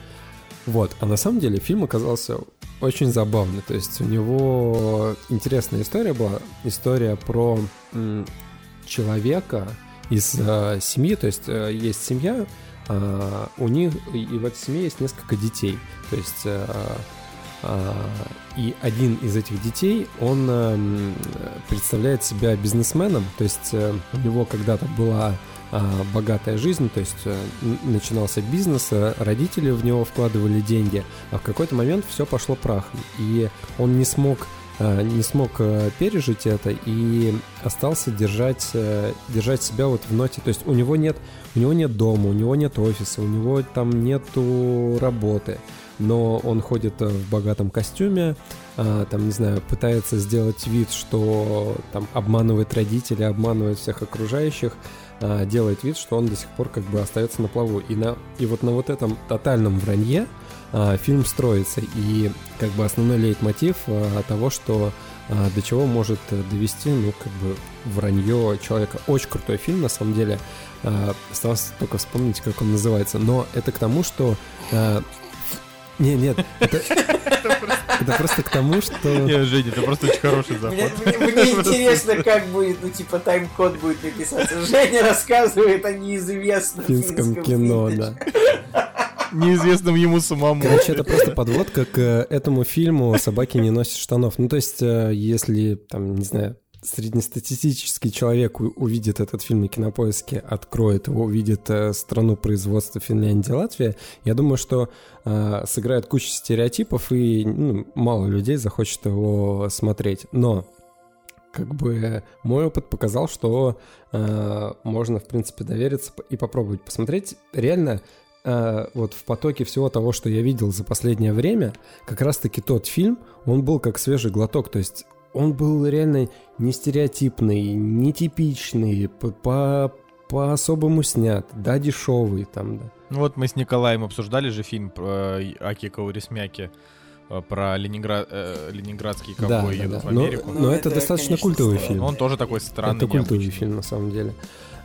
Вот, а на самом деле фильм оказался очень забавный. То есть у него интересная история была. История про человека из э, семьи. То есть э, есть семья, а, у них и в этой семье есть несколько детей. То есть э, а, и один из этих детей, он эм, представляет себя бизнесменом, то есть э, у него когда-то была богатая жизнь, то есть э, начинался бизнес, э, родители в него вкладывали деньги, а в какой-то момент все пошло прахом, и он не смог э, не смог пережить это и остался держать, держать себя вот в ноте. То есть у него нет, у него нет дома, у него нет офиса, у него там нету работы, но он ходит в богатом костюме, а, там, не знаю, пытается сделать вид, что там обманывает родителей, обманывает всех окружающих, а, делает вид, что он до сих пор как бы остается на плаву. И, на, и вот на вот этом тотальном вранье а, фильм строится. И как бы основной лейтмотив а, того, что а, до чего может э, довести, ну, как бы вранье человека. Очень крутой фильм, на самом деле. А, Осталось только вспомнить, как он называется. Но это к тому, что... а, Не, нет, это, просто к тому, что... Не, Женя, это просто очень хороший заход. мне- интересно, как будет, ну, типа, тайм-код будет написаться. Женя рассказывает о неизвестном финском финском кино, да. Неизвестным ему самому. Короче, это просто подводка к э, этому фильму «Собаки не носят штанов». Ну, то есть, э, если, там, не знаю, среднестатистический человек увидит этот фильм на кинопоиске, откроет его, увидит э, страну производства Финляндия, Латвия, я думаю, что э, сыграет куча стереотипов, и ну, мало людей захочет его смотреть. Но как бы мой опыт показал, что э, можно, в принципе, довериться и попробовать посмотреть. Реально, э, вот в потоке всего того, что я видел за последнее время, как раз-таки тот фильм, он был как свежий глоток, то есть он был реально не стереотипный, не типичный, по, по, по-особому снят, да, дешевый там, да. Ну вот мы с Николаем обсуждали же фильм про э, Аки Каурисмяки э, про Ленинград, э, ленинградские Да, ковбои да, едут да. в Но, Америку. но Ну, это, это, достаточно конечно, культовый странно. фильм. Но он тоже такой странный, Это культовый необычный. фильм, на самом деле.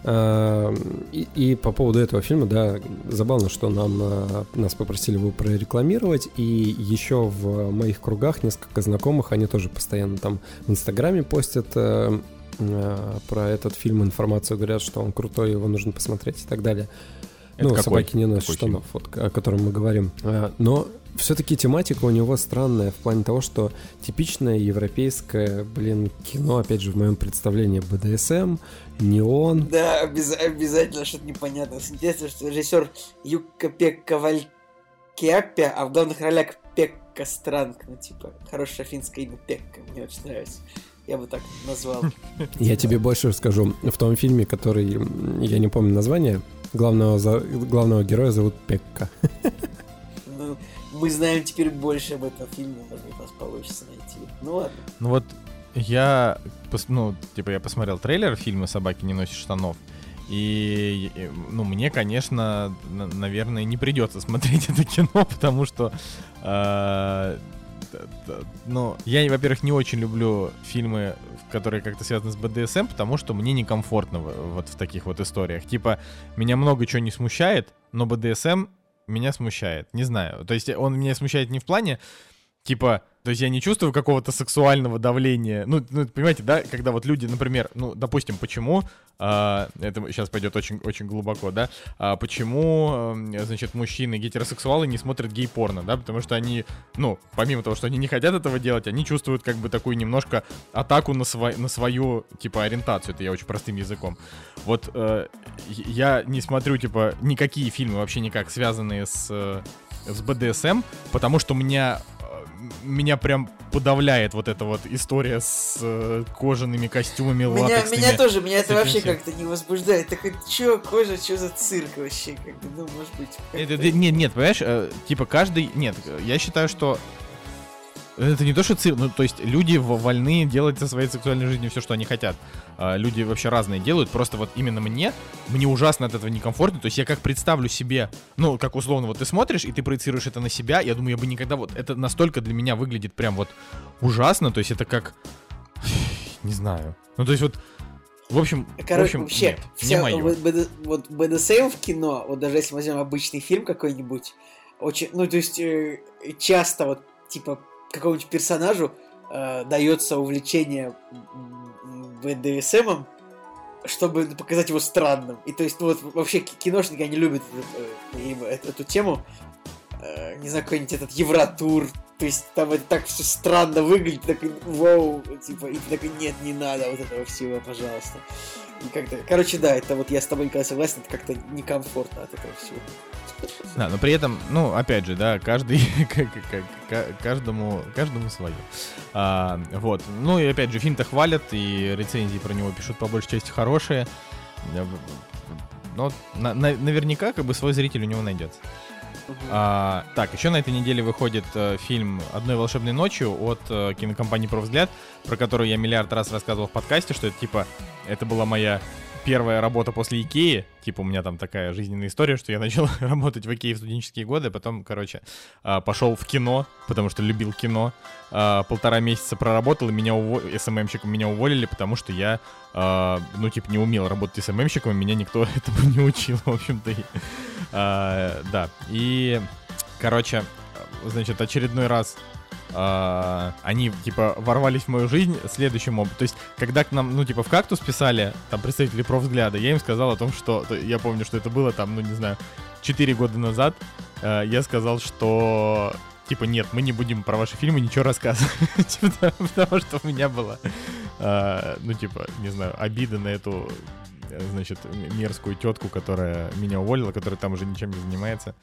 А, И, и по поводу этого фильма, да, забавно, что нам а, нас попросили его прорекламировать, и еще в моих кругах несколько знакомых, они тоже постоянно там в Инстаграме постят э, э, про этот фильм информацию, говорят, что он крутой, его нужно посмотреть и так далее. Это ну, какой? собаки не носят штанов, вот, о котором мы говорим. Но все-таки тематика у него странная в плане того, что типичное европейское, блин, кино, опять же, в моем представлении БДСМ, неон. Да, обяз- обязательно что-то непонятное. Интересно, что режиссер Пекка Валькиаппя, а в главных ролях Пекка Странг. Ну, типа, хорошее финское имя Пекка. Мне очень нравится. Я бы так назвал. Я тебе больше скажу. В том фильме, который, я не помню название, главного, главного героя зовут Пекка. Мы знаем теперь больше об этом фильме, у нас получится найти. Ну ладно. Ну вот Я, ну, типа, я посмотрел трейлер фильма «Собаки не носят штанов», и, ну, мне, конечно, на- наверное, не придется смотреть это кино, потому что, т- ну, я, во-первых, не очень люблю фильмы, которые как-то связаны с БДСМ, потому что мне некомфортно вот в таких вот историях. Типа, меня много чего не смущает, но БДСМ меня смущает. Не знаю. То есть он меня смущает не в плане, типа, то есть я не чувствую какого-то сексуального давления. Ну, ну, понимаете, да, когда вот люди, например, ну, допустим, почему, а, это сейчас пойдет очень, очень глубоко, да, а, почему, эм, значит, мужчины гетеросексуалы не смотрят гей-порно, да, потому что они, ну, помимо того, что они не хотят этого делать, они чувствуют как бы такую немножко атаку на, сво- на свою, типа, ориентацию, это я очень простым языком. Вот э, я не смотрю, типа, никакие фильмы вообще никак связанные с, э, с БДСМ, потому что у меня э, меня прям подавляет вот эта вот история с э, кожаными костюмами, Меня, латексными. меня тоже, меня это вообще как-то не возбуждает. Такой, чё, кожа, чё за цирк вообще? Как бы, ну, может быть. Это- нет, нет, понимаешь, э, типа каждый... Нет, я считаю, что это не то, что цирк, ну, то есть люди в- вольны делать со своей сексуальной жизнью все, что они хотят. А, люди вообще разные делают, просто вот именно мне, мне ужасно от этого некомфортно, то есть я как представлю себе, ну, как условно, вот ты смотришь, и ты проецируешь это на себя, я думаю, я бы никогда вот, это настолько для меня выглядит прям вот ужасно, то есть это как, не знаю, ну, то есть вот, в общем, в Короче, общем, вообще, нет, не вся, мое. вот, BD вот БДСМ в кино, вот даже если возьмем обычный фильм какой-нибудь, очень, ну, то есть, э, часто вот, типа, какому-нибудь персонажу э, дается увлечение БДСМом, чтобы показать его странным. И то есть, ну, вот вообще ки- киношники, они любят этот, э, им эту, эту тему. Э, не знаю, какой-нибудь этот Евротур. То есть там это так все странно выглядит, такой, вау, типа, и такой, нет, не надо вот этого всего, пожалуйста. И как-то, короче, да, это вот я с тобой, Николай, согласен, это как-то некомфортно от этого всего. Да, но при этом, ну, опять же, да, каждый, каждому, каждому свое. А, вот. Ну и опять же, фильм-то хвалят, и рецензии про него пишут по большей части хорошие. Но на- на- наверняка как бы свой зритель у него найдется. А, так, еще на этой неделе выходит э, фильм «Одной волшебной ночью» от э, кинокомпании «Профвзгляд», про которую я миллиард раз рассказывал в подкасте, что это типа, это была моя первая работа после Икеи. Типа у меня там такая жизненная история, что я начал работать в Икее в студенческие годы, потом, короче, а, пошел в кино, потому что любил кино. А, Полтора месяца проработал, и меня уво... СММщиком меня уволили, потому что я, а, ну, типа, не умел работать СММщиком, и меня никто этому не учил, в общем-то. и, Да, и, короче, значит, очередной раз а, они, типа, ворвались в мою жизнь следующим образом. То есть, когда к нам, ну, типа, в «Кактус» писали, там, представители профвзгляда, я им сказал о том, что... то- Я помню, что это было, там, ну, не знаю, 4 года назад. э, Я сказал, что... Типа, нет, мы не будем про ваши фильмы ничего рассказывать. Потому- что у меня было, э, ну, типа, не знаю, обида на эту, э, значит, мерзкую тетку, которая меня уволила, которая там уже ничем не занимается.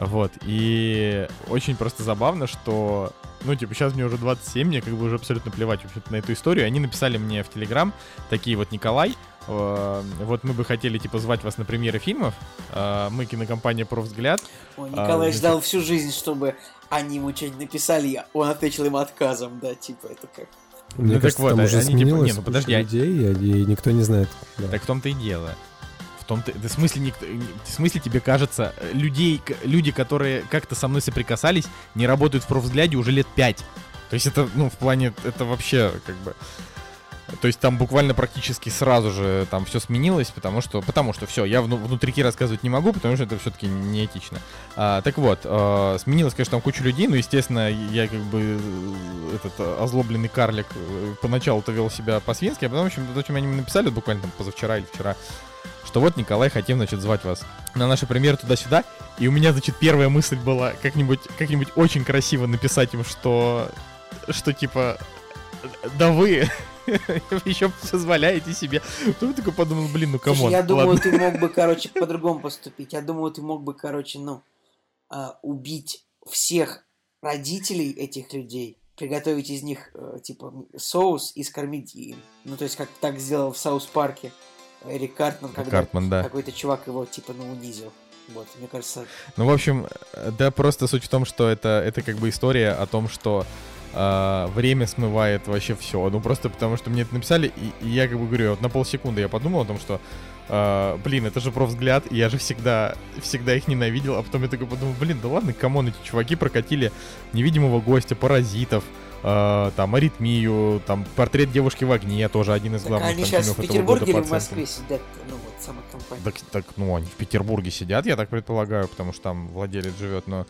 Вот, и очень просто забавно, что, ну, типа, сейчас мне уже 27, мне как бы уже абсолютно плевать вообще на эту историю. Они написали мне в Телеграм, такие вот, Николай, э, вот мы бы хотели, типа, звать вас на премьеры фильмов, э, мы кинокомпания «Профвзгляд», Ой, А, Николай значит- ждал всю жизнь, чтобы они ему что-нибудь написали, он ответил им отказом, да, типа, это как... Мне так кажется, вот, там уже они типа, сменилось не, ну, подожди, а- людей, и никто не знает. да. Так в том-то и дело. Том-то, в смысле, никто, в смысле тебе кажется, э, людей, люди, которые как-то со мной соприкасались, не работают в профвзгляде уже лет пять. То есть это, ну, в плане, это вообще, как бы... То есть там буквально практически сразу же там все сменилось, потому что, потому что все, я вну- внутрики рассказывать не могу, потому что это все-таки неэтично. А, так вот, э, сменилось, конечно, там куча людей, но, естественно, я как бы э, этот э, озлобленный карлик э, поначалу-то вел себя по-свински, а потом, в общем, то, чем они мне написали, буквально там позавчера или вчера, что вот, Николай, хотим, значит, звать вас на наши премьеры туда-сюда, и у меня, значит, первая мысль была как-нибудь, как-нибудь очень красиво написать им, что, что типа, да вы еще позволяете себе. Потом я такой подумал, блин, ну come on, я думаю, ты мог бы, короче, по-другому поступить. Я думаю, ты мог бы, короче, ну, а, убить всех родителей этих людей, приготовить из них, э, типа, соус и скормить им. Ну, то есть, как так сделал в Саус Парке Эрик Картман, когда Картман, да. какой-то чувак его, типа, ну, унизил. Вот, мне кажется, Ну, в общем, э, да, просто суть в том, что это, это как бы история о том, что а, время смывает вообще все. Ну просто потому что мне это написали, и, и я как бы говорю, вот на полсекунды я подумал о том, что а, блин, это же про взгляд, и я же всегда, всегда их ненавидел, а потом я такой подумал, блин, да ладно, come on, эти чуваки прокатили невидимого гостя, паразитов, а, там, аритмию, там, портрет девушки в огне, тоже один из Так главных они сейчас в Петербурге или в Москве сидят, ну вот, сама компания. Так, так, ну, они в Петербурге сидят, я так предполагаю, потому что там владелец живет, но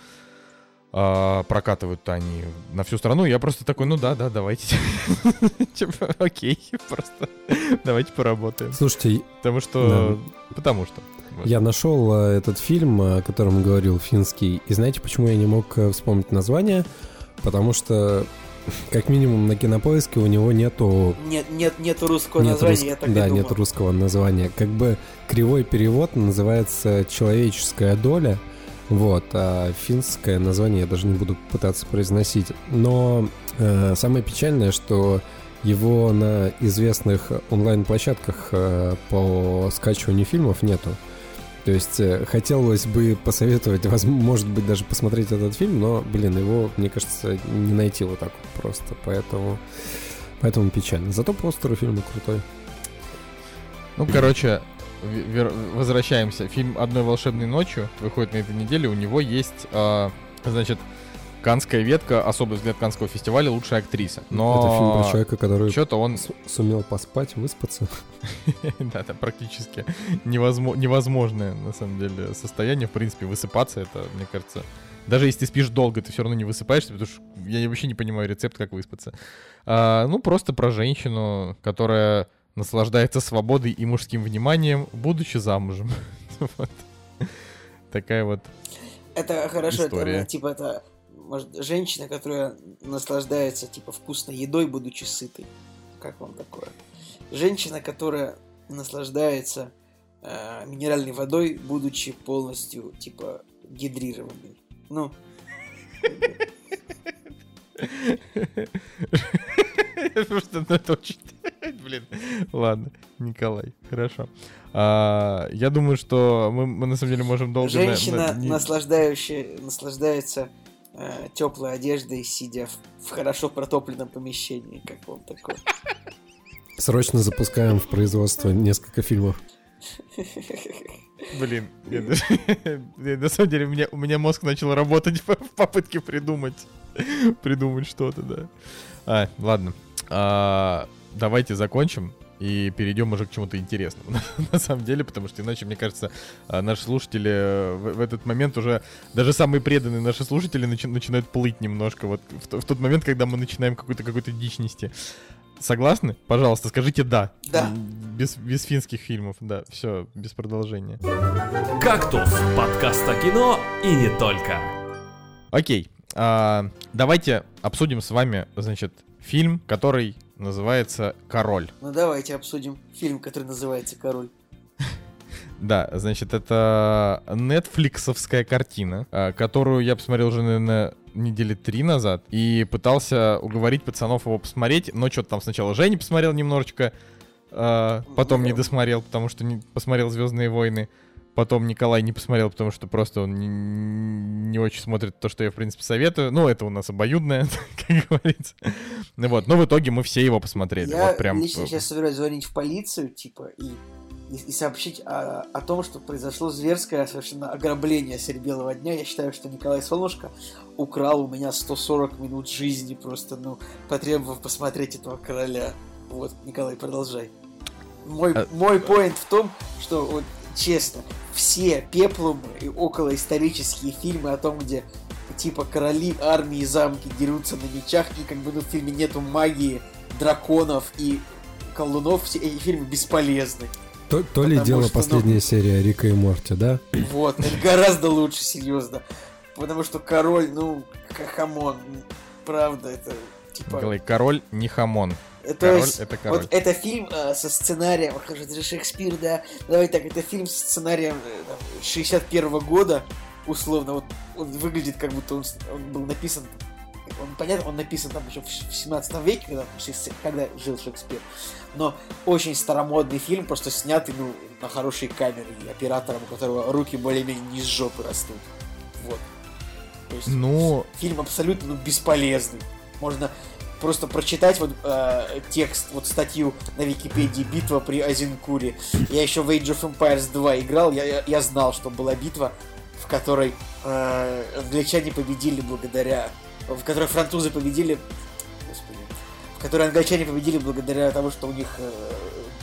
а, прокатывают-то они на всю страну. Я просто такой, ну да, да, давайте. Типа, окей, просто давайте поработаем. Слушайте, Потому что... Потому что. Я нашел э, этот фильм, о котором говорил финский, и знаете, почему я не мог э, вспомнить название? Потому что, как минимум, на кинопоиске у него нету Нет, нет, нету русского Нет названия, рус- я так да, и нет русского названия. Как бы кривой перевод называется «Человеческая доля», вот, а финское название я даже не буду пытаться произносить. Но э, самое печальное, что его на известных онлайн-площадках э, по скачиванию фильмов нету. То есть э, хотелось бы посоветовать, может быть, даже посмотреть этот фильм, но, блин, его, мне кажется, не найти вот так вот просто. Поэтому, поэтому печально. Зато постер фильма крутой. Ну, короче, ве- вер- возвращаемся. Фильм «Одной волшебной ночью» выходит на этой неделе. У него есть, а, значит, Канская ветка, особый взгляд Канского фестиваля, лучшая актриса. Но Это фильм про человека, который что-то он с- сумел поспать, выспаться. Да, это практически невозможно, невозможное, на самом деле, состояние. В принципе, высыпаться, это, мне кажется... Даже если ты спишь долго, ты все равно не высыпаешься, потому что я вообще не понимаю рецепт, как выспаться. А, ну, просто про женщину, которая наслаждается свободой и мужским вниманием, будучи замужем. Вот. Такая вот... Это хорошо, это, История. ну, типа, это, может, женщина, которая наслаждается, типа, вкусной едой, будучи сытой. Как вам такое? Женщина, которая наслаждается э, минеральной водой, будучи полностью, типа, гидрированной. Ну, Просто ну, это очень... Блин, ладно, Николай, хорошо. А, Я думаю, что мы мы на самом деле можем долго... на- на- женщина, не- наслаждающая, наслаждается теплой одеждой, сидя в, в хорошо протопленном помещении. Как вам такое? Срочно запускаем в производство несколько фильмов. Блин, я даже- я- на самом деле у меня, у меня мозг начал работать в в попытке придумать, придумать что-то, да. А, ладно. А, давайте закончим и перейдем уже к чему-то интересному, на самом деле, потому что иначе, мне кажется, а, наши слушатели э, в, в этот момент уже, даже самые преданные наши слушатели начи- начинают плыть немножко вот в, в тот момент, когда мы начинаем какую-то какую-то дичь нести. Согласны? Пожалуйста, скажите «да». Да. Без, без финских фильмов, да, все, без продолжения. «Кактус» — подкаст о кино и не только. Окей, а, давайте обсудим с вами, значит, фильм, который называется «Король». Ну давайте обсудим фильм, который называется «Король». Да, значит, это нетфликсовская картина, а, которую я посмотрел уже, наверное, недели три назад, и пытался уговорить пацанов его посмотреть, но что-то там сначала Женя посмотрел немножечко, а, потом не досмотрел, потому что не посмотрел «Звездные войны», потом Николай не посмотрел, потому что просто он не, не очень смотрит то, что я, в принципе, советую. Ну, это у нас обоюдное, как говорится. Ну вот, но в итоге мы все его посмотрели. Я вот прям... лично сейчас собираюсь звонить в полицию, типа, и, и, и сообщить о, о том, что произошло зверское совершенно ограбление средь белого дня. Я считаю, что Николай Солнышко украл у меня 140 минут жизни, просто, ну, потребовав посмотреть этого короля. Вот, Николай, продолжай. Мой, А- мой поинт в том, что, вот, честно, все пеплумы и околоисторические фильмы о том, где типа короли, армии, замки дерутся на мечах, и как бы ну, в фильме нету магии, драконов и колдунов, все эти фильмы бесполезны. То, то ли дело что, ну- последняя серия Рика и Морти, да? Вот, это гораздо лучше, серьезно. Потому что король, ну, come on, правда, это типа... Николай, король не хамон. То Король есть, это король. вот это фильм э, со сценарием, это же Шекспир, да, давай так, это фильм со сценарием э, там, 61 года, условно, вот он выглядит как будто он, с- он был написан, он, понятно, он написан там еще в ш- в 17 веке, когда, когда жил Шекспир, но очень старомодный фильм, просто снятый, ну, на хорошей камере, и оператором, у которого руки более-менее не с жопы растут, вот. То есть, Ну, фильм абсолютно ну, бесполезный. Можно просто прочитать вот э, текст, вот статью на Википедии «Битва при Азинкуре». Я еще в Age of Empires 2 играл, я, я, я знал, что была битва, в которой э, англичане победили благодаря... В которой французы победили... Господи. В которой англичане победили благодаря тому, что у них э,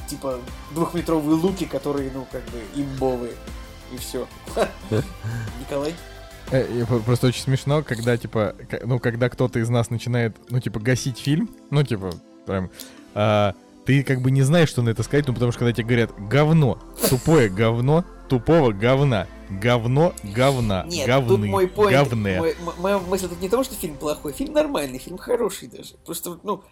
типа двухметровые луки, которые, ну, как бы, имбовые. И все. Николай? Э, Просто очень смешно, когда, типа, ну, когда кто-то из нас начинает, ну, типа, гасить фильм, ну, типа, прям, а, ты как бы не знаешь, что на это сказать, ну, потому что когда тебе говорят говно, тупое говно, тупого говна, говно, говна, Нет, говны, тут мой поинт, говне. мой- моя мысль тут не то, что фильм плохой, фильм нормальный, фильм хороший даже. Просто, ну,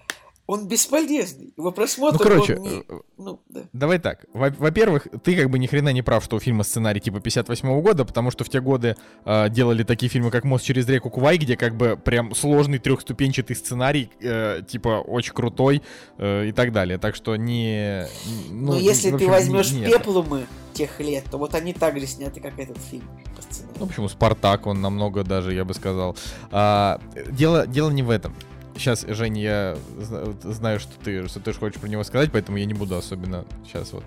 он бесполезный. Его просмотр, Ну, короче, не- э, ну, да. Давай так. Во- Во-первых, ты как бы ни хрена не прав, что у фильма сценарий типа 58 года, потому что в те годы э, делали такие фильмы, как «Мост через реку Кувай», где как бы прям сложный трехступенчатый сценарий, э, типа очень крутой э, и так далее. Так что не... Но ну, если в ты общем, возьмешь не- пеплумы тех лет, то вот они так же сняты, как этот фильм по сценарию. Ну, почему Спартак, он намного даже, я бы сказал. А, дело, дело не в этом. Сейчас, Жень, я зна- знаю, что ты, что ты же хочешь про него сказать, поэтому я не буду особенно сейчас вот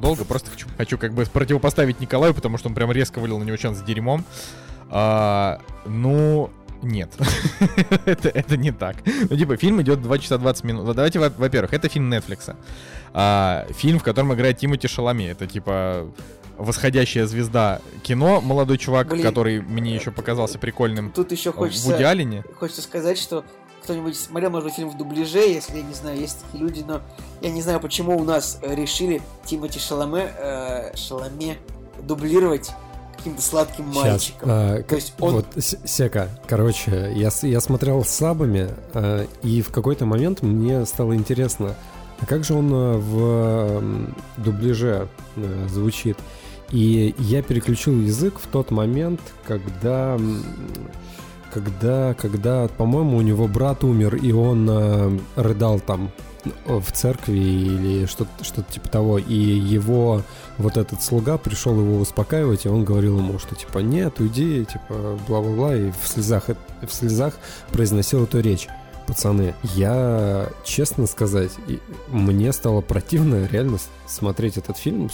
долго. Просто хочу, хочу как бы противопоставить Николаю, потому что он прям резко вылил на него чан с дерьмом. А, ну, нет. это, это не так. Ну, типа, фильм идет 2 часа 20 минут. Давайте, во- во-первых, это фильм Netflix. А, фильм, в котором играет Тимоти Шалами. Это типа восходящая звезда кино, молодой чувак, Блин. который мне еще показался прикольным Тут еще в хочется, Вуди Аллене. хочется сказать, что кто-нибудь смотрел, может быть, фильм в дубляже, если, я не знаю, есть такие люди, но я не знаю, почему у нас э, решили Тимати Шаламе, э, Шаламе дублировать каким-то сладким Сейчас. мальчиком. а, То есть он- Вот, Сека, короче, я, я смотрел с сабами, а, и в какой-то момент мне стало интересно, а как же он в дубляже э, звучит? И я переключил язык в тот момент, когда, когда, когда, по-моему, у него брат умер, и он э, рыдал там э, в церкви или что-то что типа того, и его вот этот слуга пришел его успокаивать, и он говорил ему, что типа нет, уйди, типа бла-бла-бла, и в слезах, в слезах произносил эту речь. Пацаны, я, честно сказать, мне стало противно реально смотреть этот фильм.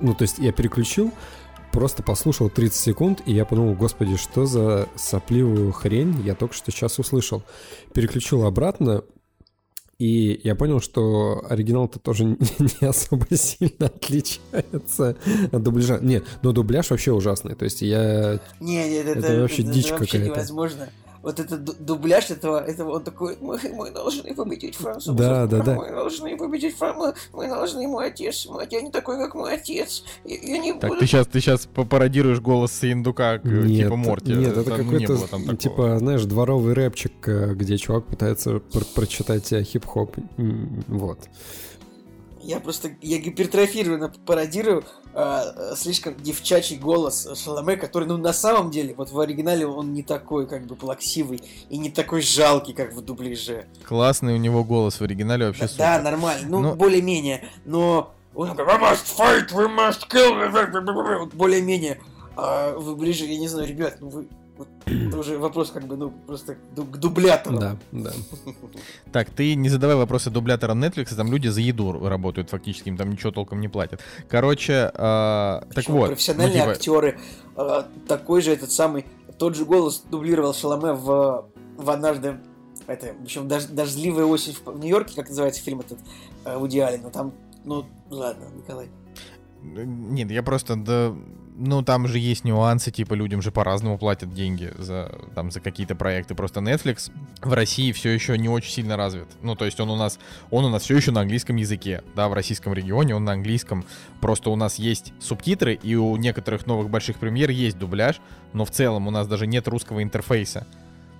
Ну, то есть я переключил, просто послушал 30 секунд, и я подумал, господи, что за сопливую хрень я только что сейчас услышал. Переключил обратно, и я понял, что оригинал-то тоже не, особо сильно отличается от дубляжа. Нет, но дубляж вообще ужасный. То есть я... Не, нет, это, Это вообще дичь вообще какая-то. невозможно. Вот этот ду- дубляж этого, этого он такой, мы, мы должны победить французов. Да, да, да. Мы должны победить французов. Мы должны, мой отец, мой отец не такой, как мой отец. Я, я не Так, буду ты сейчас, ты сейчас пародируешь голос Синдука, Нет, типа Морти. Нет, это, не какой-то, типа, знаешь, дворовый рэпчик, э, где чувак пытается пр- прочитать э, хип-хоп. Вот. Я просто, я гипертрофированно пародирую а, слишком девчачий голос Шаломе, который, ну, на самом деле, вот в оригинале он не такой, как бы, плаксивый и не такой жалкий, как в дубляже. Классный у него голос в оригинале вообще Да, супер. да, нормально, ну, Но- более-менее, но он такой, we must fight, we must kill, вот более-менее. А вы ближе, я не знаю, ребят, ну вы, вот, это уже вопрос, как бы, ну, просто к ду- к дублятору. Да, да. Так, ты не задавай вопросы дубляторам Netflix, там люди за еду работают фактически, им там ничего толком не платят. Короче, а, так вот. Профессиональные ну, типа, актеры. а, такой же этот самый, тот же голос дублировал Шаломе в, в однажды, это, в общем, дож- дождливая осень в, в Нью-Йорке, как называется фильм этот, э, Вуди Аллена, там, ну, ладно, Николай. Нет, я просто, да, ну там же есть нюансы, типа людям же по-разному платят деньги за, там, за какие-то проекты. Просто Netflix в России все еще не очень сильно развит. Ну, то есть он у нас, он у нас все еще на английском языке, да, в российском регионе он на английском. Просто у нас есть субтитры, и у некоторых новых больших премьер есть дубляж, но в целом у нас даже нет русского интерфейса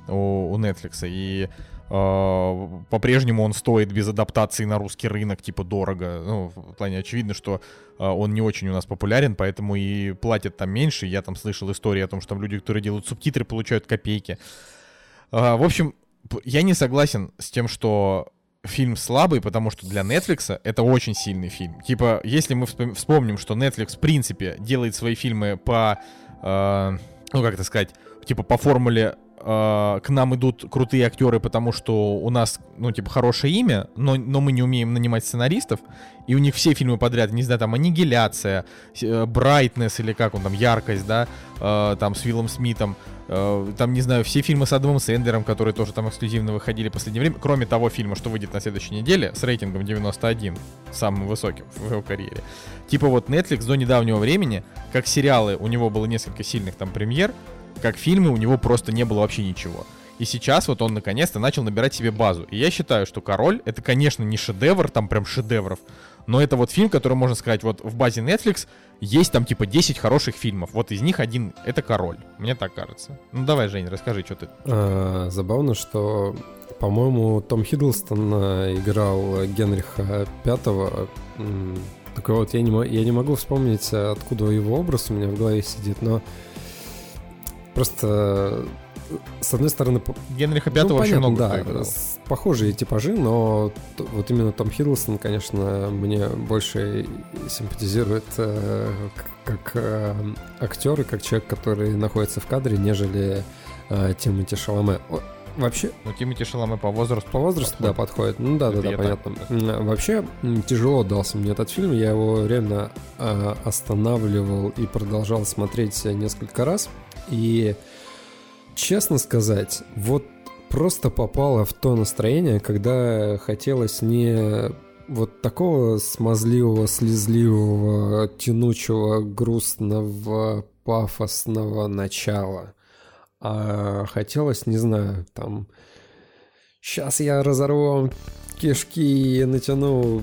у, у Netflix. И по-прежнему он стоит без адаптации на русский рынок, типа, дорого. Ну, в плане очевидно, что э, он не очень у нас популярен, поэтому и платят там меньше. Я там слышал истории о том, что там люди, которые делают субтитры, получают копейки. А, в общем, я не согласен с тем, что фильм слабый, потому что для Netflix это очень сильный фильм. Типа, если мы вспом- вспомним, что Netflix, в принципе, делает свои фильмы по, ну, как это сказать, типа по формуле э, к нам идут крутые актеры, потому что у нас, ну, типа, хорошее имя, но, но мы не умеем нанимать сценаристов, и у них все фильмы подряд, не знаю, там, «Аннигиляция», э, «Брайтнесс» или как он там, «Яркость», да, э, там, с Виллом Смитом, э, там, не знаю, все фильмы с Адамом Сэндлером, которые тоже там эксклюзивно выходили в последнее время, кроме того фильма, что выйдет на следующей неделе, с рейтингом 91, самым высоким в его карьере. Типа вот Netflix до недавнего времени, как сериалы, у него было несколько сильных там премьер, как фильмы у него просто не было вообще ничего. И сейчас вот он наконец-то начал набирать себе базу. И я считаю, что «Король» — это, конечно, не шедевр, там прям шедевров, но это вот фильм, который, можно сказать, вот в базе Netflix есть там типа 10 хороших фильмов. Вот из них один — это «Король». Мне так кажется. Ну давай, Жень, расскажи, что ты... А, забавно, что, по-моему, Том Хиддлстон а, играл Генриха Пятого. Только вот я не, я не могу вспомнить, откуда его образ у меня в голове сидит, но просто с одной стороны, Генриха ну, Пятого очень понятно, много да, играл. похожие типажи, но вот именно Том Хиддлстон, конечно, мне больше симпатизирует э, как э, актер и как человек, который находится в кадре, нежели э, Тимоти Шаломе. Вообще, Ну, Тимати Шаламе по возрасту. по возрасту, да, подходит. Ну да, да, да, понятно. так- Вообще, тяжело дался мне этот фильм. Я его реально э, останавливал и продолжал смотреть несколько раз. И, честно сказать, вот просто попало в то настроение, когда хотелось не вот такого смазливого, слезливого, тянучего, грустного, пафосного начала. А хотелось, не знаю, там... Сейчас я разорву вам кишки и натяну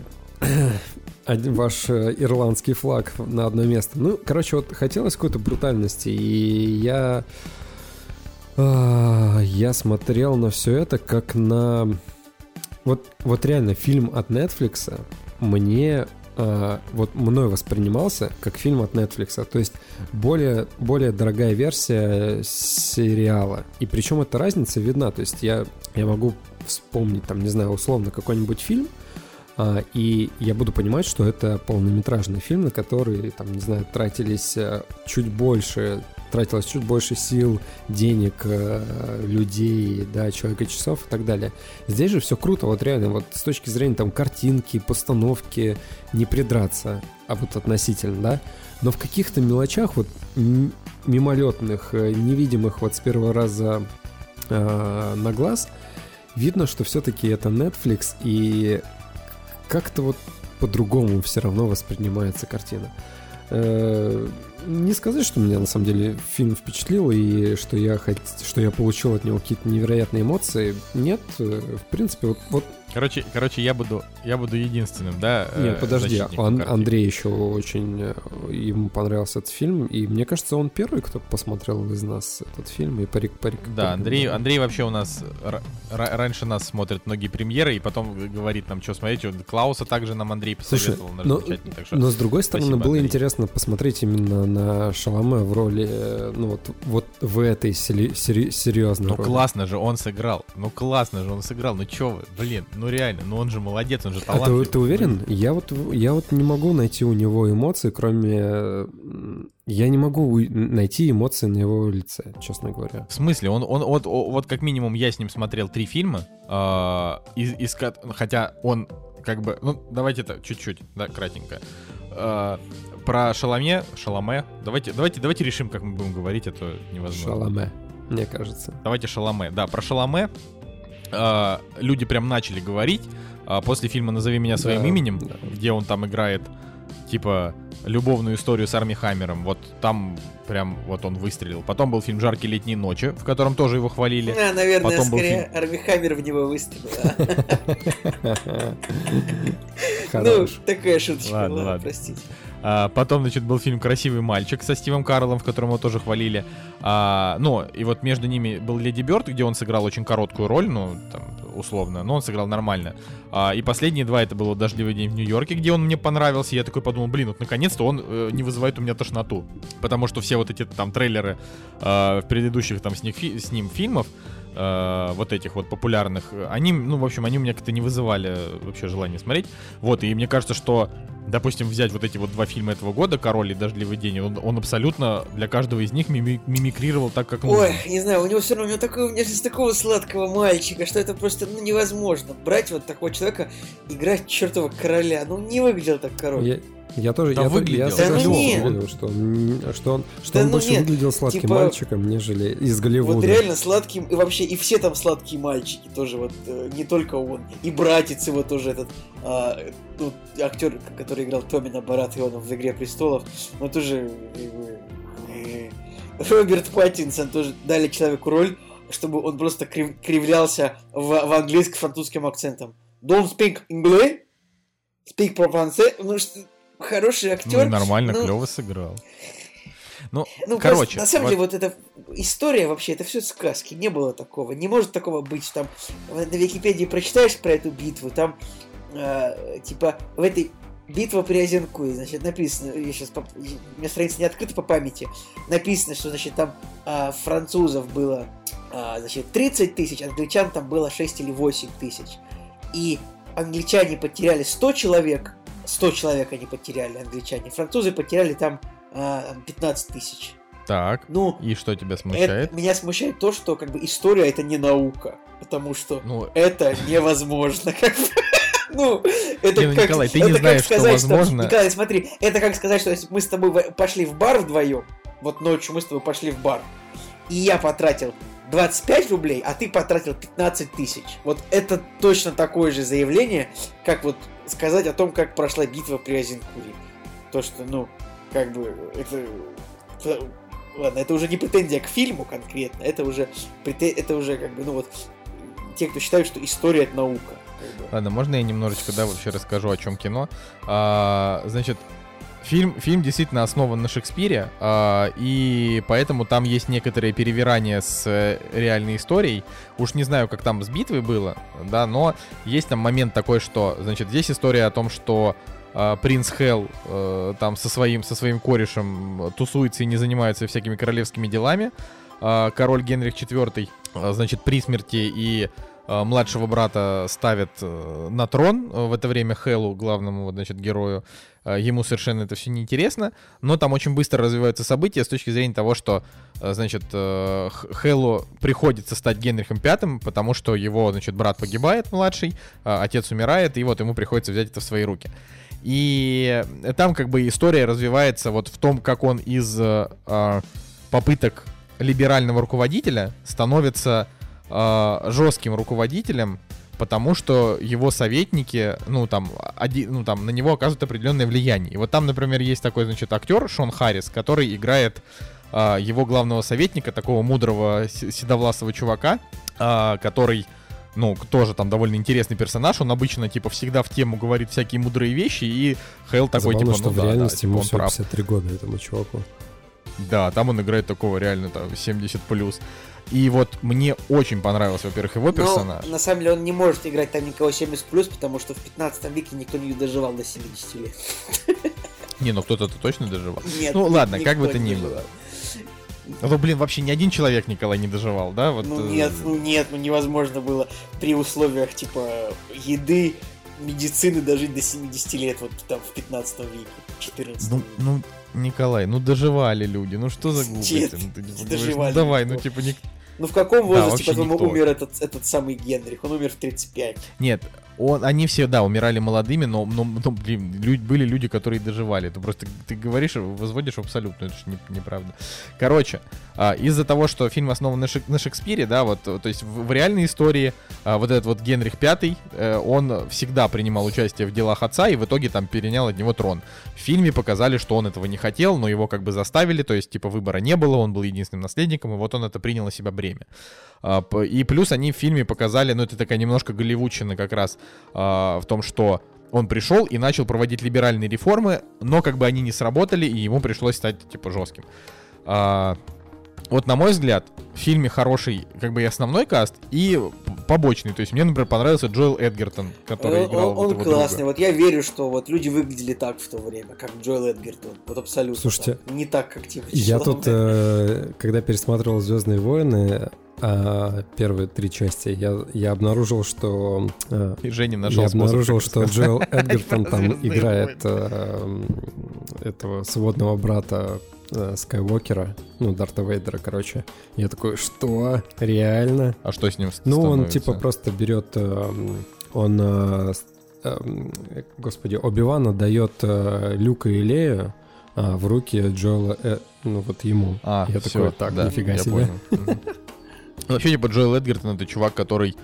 один ваш э, ирландский флаг на одно место. Ну, короче, вот хотелось какой-то брутальности, и я... а, Я смотрел на все это как на... Вот, вот реально фильм от Netflix мне а, вот мной воспринимался как фильм от Netflix. То есть более, более дорогая версия сериала. И причем эта разница видна. То есть я, я могу вспомнить, там, не знаю, условно какой-нибудь фильм, и я буду понимать, что это полнометражный фильм, на который, там, не знаю, тратились э, чуть больше, тратилось чуть больше сил, денег, э, людей, да, человека часов и так далее. Здесь же все круто, вот реально, вот с точки зрения там картинки, постановки, не придраться, а вот относительно, да. Но в каких-то мелочах, вот мимолетных, э, невидимых вот с первого раза э, на глаз, видно, что все-таки это Netflix, и как-то вот по-другому все равно воспринимается картина. Э, Не сказать, что меня на самом деле фильм впечатлил и что я хот... что я получил от него какие-то невероятные эмоции. Нет, э, в принципе, вот, вот Короче, короче, я буду, я буду единственным, да? э, нет, подожди, Ан-. Андрей еще очень э, ему понравился этот фильм, и мне кажется, он первый, кто посмотрел из нас этот фильм и парик парик. Да, Андрей, Андрей вообще у нас ра- ра- раньше нас смотрит многие премьеры и потом говорит нам, что смотреть. Вот Клауса также нам Андрей Слушай, посоветовал, наш но, замечательный, так что но с другой стороны, спасибо, было Андрей. интересно посмотреть именно на Шаломе в роли, э, ну вот, вот в этой сери- сери- серьезной Ну роли. классно же он сыграл. Ну классно же он сыграл. Ну чё вы, блин, ну реально, ну он же молодец, он же А ты, талантливый. ты уверен? Я вот, я вот не могу найти у него эмоции, кроме... Я не могу найти эмоции на его лице, честно говоря. В смысле? Он, он, вот, вот как минимум я с ним смотрел три фильма, а, из, из хотя он как бы, ну давайте это чуть-чуть, да, кратенько. А, про Шаломе, Шаломе, давайте, давайте, давайте решим, как мы будем говорить, это невозможно. Шаломе, мне кажется. Давайте Шаломе. Да, про Шаломе а, люди прям начали говорить а, после фильма «Назови меня своим Да, именем», да. где он там играет типа любовную историю с Арми Хаммером. Вот там прям вот он выстрелил. Потом был фильм «Жаркие летние ночи», в котором тоже его хвалили. А, наверное, Потом был скорее Арми Хаммер в него выстрелил. а? Ну, такая шуточка была, ладно. простите. А, потом, значит, был фильм «Красивый мальчик» со Стивом Карлом, в котором его тоже хвалили. А, ну, и вот между ними был Леди Бёрд, где он сыграл очень короткую роль, ну, там, условно, но он сыграл нормально. А, и последние два это было «Дождливый день в Нью-Йорке», где он мне понравился. Я такой подумал, блин, вот наконец-то он э, не вызывает у меня тошноту. Потому что все вот эти там трейлеры э, в предыдущих там с, них с ним фильмов, э, вот этих вот популярных, они, ну, в общем, они у меня как-то не вызывали вообще желания смотреть. Вот, и мне кажется, что допустим, взять вот эти вот два фильма этого года, «Король» и «Дождливый день», он, он абсолютно для каждого из них мими- мимикрировал так, как нужно. Ой, не знаю, у него все равно, у него такой внешность такого сладкого мальчика, что это просто ну, невозможно. Брать вот такого человека, играть чертова короля. Ну, не выглядел так король. Я, я тоже, Да я, выглядел. я Да согласен ну с нет. Юлием, что он, что он, что Да он ну больше нет, выглядел сладким типа- мальчиком, нежели из Голливуда. Вот реально сладким, и вообще, и все там сладкие мальчики тоже, вот, э, не только он. И братец его тоже этот, а, ну, актер, который играл Томина Барат Иона в «Игре престолов», он тоже, э, э, Роберт Паттинсон тоже дали человеку роль, чтобы он просто крив- кривлялся в, в английско-французским акцентом. Don't speak English, speak français. Ну, что, хороший Ну, актер. и нормально, ну, клево сыграл. Ну, ну, короче, просто, на самом вот- деле, вот эта история вообще, это все сказки, не было такого. Не может такого быть. Там на Википедии прочитаешь про эту битву, там э, типа в этой битва при Озенкуе, значит, написано, я сейчас, у меня страница не открыта по памяти, написано, что, значит, там а, французов было, а, значит, 30 тысяч, англичан там было 6 или 8 тысяч. И англичане потеряли 100 человек, 100 человек они потеряли, англичане, французы потеряли там а, 15 тысяч. так, Ну, и что тебя смущает? это- меня смущает то, что как бы история это не наука, потому что Ну, это невозможно. Как бы. Ну, это Не, ну, как, Николай, ты это не знаешь, что сказать, возможно. Николай, смотри, это как сказать, что если мы с тобой пошли в бар вдвоем, вот ночью мы с тобой пошли в бар, и я потратил 25 рублей, а ты потратил 15 тысяч. Вот это точно такое же заявление, как вот сказать о том, как прошла битва при Азенкуре. То, что, ну, как бы, это... Ладно, это уже не претензия к фильму конкретно, это уже, это уже как бы, ну вот, те, кто считают, что история это наука. Ладно, можно я немножечко, да, вообще расскажу, о чем кино. А, значит, фильм, фильм действительно основан на Шекспире, а, и поэтому там есть некоторые перевирания с э, реальной историей. Уж не знаю, как там с битвой было, да, но есть там момент такой, что, значит, здесь история о том, что а, принц Хелл э, там со своим, со своим корешем тусуется и не занимается всякими королевскими делами. А, король Генрих IV, а, значит, при смерти и младшего брата ставят э, на трон. э, В это время Хеллу, главному, значит, герою, э, ему совершенно это все неинтересно. Но там очень быстро развиваются события с точки зрения того, что, э, значит, э, Х- Хеллу приходится стать Генрихом V, потому что его, значит, брат погибает младший, отец умирает, и вот ему приходится взять это в свои руки. И э, там как бы история развивается вот в том, как он из э, попыток либерального руководителя становится э, жестким руководителем, потому что его советники, ну там, один, ну там на него оказывают определенное влияние. И вот там, например, есть такой, значит, актер Шон Харрис, который играет э, его главного советника, такого мудрого седовласого чувака, э, который ну, тоже там довольно интересный персонаж, он обычно, типа, всегда в тему говорит всякие мудрые вещи, и Хейл такой, Забавно, типа, что ну в да, да, реальности типа, ему он всего прав. 53 года этому чуваку. Да, там он играет такого реально там 70 плюс. И вот мне очень понравился, во-первых, его персонаж. Но, на самом деле он не может играть там никого 70 плюс, потому что в 15 веке никто не доживал до 70 лет. Не, ну кто-то точно доживал. Нет, Ну ладно, как бы то ни было. Ну, блин, вообще ни один человек, Николай, не доживал, да? Вот, Ну э, нет, ну нет, ну невозможно было при условиях типа еды, медицины дожить до 70 лет вот там в 15 веке, 14 Ну, ну, Николай, ну доживали люди, ну что за глупости? Ну, ты, не говоришь, доживали ну, давай, никто. ну типа не... Ну в каком Да, возрасте, вообще по-твоему, умер этот, этот самый Генрих? Он умер в 35. Нет, он, они все, да, умирали молодыми, но, но, но, блин, лю- были люди, которые доживали. Это просто ты говоришь, возводишь в абсолютно, это же не- неправда. Короче, а, из-за того, что фильм основан на, Шек- на Шекспире, да, вот, то есть в, в реальной истории а, вот этот вот Генрих V, э, он всегда принимал участие в делах отца и в итоге там перенял от него трон. В фильме показали, что он этого не хотел, но его как бы заставили, то есть типа выбора не было, он был единственным наследником, и вот он это принял на себя бремя. А, И плюс они в фильме показали, ну это такая немножко голливудчина как раз, а, в том, что он пришел и начал проводить либеральные реформы, но как бы они не сработали, и ему пришлось стать типа жестким. А, вот на мой взгляд, в фильме хороший как бы и основной каст, и побочный. То есть мне, например, понравился Джоэл Эдгертон, который Он, играл он- вот он классный. друга. Вот я верю, что вот люди выглядели так в то время, как Джоэл Эдгертон. Вот абсолютно. Слушайте, так. не так, как типа Я тут, э, когда пересматривал Звездные войны, первые три части, я, я обнаружил, что... а, И Женя нашел я обнаружил, что. Джоэл Эдгертон там играет а, этого сводного брата а, Скайуокера, ну, Дарта Вейдера, короче. Я такой, что? Реально? А что с ним Ну, он типа просто берет, он, э, э, господи, Оби-Ван отдает э, Люка и Лею а, в руки Джоэла, э, ну вот ему. А, Я всё, такой, так, да, нифига я себе. понял. Вообще, типа, Джоэл Эдгертон — это чувак, который...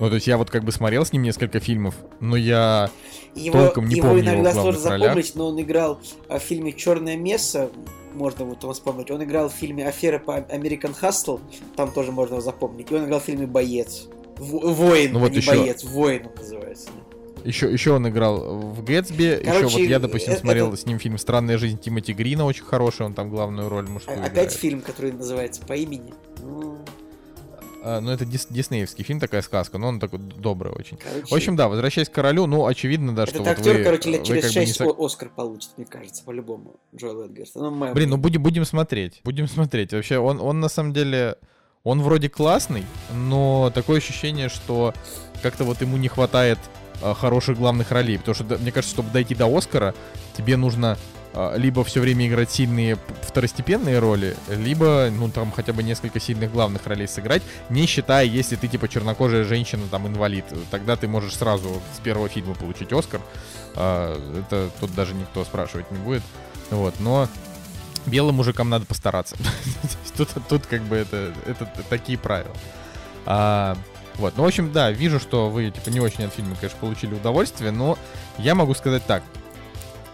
Ну, то есть я вот как бы смотрел с ним несколько фильмов, но я... Его, Толком не его помню его иногда главных сложно ролях. запомнить, но он играл а, в фильме Черное место. Можно вот его вспомнить. Он играл в фильме Афера по American Hustle. Там тоже можно его запомнить. И он играл в фильме Боец. Во- Воин, Ну а вот не еще- боец. Воин он называется. Еще, еще он играл в Гэтсби, еще вот я, допустим, э- смотрел это- с ним фильм «Странная жизнь» Тимоти Грина, очень хороший, он там главную роль А- мужскую опять играет. фильм, который называется по имени. Ну, А, ну, это дис- диснеевский фильм, такая сказка, но он такой добрый очень. короче, В общем, да, возвращаясь к королю, ну, очевидно, да, что этот вот актер, вы, короче, лет вы через как бы не 6 сог- Оскар получит, мне кажется, по-любому. Джоэл Эдгертон. Ну, Блин, ну будем, будем смотреть. Будем смотреть. Вообще, он, он на самом деле. Он вроде классный, но такое ощущение, что как-то вот ему не хватает а, хороших главных ролей. Потому что, мне кажется, чтобы дойти до Оскара, тебе нужно либо все время играть сильные второстепенные роли, либо, ну, там хотя бы несколько сильных главных ролей сыграть, не считая, если ты, типа, чернокожая женщина, там, инвалид. Тогда ты можешь сразу с первого фильма получить Оскар. А, это тут даже никто спрашивать не будет. Вот, но белым мужикам надо постараться. тут, тут как бы это, это такие правила. А, вот, ну, в общем, да, вижу, что вы, типа, не очень от фильма, конечно, получили удовольствие, но я могу сказать так.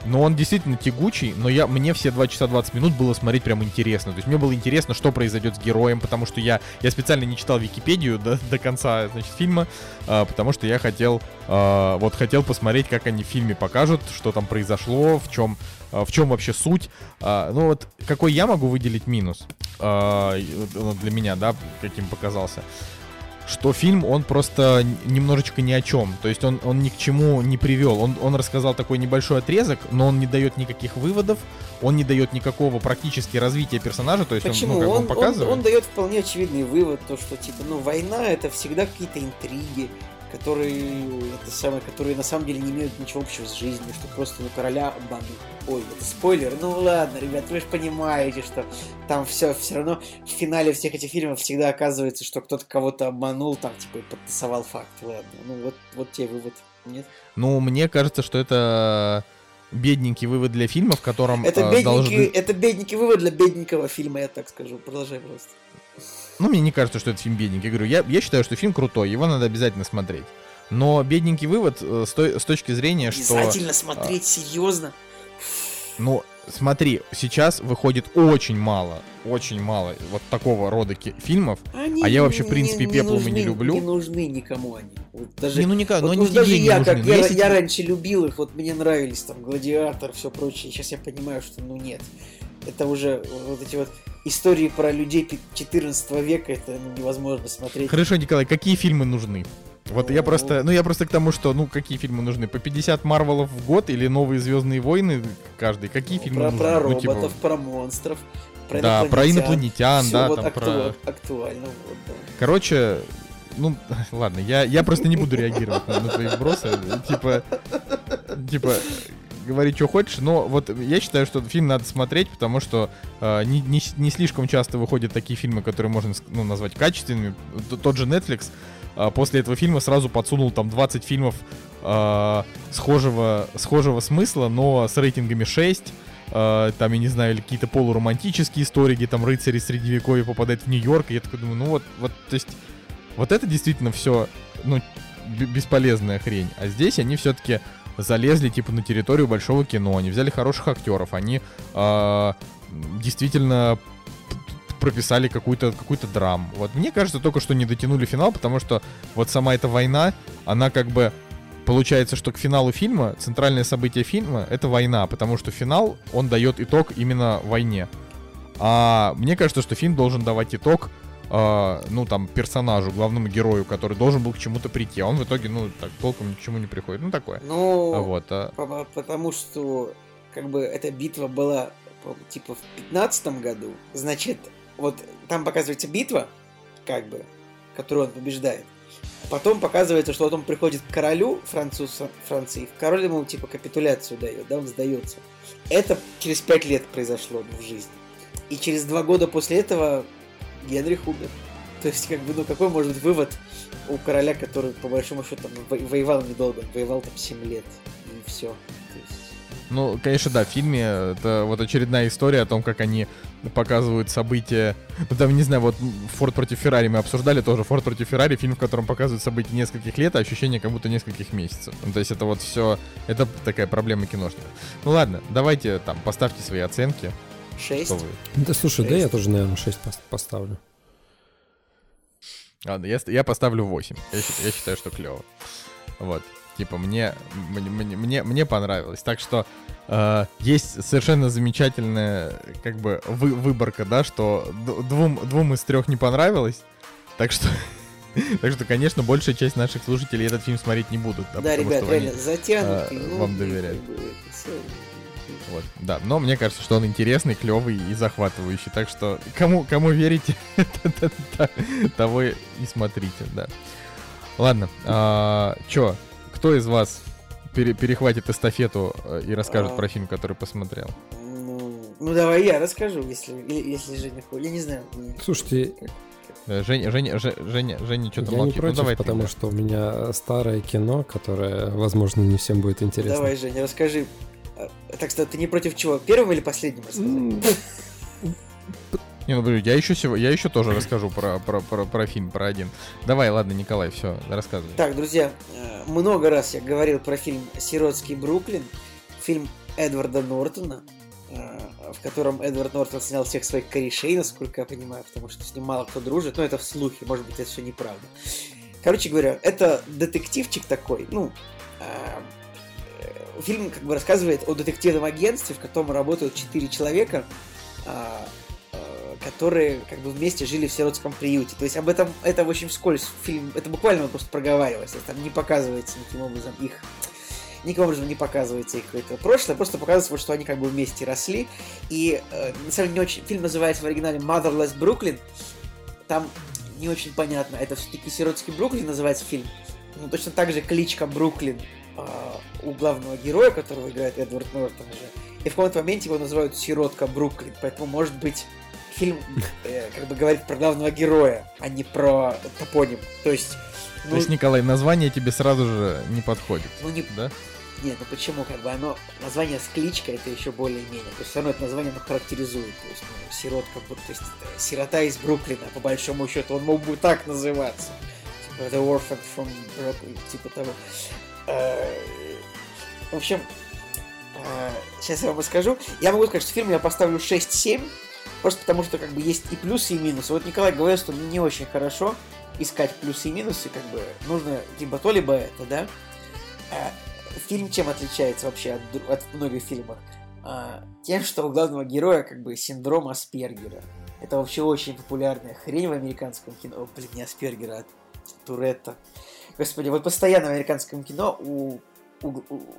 Но он действительно тягучий, но я, мне все 2 часа 20 минут было смотреть прям интересно. То есть мне было интересно, что произойдет с героем, потому что я, я специально не читал Википедию до, до конца значит, фильма, а, потому что я хотел, а, вот хотел посмотреть, как они в фильме покажут, что там произошло, в чем, а, в чем вообще суть. А, ну вот, какой я могу выделить минус ну, для меня, да, каким показался что фильм, он просто немножечко ни о чем. То есть он, он ни к чему не привел. Он, он рассказал такой небольшой отрезок, но он не дает никаких выводов, он не дает никакого практически развития персонажа. То есть Почему? он, ну, как он, он показывает. он, он дает вполне очевидный вывод, то, что типа, ну, война это всегда какие-то интриги, которые, это самое, которые на самом деле не имеют ничего общего с жизнью, что просто ну, короля обманул. Ой, это спойлер. Ну ладно, ребят, вы же понимаете, что там все все равно в финале всех этих фильмов всегда оказывается, что кто-то кого-то обманул, там типа подтасовал факт. Ладно, ну вот, вот тебе вывод. Нет? Ну, мне кажется, что это бедненький вывод для фильма, в котором Это э, бедненький, должны... это бедненький вывод для бедненького фильма, я так скажу. Продолжай просто. Ну, мне не кажется, что это фильм бедненький. Я говорю, я, я считаю, что фильм крутой, его надо обязательно смотреть. Но бедненький вывод э, с, той- с точки зрения, что... Обязательно смотреть, серьезно. Ну, смотри, сейчас выходит очень мало, очень мало вот такого рода фильмов. Они А я вообще, в принципе, пеплумы не нужны- люблю. Не нужны никому они. Вот даже, Не, ну никак, вот, но ну, они даже не я, нужны. как Но я, если я раньше любил их, вот мне нравились там Гладиатор, все прочее. Сейчас я понимаю, что ну нет. Это уже вот эти вот истории про людей пи- 14 века, это ну, невозможно смотреть. Хорошо, Николай, какие фильмы нужны? Вот я Ну. просто, ну я просто к тому, что, ну какие фильмы нужны? По 50 Марвелов в год или новые Звездные войны каждый? Какие Ну, фильмы про, нужны? про Ну, типа, роботов, про монстров, про да, про инопланетян, Всё да, вот там акту- про... актуально. Вот, да. Короче, ну, ладно, я, я просто не буду реагировать на, на твои вбросы. Типа, типа, говори, что хочешь, но вот я считаю, что фильм надо смотреть, потому что э, не, не, не слишком часто выходят такие фильмы, которые можно ну, назвать качественными. Тот же Netflix э, после этого фильма сразу подсунул там 20 фильмов э, схожего, схожего смысла, но с рейтингами 6. э, там, я не знаю, или какие-то полуромантические истории, где там рыцари средневековья попадают в Нью-Йорк, и я такой думаю, ну вот, вот, то есть, вот это действительно все, ну, бесполезная хрень. А здесь они все-таки залезли, типа, на территорию большого кино, они взяли хороших актеров, они э, действительно прописали какую-то какую драму. Вот мне кажется только, что не дотянули финал, потому что вот сама эта война, она как бы получается, что к финалу фильма центральное событие фильма это война, потому что финал он дает итог именно войне. А мне кажется, что фильм должен давать итог, э, ну там персонажу, главному герою, который должен был к чему-то прийти, а он в итоге, ну так толком ни к чему не приходит, ну такое. Ну, А вот. а- По- Потому что, как бы, эта битва была, типа, в пятнадцатом году. Значит, вот там показывается битва, как бы, которую он побеждает. Потом показывается, что вот он приходит к королю француз, Франции, король ему типа капитуляцию дает, да, он сдается. Это через пять лет произошло в жизни. И через два года после этого Генрих умер. То есть, как бы, ну, какой может быть вывод у короля, который, по большому счету, там, во- воевал недолго, воевал там 7 лет, и все. Ну, конечно, да, в фильме это вот очередная история о том, как они показывают события. Ну, там, не знаю, вот Форд против Феррари мы обсуждали тоже. Форд против Феррари, фильм, в котором показывают события нескольких лет, а ощущение как будто нескольких месяцев. Ну, то есть это вот все, это такая проблема киношника. Ну ладно, давайте там поставьте свои оценки. 6. Что вы? Да слушай, да Шесть. я тоже, наверное, 6 поставлю. Ладно, я, я поставлю 8. Я, я считаю, что клево. Вот. Типа, мне, мне, мне, мне, понравилось. Так что э, есть совершенно замечательная, как бы, вы, выборка, да, что двум, двум из трех не понравилось. Так что, так что, конечно, большая часть наших слушателей этот фильм смотреть не будут. Да, Да, ребят, что они- реально, затянутый. э, ну, вам и доверяют. Вот, да, но мне кажется, что он интересный, клевый и захватывающий. Так что кому, кому верите, того и смотрите, да. Ладно, а, чё, кто из вас пере- перехватит эстафету э, и расскажет А. про фильм, который посмотрел? Ну, ну, давай я расскажу, если, если Женя хочет. Я не знаю. Слушайте, Э, Женя, Женя, Же- Женя, Женя что-то я не молчит. Ну против, давай ты, потому да. что у меня старое кино, которое, возможно, не всем будет интересно. Давай, Женя, расскажи. А, Так что ты не против чего? Первым или последним рассказать? Не, ну, подожди, я еще, сего- я еще тоже расскажу про, про, про, про фильм, про один. Давай, ладно, Николай, все, рассказывай. Так, друзья, э, много раз я говорил про фильм «Сиротский Бруклин», фильм Эдварда Нортона, э, в котором Эдвард Нортон снял всех своих корешей, насколько я понимаю, потому что с ним мало кто дружит, но это в слухе, может быть, это все неправда. Короче говоря, это детективчик такой, ну, э, э, фильм как бы рассказывает о детективном агентстве, в котором работают четыре человека, а, э, которые как бы вместе жили в сиротском приюте. То есть об этом это очень вскользь фильм, это буквально просто проговаривается, там не показывается никаким образом их никаким образом не показывается их это прошлое, просто показывается, что они как бы вместе росли. И э, на самом деле не очень... Фильм называется в оригинале Motherless Brooklyn. Там не очень понятно, это все-таки сиротский Бруклин называется фильм. Ну, точно так же кличка Бруклин э, у главного героя, которого играет Эдвард Нортон уже. И в каком-то моменте его называют Сиротка Бруклин. Поэтому, может быть, фильм э, как бы говорит про главного героя, а не про топоним. То есть... То есть, Николай, название тебе сразу же не подходит, ну, не, да? нет, ну почему, как бы оно, название с кличкой это еще более-менее. То есть равно это название оно характеризует. То есть, ну, сиротка, то есть это сирота из Бруклина, по большому счету, он мог бы так называться. Типа The Orphan from Brooklyn, типа того. Э, В общем, сейчас я вам расскажу. Я могу сказать, что фильм я поставлю 6-7, просто потому что как бы есть и плюсы, и минусы. Вот Николай говорил, что не очень хорошо искать плюсы и минусы, как бы нужно либо то, либо это, да? А, фильм чем отличается вообще от, от многих фильмов? Тем, что у главного героя как бы синдром Аспергера. Это вообще очень популярная хрень в американском кино. О, блин, не Аспергера, а Туретта. Господи, вот постоянно в американском кино у, у,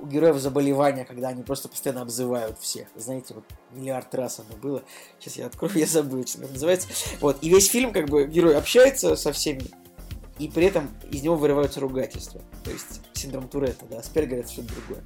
у героев заболевания, когда они просто постоянно обзывают всех. Знаете, вот миллиард раз оно было. Сейчас я открою, я забыл, что это называется. Вот, и весь фильм, как бы, герой общается со всеми, и при этом из него вырываются ругательства. То есть синдром Туретта, да, Аспергер это что-то другое.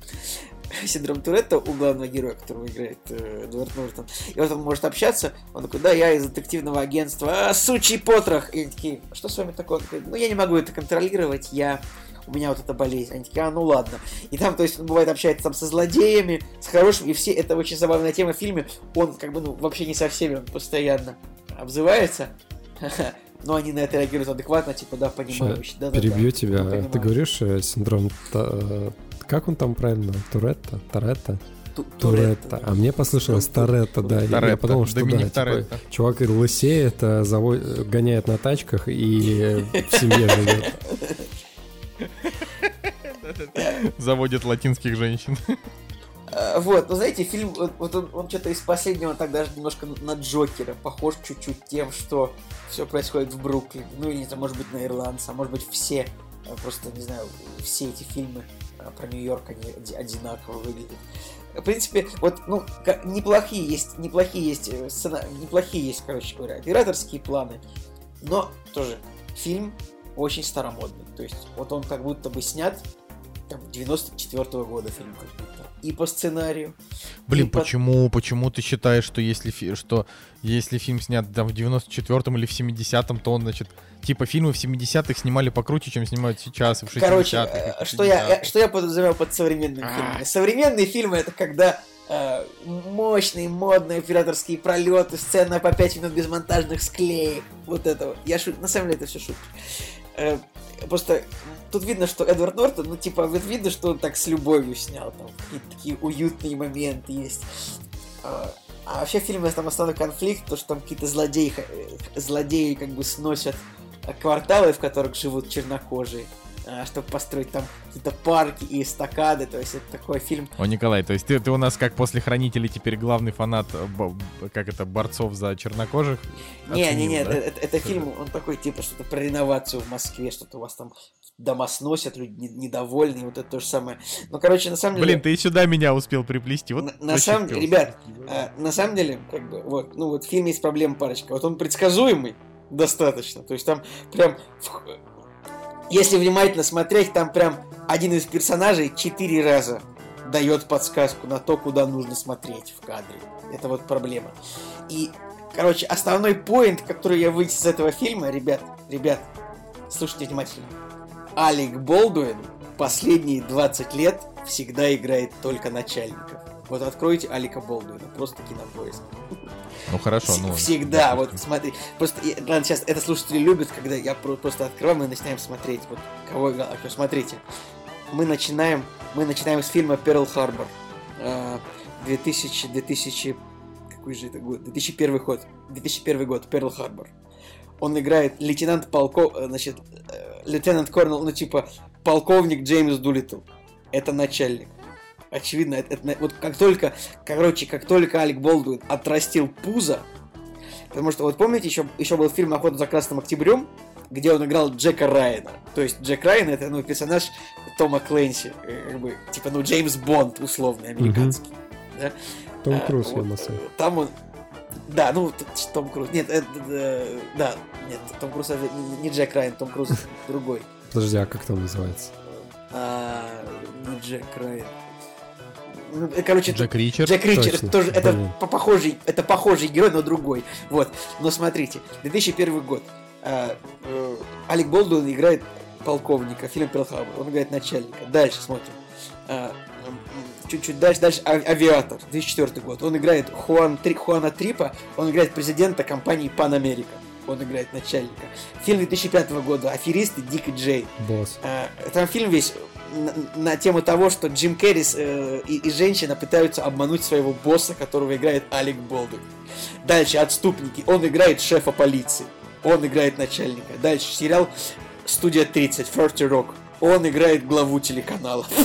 Синдром Туретта у главного героя, которого играет э, Эдвард Нортон. И вот он может общаться, он такой, да, я из детективного агентства, а, сучий потрох! И они такие, «А что с вами такое? Он такой, ну, я не могу это контролировать, я у меня вот эта болезнь. Они такие, а, ну ладно. И там, то есть, он бывает общается там со злодеями, с хорошими, и все, это очень забавная тема в фильме. Он, как бы, ну, вообще не со всеми, он постоянно обзывается. Но они на это реагируют адекватно, типа, да, понимаю. Да, да, Перебью да, тебя. понимаю. Ты говоришь э, синдром... э, Как он там правильно? Туретта? Торетто? Ту- Туретта. да. А мне послышалось Торетто, да. Я- подумал, что да, Доминик типа, Торетто. чувак лысеет, а заво- гоняет на тачках и э, в семье живет. Заводит латинских женщин. А, Вот, ну знаете, фильм, вот, он, он что-то из последнего так даже немножко на Джокера похож чуть-чуть тем, что все происходит в Бруклине. Ну или, это может быть, на Ирландца, а может быть, все, а, просто, не знаю, все эти фильмы про Нью-Йорк, они оди- одинаково выглядят. В принципе, вот, ну, неплохие есть, неплохие есть, э, сцена- неплохие есть, короче говоря, операторские планы. Но тоже фильм очень старомодный. То есть вот он как будто бы снят там, 94 года фильм как будто. И по сценарию. Блин, и по- почему, почему ты считаешь, что если, фи- что если фильм снят там в 94-м или в 70-м, то он, значит, типа фильмы в 70-х снимали покруче, чем снимают сейчас, в 60-х. Короче, э, что я, 50-х. э, что я подразумеваю под современными А. фильмами? Современные фильмы это когда э, мощные, модные операторские пролеты, сцена по 5 минут без монтажных склеек. Вот это вот. Я шут... На самом деле это все шутки. Э, просто тут видно, что Эдвард Нортон, ну, типа, вот видно, что он так с любовью снял. Там какие-то такие уютные моменты есть. А, а вообще в фильме там основной конфликт, то, что там какие-то злодеи, э, злодеи как бы сносят кварталы, в которых живут чернокожие, чтобы построить там какие-то парки и эстакады. То есть это такой фильм О, Николай, то есть ты, ты у нас как после Хранителей теперь главный фанат, э, как это, борцов за чернокожих? Не, Оценил, не, не, да? это, это- фильм, он такой, типа, что-то про реновацию в Москве, что-то у вас там дома сносят, люди не- недовольны, вот это то же самое. Ну, короче, на самом деле... Блин, ты и сюда меня успел приплести. Вот на, на самом деле, ребят, а, на самом деле, как бы, вот, ну вот в фильме есть проблема парочка. Вот он предсказуемый достаточно. То есть там прям, если внимательно смотреть, там прям один из персонажей четыре раза дает подсказку на то, куда нужно смотреть в кадре. Это вот проблема. И, короче, основной поинт, который я вынес из этого фильма, ребят, ребят, слушайте внимательно. Алик Болдуин последние 20 лет всегда играет только начальников. Вот откройте Алика Болдуина, просто кинопоиск. Ну хорошо, Вс- ну... Всегда, вот допустим. смотри. Просто, ладно, сейчас это слушатели любят, когда я про- просто открываю, мы начинаем смотреть. Вот кого Смотрите. Мы начинаем, мы начинаем с фильма Перл Харбор. 2000, 2000, какой же это год? 2001 год. 2001 год, Перл Харбор. Он играет лейтенант полков, э, значит, э, лейтенант Корнел, ну типа полковник Джеймс Дулиттл. Это начальник. Очевидно, это, это вот как только, короче, как только Алек Болдуин отрастил пузо, потому что вот помните, еще, еще был фильм «Охота за Красным Октябрем», где он играл Джека Райана. То есть Джек Райан это ну, персонаж Тома Клэнси, э, как бы, типа, ну, Джеймс Бонд условный, американский. да. Том А, Круз, я вот, Там он... Да, ну, Том Круз. Нет, это, э, да, нет, Том Круз это не, не Джек Райан, Том Круз другой. Подожди, а как там называется? А, не Джек Райан. Короче, Джек Ричард. Джек Ричард Точно, тоже, это блин. по- похожий, это похожий герой, но другой. Вот. Но смотрите, 2001 год. А, э, Алек Болдуин играет полковника, фильм Перл Харбор. Он играет начальника. Дальше смотрим. А, чуть-чуть дальше, дальше а- Авиатор, 2004 год. Он играет Хуан, Три, Хуана Трипа, он играет президента компании Pan America. Он играет начальника. Фильм 2005 года «Аферисты Дик и Джей». Босс. Там фильм весь на, на тему того, что Джим Керрис э, и, и женщина пытаются обмануть своего босса, которого играет Алек Болдуин. Дальше «Отступники». Он играет шефа полиции. Он играет начальника. Дальше сериал «Студия 30», «Ферти Рок». Он играет главу телеканала.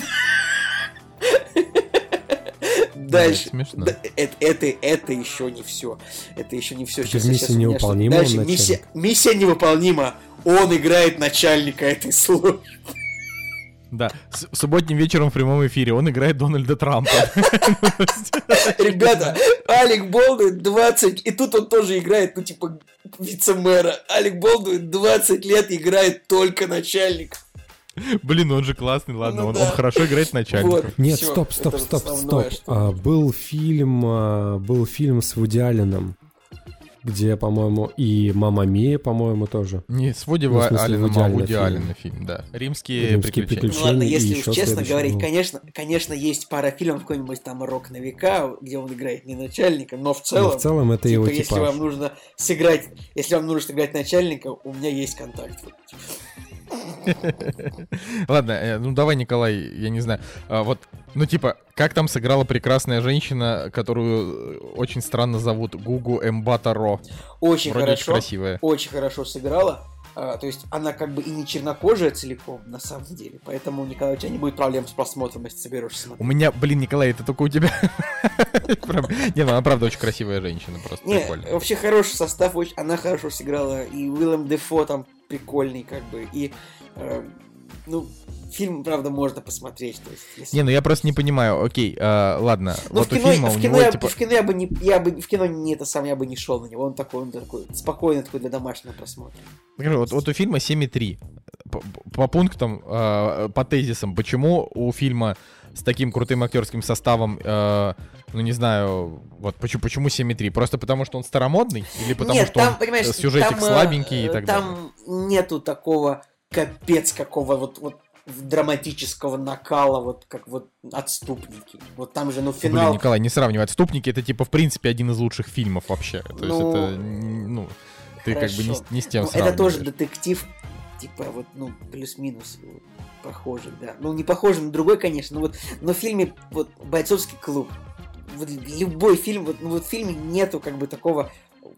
Дальше. смешно. Да, это, это, это еще не все. Это еще не все. Так «Миссия невыполнима» он Дальше миссия, миссия невыполнима. Он играет начальника этой службы. Да, с- субботним вечером в прямом эфире он играет Дональда Трампа. Ребята, Алек Болдуин 20, и тут он тоже играет, ну, типа, вице-мэра. Алек Болдуин 20 лет играет только начальник. Блин, он же классный, ладно, Ну он, да. он хорошо играет начальников. Вот. Нет, Всё, стоп, стоп, стоп, основное, стоп. А, был фильм, а, был фильм с Вуди Алленом, где, по-моему, и Мама Мия, по-моему, тоже. Не, с Вуди Ну, в смысле, Алленом, Вуди а Аллена Вуди фильм. Аллена фильм, да. Римские Римские приключения. Ну ладно, если уж честно следующий говорить, был. конечно, конечно, есть пара фильмов, какой-нибудь там «Рок на века», где он играет не начальника, но в Но целом, в целом это типа, его если типаж. вам нужно сыграть, если вам нужно сыграть начальника, у меня есть контакт. Ладно, э, ну давай, Николай, я не знаю. а, вот, ну типа, как там сыграла прекрасная женщина, которую э, очень странно зовут Гугу Эмбатаро. Очень Вроде очень хорошо. красивая. очень хорошо сыграла. А, то есть она как бы и не чернокожая целиком, на самом деле. Поэтому, Николай, у тебя не будет проблем с просмотром, если соберешься У смотреть. меня, блин, Николай, это только у тебя. Не, ну она правда очень красивая женщина, просто прикольно. вообще хороший состав, она хорошо сыграла. И Уиллем Дефо там прикольный, как бы. И э, ну, фильм, правда, можно посмотреть. То есть, если... Не, ну я просто не понимаю, окей, э, ладно, Ну, вот в кино, фильма в, кино него, я, типа... в кино я бы не, я бы в кино не это сам, я бы не шел на него. Он такой, он такой спокойный такой для домашнего просмотра. Скажи, вот, вот у фильма 7,3. По, по пунктам, э, по тезисам, почему у фильма с таким крутым актерским составом, э, ну не знаю, вот почему, почему 7,3? Просто потому, что он старомодный? Или потому, Нет, что там, он сюжетик там, э, слабенький и так там далее? нету такого капец какого вот, вот драматического накала, вот как вот отступники. Вот там же, ну, Блин, финал... Николай, не сравнивай. «Отступники» — это, типа, в принципе, один из лучших фильмов вообще. То есть Ну, это, н- ну, ты как бы не, с- хорошо. не с тем Ну, это тоже детектив, типа вот, ну, плюс-минус вот, похожий, да. Ну, не похожий на другой, конечно, но вот, но в фильме вот «Бойцовский клуб», вот любой фильм, вот, ну, вот в фильме нету как бы такого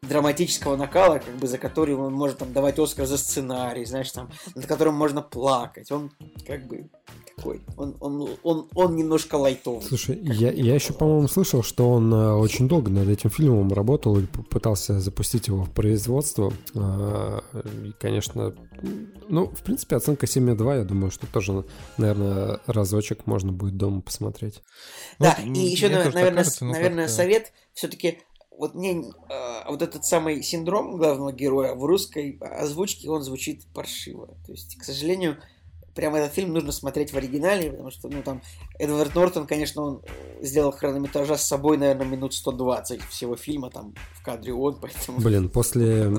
драматического накала, как бы за который он может там давать Оскар за сценарий, знаешь, там, над которым можно плакать. Он как бы такой, он, он, он, он немножко лайтовый. Слушай, я, я еще, по-моему, слышал, что он э, очень долго над этим фильмом работал и пытался запустить его в производство. А, И, конечно, ну, в принципе, оценка 7,2, я думаю, что тоже, наверное, разочек можно будет дома посмотреть. Да, Вот, и еще, наверное, кажется, но наверное как-то- совет все-таки вот мне э, вот этот самый синдром главного героя в русской озвучке он звучит паршиво. То есть, к сожалению, прямо этот фильм нужно смотреть в оригинале, потому что, ну, там, Эдвард Нортон, конечно, он э, сделал хронометража с собой, наверное, минут 120 всего фильма, там, в кадре он, поэтому... Блин, после,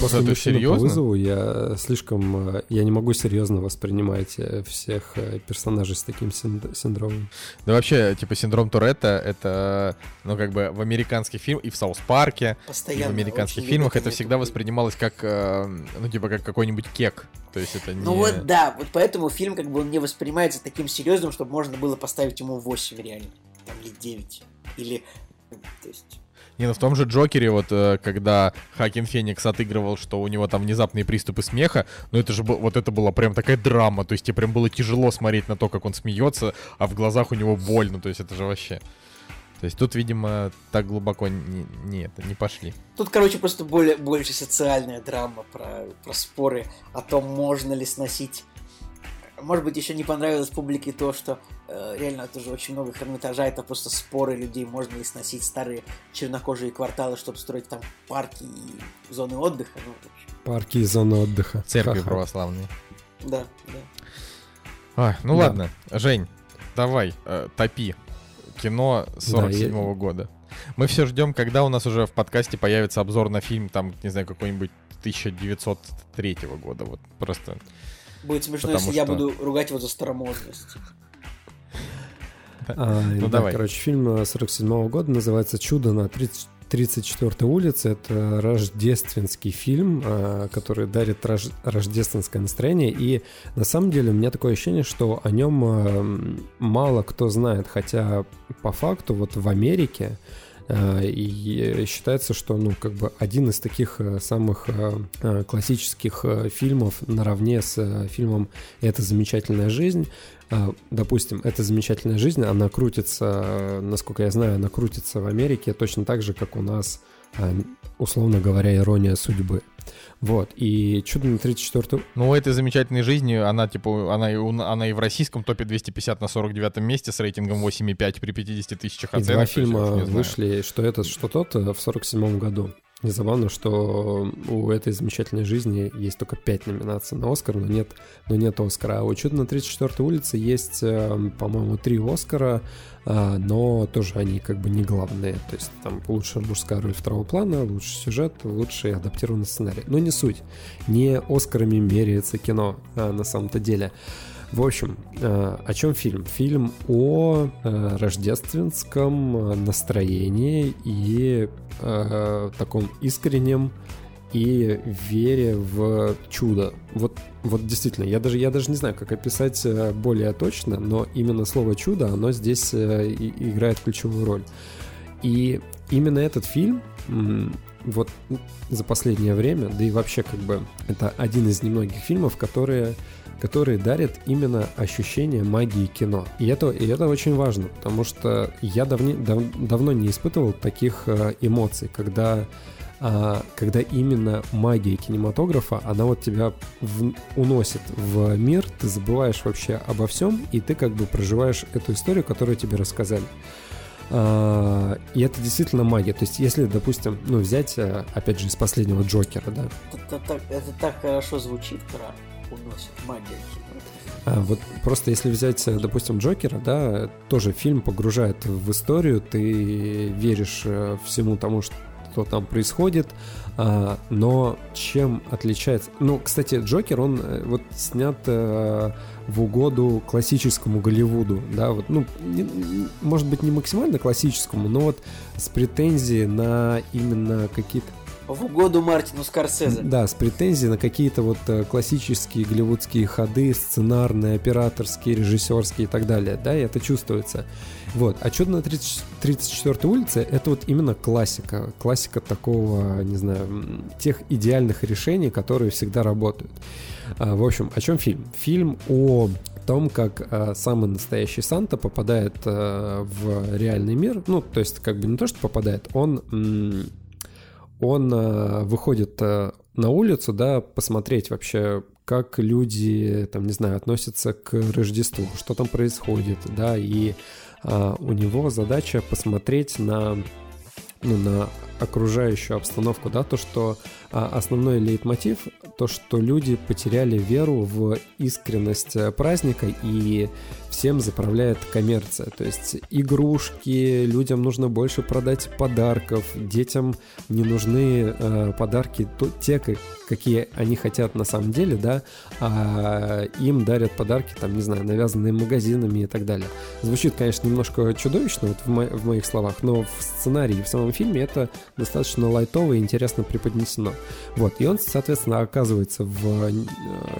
после «Мужчины по вызову» я слишком... э, Я не могу серьезно воспринимать э, всех персонажей с таким синд- синдромом. Да вообще, типа, синдром Туретта — это, ну, как бы в американских фильмах и в Саус-парке, в американских фильмах это всегда воспринималось как, ну, типа, как какой-нибудь кек. То есть это не... Ну вот да, вот поэтому фильм как бы он не воспринимается таким серьезным, чтобы можно было поставить ему 8 реально, там, или 9, или... ну, То есть... Не, ну в том же Джокере, вот э, когда Хоакин Феникс отыгрывал, что у него там внезапные приступы смеха, ну это же вот это была прям такая драма, то есть тебе прям было тяжело смотреть на то, как он смеется, а в глазах у него больно, то есть это же вообще. То есть тут, видимо, так глубоко не, не это, не пошли. Тут, короче, просто более, больше социальная драма про, про споры о том, можно ли сносить. Может быть, еще не понравилось публике то, что э, реально тоже очень много хронометража, это просто споры людей, можно ли сносить старые чернокожие кварталы, чтобы строить там парки и зоны отдыха. Ну, Парки и зоны отдыха. Церкви Ха-ха. православные. да, да. А, ну Да. ладно, Жень, давай, э, топи кино 47 года. Мы все ждем, когда у нас уже в подкасте появится обзор на фильм, там, не знаю, какой-нибудь 1903 года. Вот просто. Будет смешно, Потому если я что- буду ругать его за старомодность. А, Ну, да, давай. короче, фильм 47 года называется «Чудо на 30 34 улице». Это рождественский фильм, а, который дарит рож- рождественское настроение. И на самом деле у меня такое ощущение, что о нем а, мало кто знает. Хотя по факту вот в Америке а, и считается, что, ну, как бы один из таких э, самых э, э, классических фильмов наравне с фильмом «Это замечательная жизнь». А, Допустим, «Это замечательная жизнь», она крутится, насколько я знаю, она крутится в Америке точно так же, как у нас, а, условно говоря, «Ирония судьбы». Вот, и «Чудо на 34 Ну, у этой замечательной жизни, она, типа, она и, она и в российском топе 250 на 49 месте с рейтингом 8,5 при 50 тысячах И оценок. два есть я фильма вышли, что этот, что тот, э, в 47 году. И забавно, что у этой замечательной жизни есть только 5 номинаций на Оскар, но нет, но нет Оскара. А у «Чудо на 34 улице» есть, э, по-моему, три Оскара, а, но тоже они как бы не главные. То есть там лучшая мужская роль второго плана, лучший сюжет, лучший адаптированный сценарий. Но не суть. Не Оскарами меряется кино а, на самом-то деле. В общем, э, о чем фильм? Фильм о э, рождественском э, настроении и таком искреннем и вере в чудо. Вот, вот действительно, я даже, я даже не знаю, как описать более точно, но именно слово чудо, оно здесь играет ключевую роль. И именно этот фильм, вот за последнее время, да и вообще как бы это один из немногих фильмов, которые которые дарят именно ощущение магии кино. И это, и это очень важно, потому что я давни, дав- давно не испытывал таких э, эмоций, когда а, когда именно магия кинематографа, она вот тебя в, уносит в мир, ты забываешь вообще обо всем, и ты как бы проживаешь эту историю, которую тебе рассказали. А, и это действительно магия. То есть, если, допустим, ну, взять, э, опять же, из последнего Джокера, да. Это, так, это так хорошо звучит про уносит магия а, вот просто если взять, э, допустим, Джокера, да, тоже фильм погружает в историю, ты веришь э, всему тому, что там происходит, а, но чем отличается... Ну, кстати, Джокер, он вот снят в угоду классическому Голливуду, да, вот, ну, может быть, не максимально классическому, но вот с претензией на именно какие-то в угоду Мартину Скорсезе. Да, с претензией на какие-то вот э, классические голливудские ходы, сценарные, операторские, режиссерские и так далее, да, и это чувствуется. Вот, а «Чудо на 30, 34-й улице» — это вот именно классика, классика такого, не знаю, тех идеальных решений, которые всегда работают. А, в общем, о чем фильм? Фильм о том, как э, самый настоящий Санта попадает э, в реальный мир. Ну, то есть, как бы не то, что попадает, он он э, выходит э, на улицу, да, посмотреть вообще, как люди, там, не знаю, относятся к Рождеству, что там происходит, да, и э, у него задача посмотреть на, ну, на окружающую обстановку, да, то, что а, основной лейтмотив, то, что люди потеряли веру в искренность э, праздника и всем заправляет коммерция. То есть игрушки, людям нужно больше продать подарков, детям не нужны э, подарки то, те, какие они хотят на самом деле, да, а им дарят подарки, там, не знаю, навязанные магазинами и так далее. Звучит, конечно, немножко чудовищно вот в, мо- в моих словах, но в сценарии, в самом фильме это достаточно лайтово и интересно преподнесено. Вот, и он, соответственно, оказывается в э,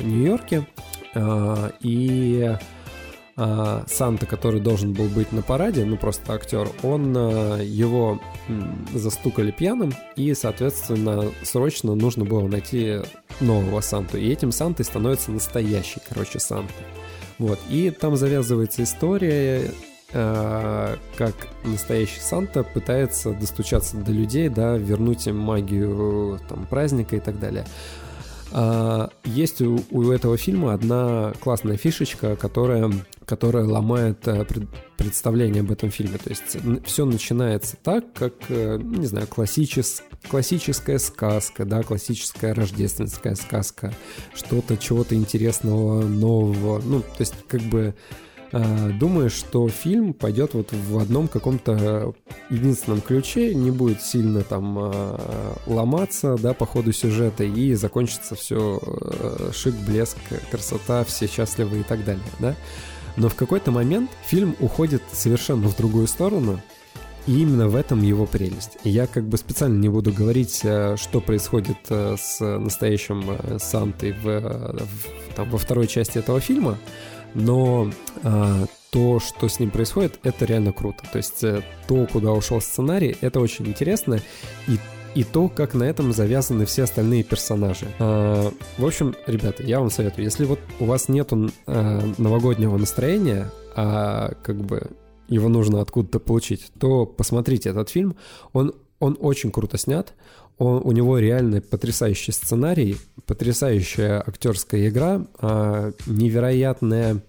Нью-Йорке, э, и э, Санта, который должен был быть на параде, ну просто актер, он его застукали пьяным, и, соответственно, срочно нужно было найти нового Санту. И этим Сантой становится настоящий, короче, Санта. Вот, и там завязывается история как настоящий Санта пытается достучаться до людей, да, вернуть им магию там, праздника и так далее. А, есть у, у этого фильма одна классная фишечка, которая, которая ломает э, представление об этом фильме. То есть все начинается так, как, э, не знаю, классичес, классическая сказка, да, классическая рождественская сказка, что-то, чего-то интересного, нового. Ну, то есть как бы Э, думаю, что фильм пойдет вот в одном каком-то единственном ключе, не будет сильно там э, ломаться, да, по ходу сюжета, и закончится все э, шик, блеск, красота, все счастливы и так далее, да. Но в какой-то момент фильм уходит совершенно в другую сторону, и именно в этом его прелесть. Я как бы специально не буду говорить, что происходит с настоящим Сантой в, в, там, во второй части этого фильма, но а, то, что с ним происходит, это реально круто. То есть э, то, куда ушел сценарий, это очень интересно. И и то, как на этом завязаны все остальные персонажи. А, в общем, ребята, я вам советую, если вот у вас нету а, новогоднего настроения, а как бы его нужно откуда-то получить, то посмотрите этот фильм. Он, он очень круто снят, он, у него реально потрясающий сценарий, потрясающая актерская игра, а, невероятная,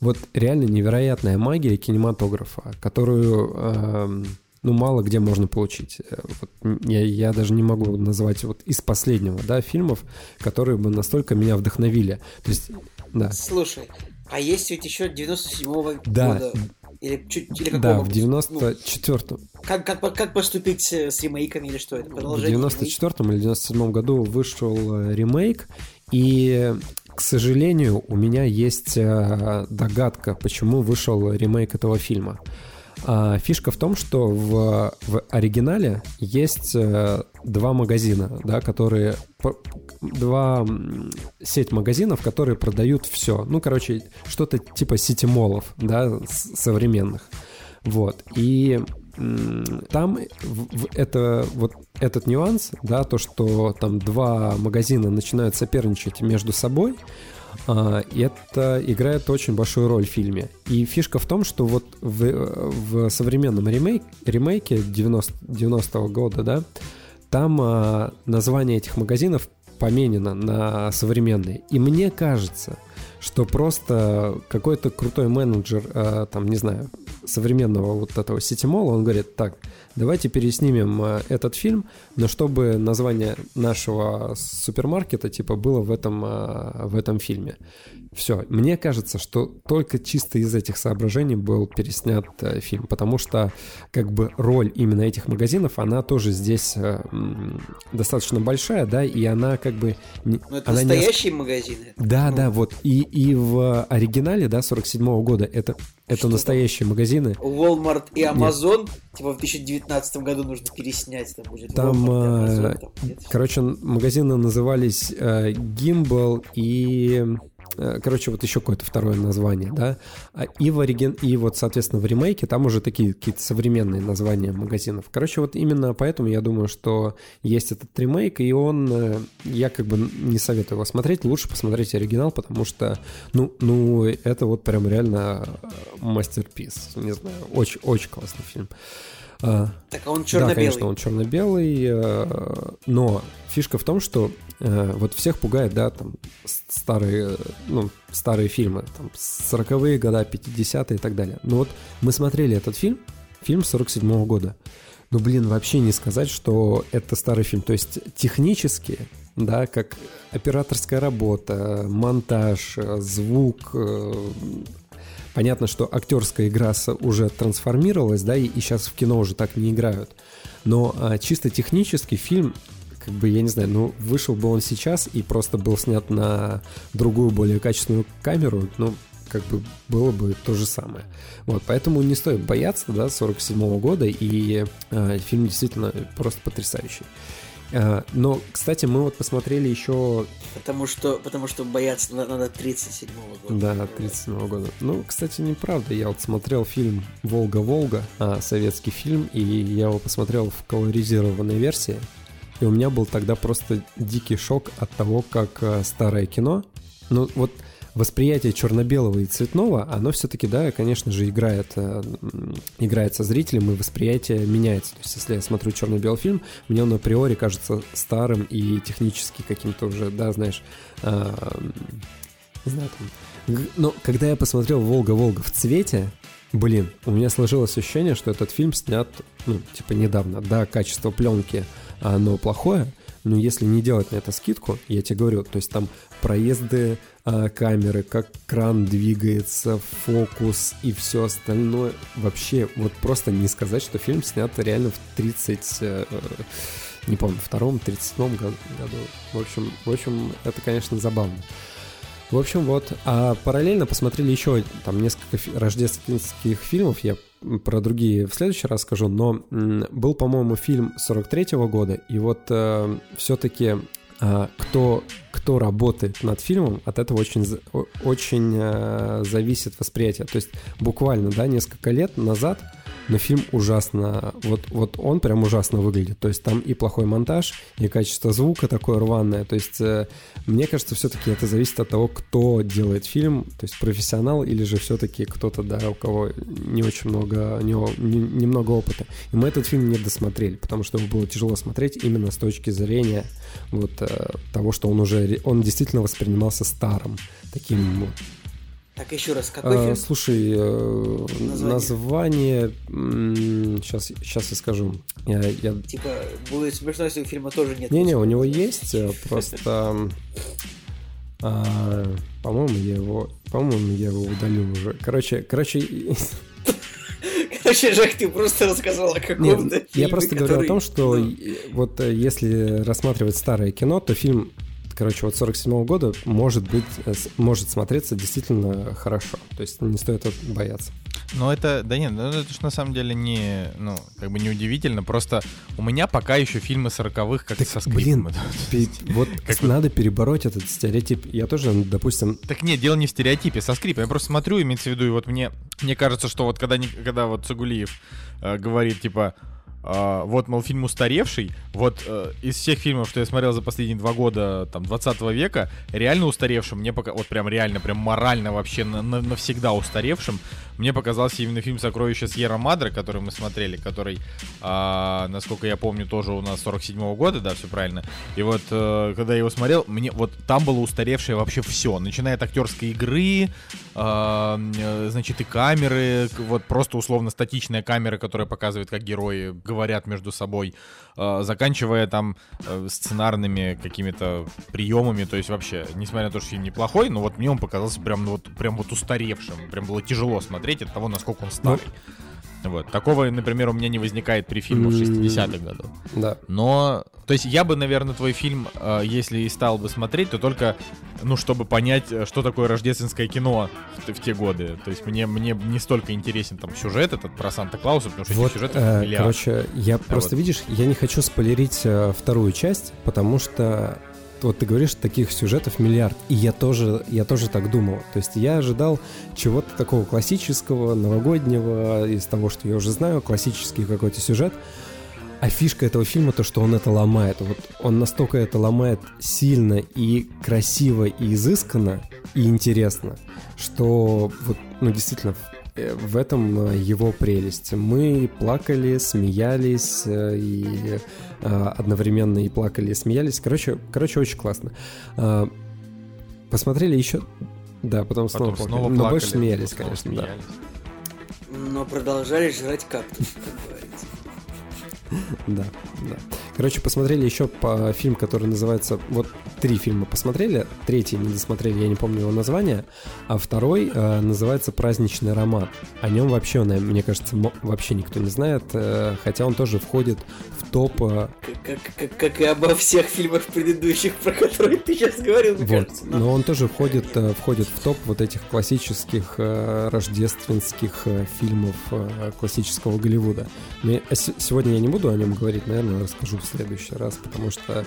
вот реально невероятная магия кинематографа, которую а, ну, мало где можно получить. Вот я, я даже не могу назвать вот из последнего, да, фильмов, которые бы настолько меня вдохновили. То есть, да. Слушай, а есть ведь еще 97-го да, года или, чуть, или? Да, в 94-м. Ну, как, как, как поступить с ремейками или что это? Продолжение в 94-м или 97-м году вышел э, ремейк, и, к сожалению, у меня есть э, догадка, почему вышел ремейк этого фильма. А фишка в том, что в, в оригинале есть э, два магазина, да, которые два сеть магазинов, которые продают все. Ну, короче, что-то типа сити-молов, да, современных. Вот. И там это вот этот нюанс, да, то, что там два магазина начинают соперничать между собой, это играет очень большую роль в фильме. И фишка в том, что вот в, в современном ремейк, ремейке 90, 90-го года, да, там а, название этих магазинов поменено на современные. И мне кажется, что просто какой-то крутой менеджер, а, там, не знаю, современного вот этого сетимола, он говорит, так, давайте переснимем а, этот фильм, но чтобы название нашего супермаркета, типа, было в этом, а, в этом фильме. Все. Мне кажется, что только чисто из этих соображений был переснят э, фильм, потому что как бы роль именно этих магазинов, она тоже здесь э, достаточно большая, да, и она как бы... Не, Ну, это она не настоящие магазины. да, Ну, да, вот. И, и в оригинале, да, 47 года, это, это Что настоящие магазины. Walmart и Amazon, типа в 2019 году нужно переснять, там будет Там, Walmart и э, Amazon, там нет. Короче, магазины назывались э, Gimbal и... э, Короче, вот еще какое-то второе название, да. А И в ориген... и вот, соответственно, в ремейке там уже такие какие-то современные названия магазинов. Короче, вот именно поэтому я думаю, что есть этот ремейк, и он... э, Я как бы не советую его смотреть. Лучше посмотреть оригинал, потому что, ну, ну это вот прям реально э, мастерпис. Не знаю, очень, очень классный фильм. А, Так, а он да, черно-белый. конечно, он черно-белый, но фишка в том, что вот всех пугает, да, там старые, э, ну, старые фильмы, там 40-е года, 50-е и так далее. Но вот мы смотрели этот фильм, фильм 47-го года. Ну, блин, вообще не сказать, что это старый фильм. То есть технически, да, как операторская работа, монтаж, э, звук, э, Понятно, что актерская игра уже трансформировалась, да, и, сейчас в кино уже так не играют. Но а, чисто технически фильм, как бы, я не знаю, ну, вышел бы он сейчас и просто был снят на другую, более качественную камеру, ну, как бы было бы то же самое. Вот, поэтому не стоит бояться, да, 47 года, и а, фильм действительно просто потрясающий. А, но, кстати, мы вот посмотрели еще Потому что, потому что бояться на- надо 37-го года. да, 37 года. Ну, кстати, неправда. Я вот смотрел фильм «Волга-Волга», а, советский фильм, и я его посмотрел в колоризированной версии. И у меня был тогда просто дикий шок от того, как а, старое кино... Ну, вот восприятие черно-белого и цветного, оно все-таки, да, конечно же, играет, э, играет со зрителем, и восприятие меняется. То есть, если я смотрю черно-белый фильм, мне он априори кажется старым и технически каким-то уже, да, знаешь, а, не знаю, там. Но когда я посмотрел «Волга-Волга» в цвете, блин, у меня сложилось ощущение, что этот фильм снят, ну, типа, недавно. Да, качество пленки, оно плохое, но если не делать на это скидку, я тебе говорю, то есть там проезды а, камеры, как кран двигается, фокус и все остальное, вообще, вот просто не сказать, что фильм снят реально в 30... э, не помню, втором, 37 году. В общем, в общем, это, конечно, забавно. В общем, вот. А параллельно посмотрели еще там несколько рождественских фильмов. Я про другие в следующий раз скажу. Но был, по-моему, фильм 43-го года. И вот все-таки кто, кто работает над фильмом, от этого очень, очень э, зависит восприятие. То есть буквально, да, несколько лет назад но фильм ужасно, вот, вот он прям ужасно выглядит. То есть там и плохой монтаж, и качество звука такое рваное. То есть э, мне кажется, все-таки это зависит от того, кто делает фильм, то есть профессионал или же все-таки кто-то, да, у кого не очень много, него не- немного опыта. И мы этот фильм не досмотрели, потому что его было тяжело смотреть именно с точки зрения вот э, того, что он уже, он действительно воспринимался старым, таким Так, еще раз, какой а, фильм? Слушай, э, Название. название... сейчас, сейчас я скажу. Я, я- Типа, будет смешно, если у фильма тоже нет. Не-не, у него есть, э, просто... а, по-моему, я его... По-моему, я его удалил уже. Короче, короче... Короче, Жак, ты просто рассказал о каком-то Нет, фильме, я просто говорю о который- том, что Ну, вот если рассматривать старое кино, то фильм, короче, вот 47 года может быть, э, может смотреться действительно хорошо. То есть не стоит бояться. Ну это, да нет, ну это ж на самом деле не, ну, как бы не удивительно, просто у меня пока еще фильмы сороковых как со скрипом. блин. Вот Как надо перебороть этот стереотип. Я тоже, допустим, Так нет, дело не в стереотипе, со скрипом. Я просто смотрю, имеется в виду, и вот мне, мне кажется, что вот когда, когда вот Цагулиев э, говорит, типа, а, вот, мол, фильм устаревший, вот э, из всех фильмов, что я смотрел за последние два года, там, 20 века, реально устаревшим, мне пока, вот прям реально, прям морально вообще на- на- навсегда устаревшим, мне показался именно фильм «Сокровища Сьерра Мадре», который мы смотрели, который, а, насколько я помню, тоже у нас 47-го года, да, все правильно. И вот, э, когда я его смотрел, мне вот там было устаревшее вообще все, начиная от актерской игры, а, э, значит, и камеры, вот просто условно статичная камера, которая показывает, как герои говорят между собой, заканчивая там э, сценарными какими-то приемами, то есть вообще, несмотря на то, что фильм неплохой, но вот мне он показался прям ну, вот прям вот устаревшим, прям было тяжело смотреть от того, насколько он старый. Вот. Такого, например, у меня не возникает при фильмах М. 60-х годов. Да. Но, то есть я бы, наверное, твой фильм, э, если и стал бы смотреть, то только, ну, чтобы понять, э, что такое рождественское кино в, в те годы. То есть мне, мне не столько интересен там сюжет этот про Санта-Клауса, потому что Вот, сюжетов э, миллиард. короче, я просто, вот. видишь, я не хочу спойлерить э, вторую часть, потому что вот ты говоришь, таких сюжетов миллиард, и я тоже, я тоже так думал. То есть я ожидал чего-то такого классического, новогоднего, из того, что я уже знаю, классический какой-то сюжет. А фишка этого фильма то, что он это ломает. Вот он настолько это ломает сильно и красиво и изысканно и интересно, что вот, ну действительно, э, в этом э, его прелесть. Мы плакали, смеялись э, и э, одновременно и плакали, и смеялись. Короче, короче, очень классно. А, Посмотрели еще, да, потом снова, Потом плакали. снова но плакали, больше смеялись, конечно, да. смеялись. Но продолжали жрать кактус, как говорится. Да, да. Короче, посмотрели еще по фильм, который называется... Вот три фильма посмотрели, третий не досмотрели, я не помню его название, а второй э, называется «Праздничный аромат». О нем вообще, на- мне кажется, вообще никто не знает, э, хотя он тоже входит в топ... э, Как, как, как, и обо всех фильмах предыдущих, про которые ты сейчас говорил, мне вот. кажется. но- Но он тоже входит, э, входит в топ вот этих классических э, рождественских э, фильмов э, классического Голливуда. Но я- се- сегодня я не буду о нем говорить, наверное, расскажу в следующий раз, потому что,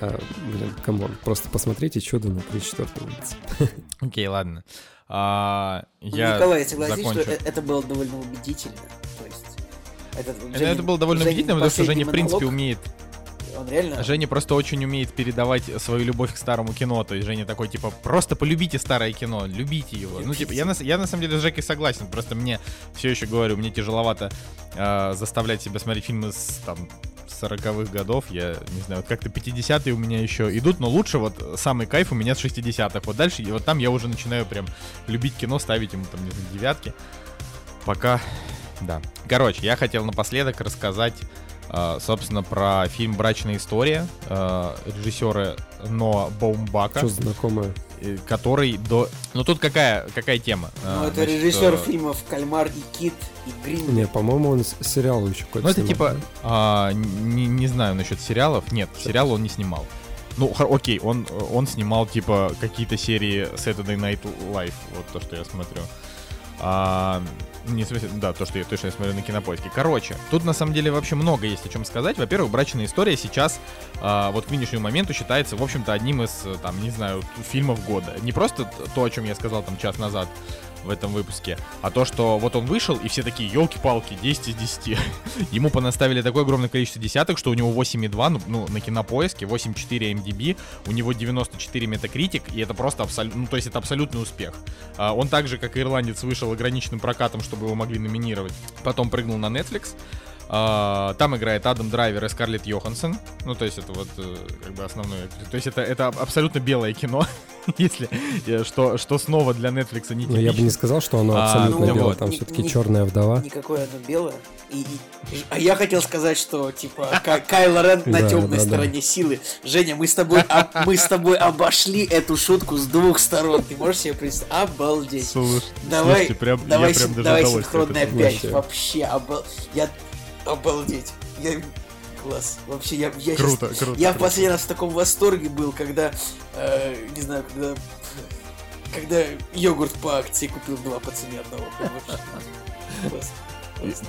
э, блин, come on, просто посмотрите «Чудо на 34 улице». Окей, ладно. А, я Николай, согласись, закончу. что это было довольно убедительно. То есть, этот Это, Женин- это было довольно убедительно, потому что Женя, в принципе, монолог, умеет Он реально... Женя просто очень умеет передавать свою любовь к старому кино. То есть Женя такой, типа, просто полюбите старое кино, любите его. Ну, типа, я на, я на самом деле с Жекой согласен. Просто мне все еще говорю, мне тяжеловато э, заставлять себя смотреть фильмы с там 40-х годов. Я не знаю, вот как-то 50-е у меня еще идут, но лучше вот самый кайф у меня с 60-х. Вот дальше, и вот там я уже начинаю прям любить кино, ставить ему там, не знаю, девятки. Пока, да. Короче, я хотел напоследок рассказать э, собственно, про фильм «Брачная история» э, режиссера Ноа Баумбака, Что знакомое? Э, который до... Ну тут какая, какая тема? Ну, Э, это значит, режиссер э, фильмов «Кальмар и Кит» и «Грин». Не, по-моему, он сериал еще какой-то Ну это снимал, типа, да? а, не, не знаю насчет сериалов. Нет, сериал он не снимал. Ну, хор- окей, он, он снимал, типа, какие-то серии Saturday Night Live, вот то, что я смотрю. А, не смысле, да, то, что я точно смотрю на кинопоиске. Короче, тут на самом деле вообще много есть о чем сказать. Во-первых, брачная история сейчас, а, вот к нынешнему моменту, считается, в общем-то, одним из, э, там, не знаю, фильмов года. Не просто то, о чем я сказал там час назад в этом выпуске, а то, что вот он вышел, и все такие, елки-палки, 10 из 10. Ему понаставили такое огромное количество десяток, что у него 8,2, ну, ну, на кинопоиске, 8,4 MDB, у него 94 Metacritic, и это просто абсолютно, ну, то есть это абсолютный успех. А, он так же, как и ирландец, вышел ограниченным прокатом, чтобы его могли номинировать. Потом прыгнул на Netflix. А, там играет Адам Драйвер и Скарлетт Йоханссон. Ну, то есть это вот э, как бы основное. То есть это, это абсолютно белое кино, если э, что, что снова для Netflix не Ну, я бы не сказал, что оно А, абсолютно ну белое, там все-таки черная вдова. Никакое оно белое. И, и- а я хотел сказать, что типа Ка- Кайло Рен на темной стороне силы. Женя, мы с тобой об- мы с тобой обошли эту шутку с двух сторон. Ты можешь себе представить? Обалдеть. Давай, Слушайте, прям, давай, я прям син- даже давай синхронная этого 5. Вообще. Вообще, обал... я обалдеть. Класс. Вообще, я, я Круто, круто. Я в круто. последний раз в таком восторге был, когда, э, не знаю, когда, когда йогурт по акции купил два по цене одного.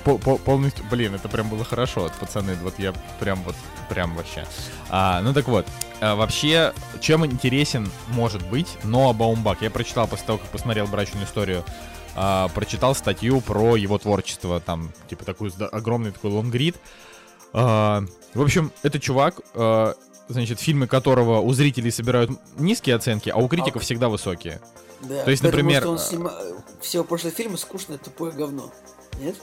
По- по- полностью, блин, это прям было хорошо, вот, пацаны, вот я прям вот, прям вообще. А, ну так вот, а, вообще, чем интересен может быть Ноа Баумбак? Я прочитал после того, как посмотрел «Брачную историю», а, прочитал статью про его творчество, там, типа, такой огромный такой лонгрид. А, в общем, это чувак, а, значит, фильмы которого у зрителей собирают низкие оценки, а у критиков всегда высокие. Да, То есть, например, что он а- снима... все прошлые фильмы скучное тупое говно. Нет?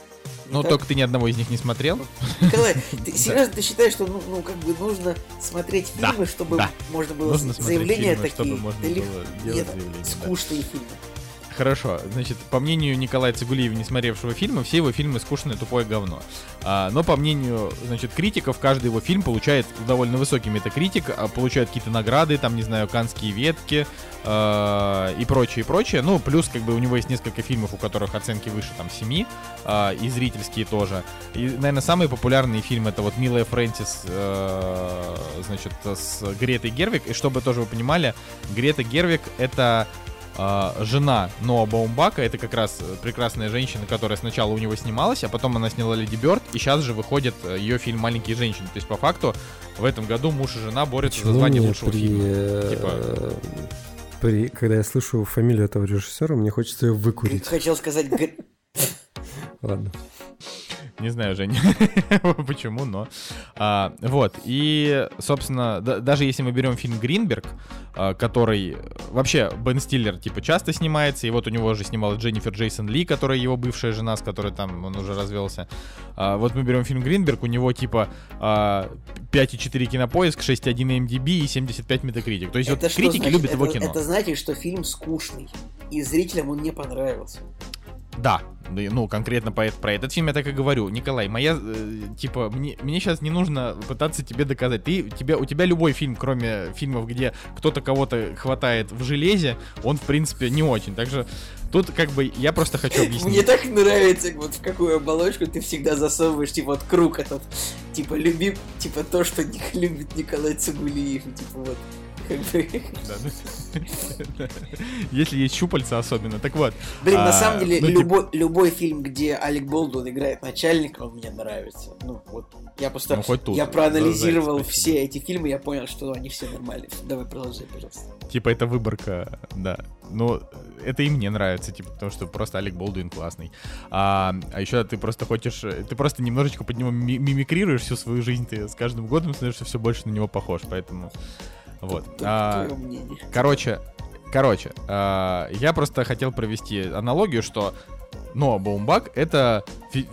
Не Ну, так? только ты ни одного из них не смотрел. Николай, ты серьезно ты считаешь, что ну, ну, как бы нужно смотреть фильмы, чтобы можно было заявления такие? чтобы можно было делать заявления, да. скучные фильмы. Хорошо, значит, по мнению Николая Цигулиева, не смотревшего фильмы, все его фильмы скучное тупое говно. А, но по мнению, значит, критиков, каждый его фильм получает довольно высокий метакритик, а, получает какие-то награды, там, не знаю, канские ветки а, и прочее, прочее. Ну, плюс, как бы, у него есть несколько фильмов, у которых оценки выше, там, 7, а, и зрительские тоже. И, наверное, самый популярный фильм это вот Милая Фрэнсис, э, значит, с Гретой Гервик. И чтобы тоже вы понимали, Грета Гервик это а, жена Ноа Баумбака, это как раз э, прекрасная женщина, которая сначала у него снималась, а потом она сняла Леди Бёрд, и сейчас же выходит э, ее фильм «Маленькие женщины». То есть, по факту, в этом году муж и жена борются за Почему звание мне лучшего при, фильма. э, Типа- при- когда я слышу фамилию этого режиссера, мне хочется ее выкурить. хотел сказать... Ладно. Не знаю, Женя, почему, но... А, вот, и, собственно, да- даже если мы берем фильм «Гринберг», а, который... Вообще, Бен Стиллер, типа, часто снимается, и вот у него же снималась Дженнифер Джейсон Ли, которая его бывшая жена, с которой там он уже развелся. А, вот мы берем фильм «Гринберг», у него, типа, а, 5,4 кинопоиск, 6,1 MDB и 75 метакритик. То есть вот Это что критики значит? любят это, его кино. Это значит, что фильм скучный. И зрителям он не понравился. Да, ну, конкретно по, про этот фильм я так и говорю. Николай, моя, э, типа, мне, мне сейчас не нужно пытаться тебе доказать. Ты, тебе, у тебя любой фильм, кроме фильмов, где кто-то кого-то хватает в железе, он, в принципе, не очень. Так что тут, как бы, я просто хочу Мне объяснить. так нравится, вот в какую оболочку ты всегда засовываешь, типа, вот круг этот, типа, люби, типа, то, что не любит Николай Цигулиев, типа, вот, Если есть щупальца особенно. Так вот. Блин, на а, самом деле, ну, любой, фильм, где Алек Болдуин играет начальника, он мне нравится. Ну, вот, я просто... Ну, я проанализировал все эти фильмы, я понял, что они все нормальные. Давай продолжай, пожалуйста. Типа, это выборка, да. Ну, это и мне нравится, типа, потому что просто Алек Болдуин классный. А, а еще ты просто хочешь, ты просто немножечко под него ми- мимикрируешь всю свою жизнь, ты с каждым годом становишься все больше на него похож, поэтому вот. А, короче, короче, а, я просто хотел провести аналогию, что но Баумбак это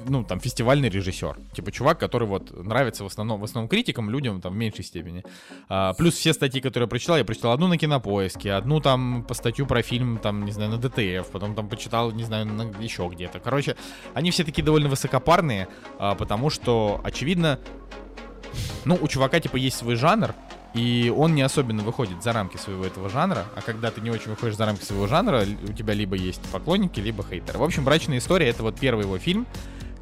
ну там фестивальный режиссер, типа чувак, который вот нравится в основном в основном критикам, людям там в меньшей степени. А, плюс все статьи, которые я прочитал, я прочитал одну на Кинопоиске, одну там по статью про фильм там не знаю на ДТФ, потом там почитал не знаю на- еще где-то. Короче, они все такие довольно высокопарные, а, потому что очевидно, ну у чувака типа есть свой жанр, и он не особенно выходит за рамки своего этого жанра, а когда ты не очень выходишь за рамки своего жанра, у тебя либо есть поклонники, либо хейтеры. В общем, «Брачная история» — это вот первый его фильм,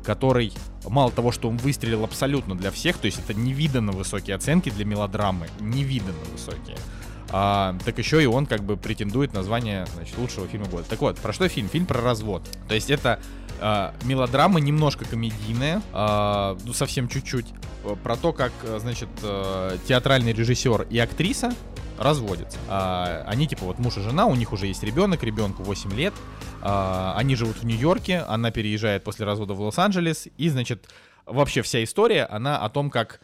который, мало того, что он выстрелил абсолютно для всех, то есть это невиданно высокие оценки для мелодрамы, невиданно высокие. А, так еще и он как бы претендует на звание значит, лучшего фильма года. Так вот, про что фильм? Фильм про развод. То есть это а, мелодрама немножко комедийная, а, ну совсем чуть-чуть, э, про то, как, э, значит, э, театральный режиссер и актриса разводятся. А, они типа вот муж и жена, у них уже есть ребенок, ребенку 8 лет, а, они живут в Нью-Йорке, она переезжает после развода в Лос-Анджелес, и, значит, вообще вся история, она о том, как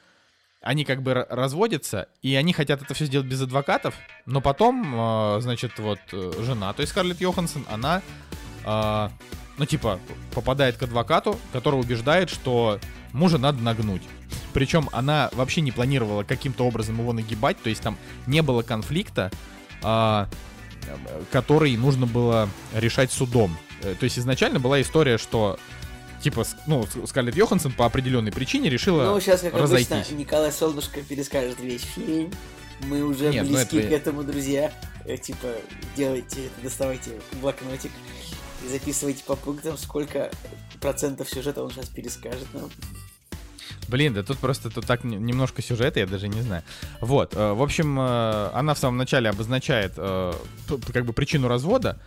они как бы разводятся, и они хотят это все сделать без адвокатов, но потом, э, значит, вот э, жена, то есть Скарлетт Йоханссон, она, э, ну, типа, попадает к адвокату, который убеждает, что мужа надо нагнуть. Причем она вообще не планировала каким-то образом его нагибать, то есть там не было конфликта, а, который нужно было решать судом. Э, То есть изначально была история, что типа, ну, Скарлетт Йоханссон по определенной причине решила Ну, сейчас, как разойтись. обычно, Николай Солнышко перескажет весь фильм. Мы уже Нет, ну близки это- к этому, друзья. Э, Типа, делайте, это, доставайте блокнотик и записывайте по пунктам, сколько процентов сюжета он сейчас перескажет нам. Блин, да тут просто тут так немножко сюжета, я даже не знаю. Вот, э, в общем, э, она в самом начале обозначает э, как бы причину развода,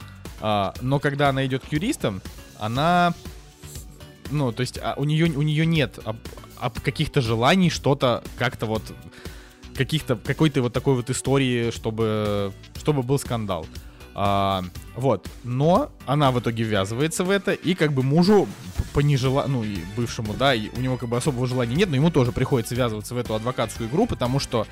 а, но когда она идет к юристам, она, ну, то есть а, у нее у нее нет каких-то желаний что-то как-то вот каких-то какой-то вот такой вот истории, чтобы чтобы был скандал. А, вот, но она в итоге ввязывается в это, и как бы мужу п- по нежела... ну и бывшему, да, и у него как бы особого желания нет, но ему тоже приходится ввязываться в эту адвокатскую игру, потому что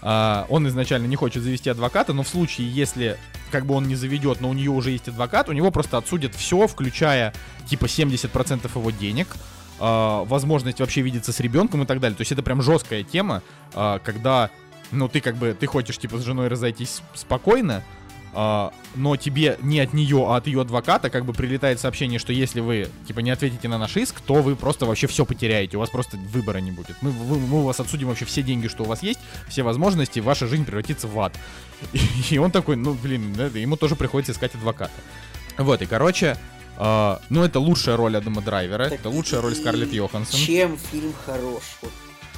а, он изначально не хочет завести адвоката, но в случае, если как бы он не заведет, но у нее уже есть адвокат, у него просто отсудят все, включая типа 70% его денег, а, возможность вообще видеться с ребенком и так далее. То есть это прям жесткая тема, а, когда, ну, ты как бы, ты хочешь, типа, с женой разойтись спокойно, а, но тебе не от нее, а от ее адвоката как бы прилетает сообщение, что если вы, типа, не ответите на наш иск, то вы просто вообще все потеряете, у вас просто выбора не будет. Мы, вы, мы у вас отсудим вообще все деньги, что у вас есть, все возможности, ваша жизнь превратится в ад. И, и он такой, ну, блин, ему тоже приходится искать адвоката. Вот, и, короче, Uh, ну, это лучшая роль Адама Драйвера, так это лучшая роль Скарлетт Йоханссон. Чем фильм хорош? Вот,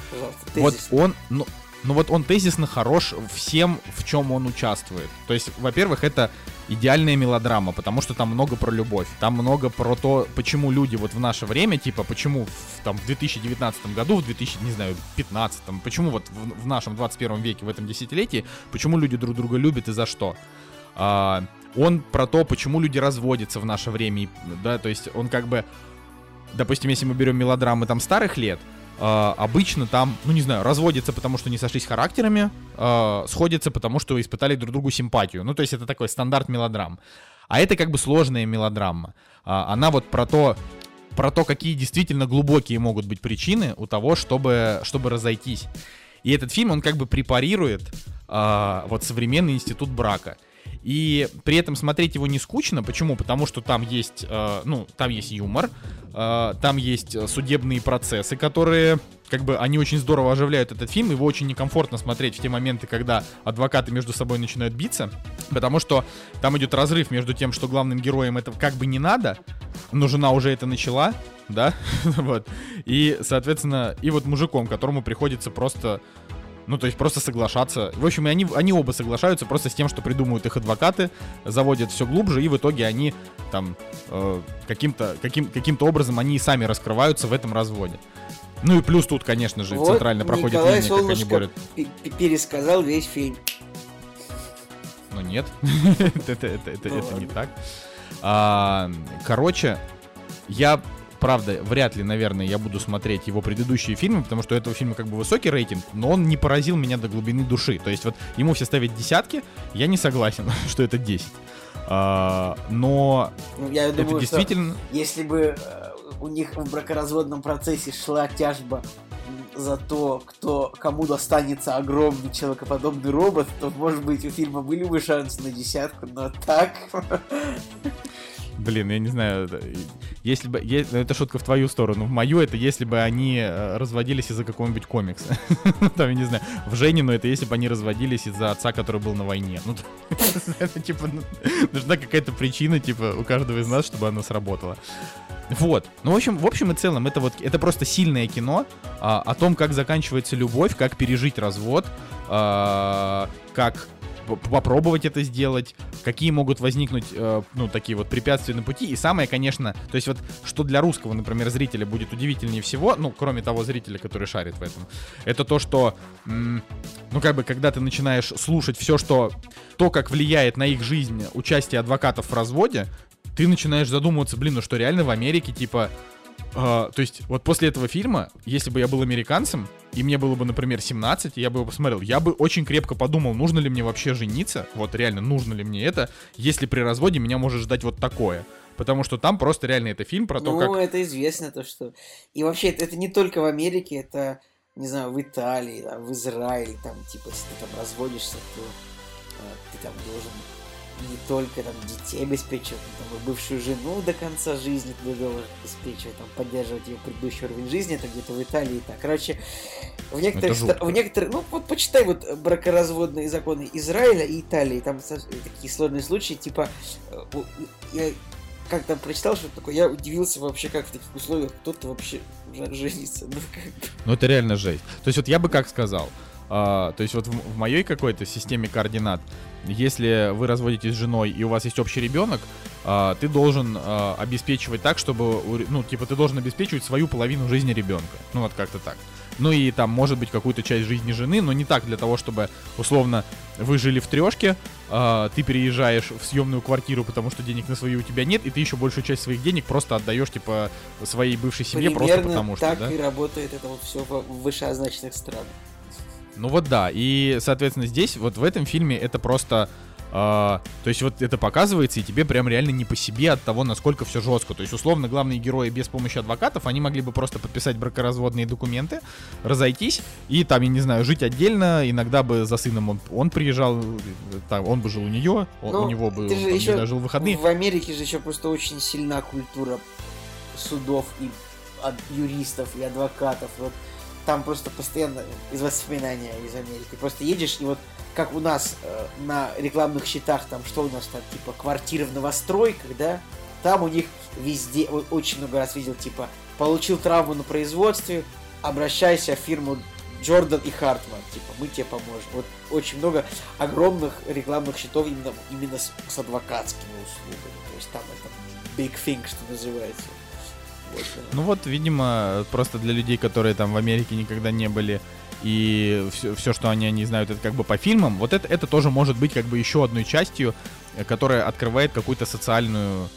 пожалуйста, вот он, ну, ну вот он тезисно хорош всем, в чем он участвует. То есть, во-первых, это идеальная мелодрама, потому что там много про любовь, там много про то, почему люди вот в наше время, типа, почему в, там в 2019 году, в 2000, не знаю, 15, почему вот в, в нашем 21 веке, в этом десятилетии, почему люди друг друга любят и за что. А, он про то, почему люди разводятся в наше время, да, то есть он как бы, допустим, если мы берем мелодрамы там старых лет, Uh, обычно там, ну не знаю, разводятся, потому что не сошлись характерами, uh, сходятся, потому что испытали друг другу симпатию. Ну, то есть это такой стандарт мелодрам. А это как бы сложная мелодрама. Uh, она вот про то, про то, какие действительно глубокие могут быть причины у того, чтобы, чтобы разойтись. И этот фильм, он как бы препарирует вот современный институт брака. И при этом смотреть его не скучно. Почему? Потому что там есть, э, ну, там есть юмор, э, там есть судебные процессы, которые, как бы, они очень здорово оживляют этот фильм. Его очень некомфортно смотреть в те моменты, когда адвокаты между собой начинают биться, потому что там идет разрыв между тем, что главным героем это как бы не надо, но жена уже это начала, да, вот, и, соответственно, и вот мужиком, которому приходится просто ну, то есть просто соглашаться. В общем, они, они оба соглашаются просто с тем, что придумывают их адвокаты, заводят все глубже, и в итоге они там э, каким-то каким, каким-то образом они сами раскрываются в этом разводе. Ну и плюс тут, конечно же, вот центрально проходит Николай линия, как они борют. пересказал весь фильм. Ну нет, это, это, это не так. А, короче, я правда, вряд ли, наверное, я буду смотреть его предыдущие фильмы, потому что у этого фильма как бы высокий рейтинг, но он не поразил меня до глубины души. То есть вот ему все ставят десятки, я не согласен, что это 10. А, но ну, я думаю, это действительно... если бы э, у них в бракоразводном процессе шла тяжба за то, кто кому достанется огромный человекоподобный робот, то, может быть, у фильма были бы шансы на десятку, но так... Блин, я не знаю, если бы... Ну, это шутка в твою сторону. В мою это если бы они э, разводились из-за какого-нибудь комикса. Там, я не знаю, в Женину это если бы они разводились из-за отца, который был на войне. Ну, это, типа, ну, нужна какая-то причина, типа, у каждого из нас, чтобы она сработала. Вот. Ну, в общем, в общем и целом, это вот, это просто сильное кино а, о том, как заканчивается любовь, как пережить развод, а, как попробовать это сделать, какие могут возникнуть, э, ну, такие вот препятствия на пути. И самое, конечно, то есть вот, что для русского, например, зрителя будет удивительнее всего, ну, кроме того зрителя, который шарит в этом, это то, что, м- ну, как бы, когда ты начинаешь слушать все, что, то, как влияет на их жизнь участие адвокатов в разводе, ты начинаешь задумываться, блин, ну что реально в Америке, типа, Uh, то есть, вот после этого фильма, если бы я был американцем, и мне было бы, например, 17, я бы его посмотрел, я бы очень крепко подумал, нужно ли мне вообще жениться, вот реально, нужно ли мне это, если при разводе меня может ждать вот такое. Потому что там просто реально это фильм про то, ну, как... Ну, это известно, то что... И вообще, это, это не только в Америке, это, не знаю, в Италии, там, в Израиле, там, типа, если ты там разводишься, то э, ты там должен не только там детей обеспечивать, там, и бывшую жену до конца жизни ты должен обеспечивать, там, поддерживать ее предыдущий уровень жизни, это где-то в Италии и так. Короче, в некоторых, в некоторых, ну вот почитай вот бракоразводные законы Израиля и Италии, там такие сложные случаи, типа, э, я как там прочитал, что такое, я удивился вообще, как в таких условиях кто-то вообще женится. Ну, как... ну это реально жесть. То есть вот я бы как сказал, а, то есть вот в, в моей какой-то системе координат, если вы разводитесь с женой и у вас есть общий ребенок, а, ты должен а, обеспечивать так, чтобы, ну, типа, ты должен обеспечивать свою половину жизни ребенка. Ну, вот как-то так. Ну и там, может быть, какую-то часть жизни жены, но не так для того, чтобы, условно, вы жили в трешке, э, ты переезжаешь в съемную квартиру, потому что денег на свою у тебя нет, и ты еще большую часть своих денег просто отдаешь, типа, своей бывшей семье Примерно просто потому что, так да? и работает это вот все в вышеозначенных странах. Ну вот да, и, соответственно, здесь, вот в этом фильме это просто... а, то есть вот это показывается, и тебе прям реально не по себе от того, насколько все жестко. То есть, условно, главные герои без помощи адвокатов, они могли бы просто подписать бракоразводные документы, разойтись, и там, я не знаю, жить отдельно. Иногда бы за сыном он, он приезжал, там, он бы жил у нее, он- Ну, у него бы не еще жил в выходные. В Америке же еще просто очень сильна культура судов и юристов и адвокатов. Вот там просто постоянно из воспоминания из Америки. Просто едешь и вот как у нас э, на рекламных счетах там что у нас там типа квартиры в новостройках, да? Там у них везде очень много раз видел типа получил травму на производстве, обращайся в фирму Джордан и Хартман, типа, мы тебе поможем. Вот очень много огромных рекламных счетов именно, именно с, с адвокатскими услугами. То есть там это big thing, что называется. Ну вот, видимо, просто для людей, которые там в Америке никогда не были, и все, что они не знают, это как бы по фильмам, вот это, это тоже может быть как бы еще одной частью, э, которая открывает какую-то социальную,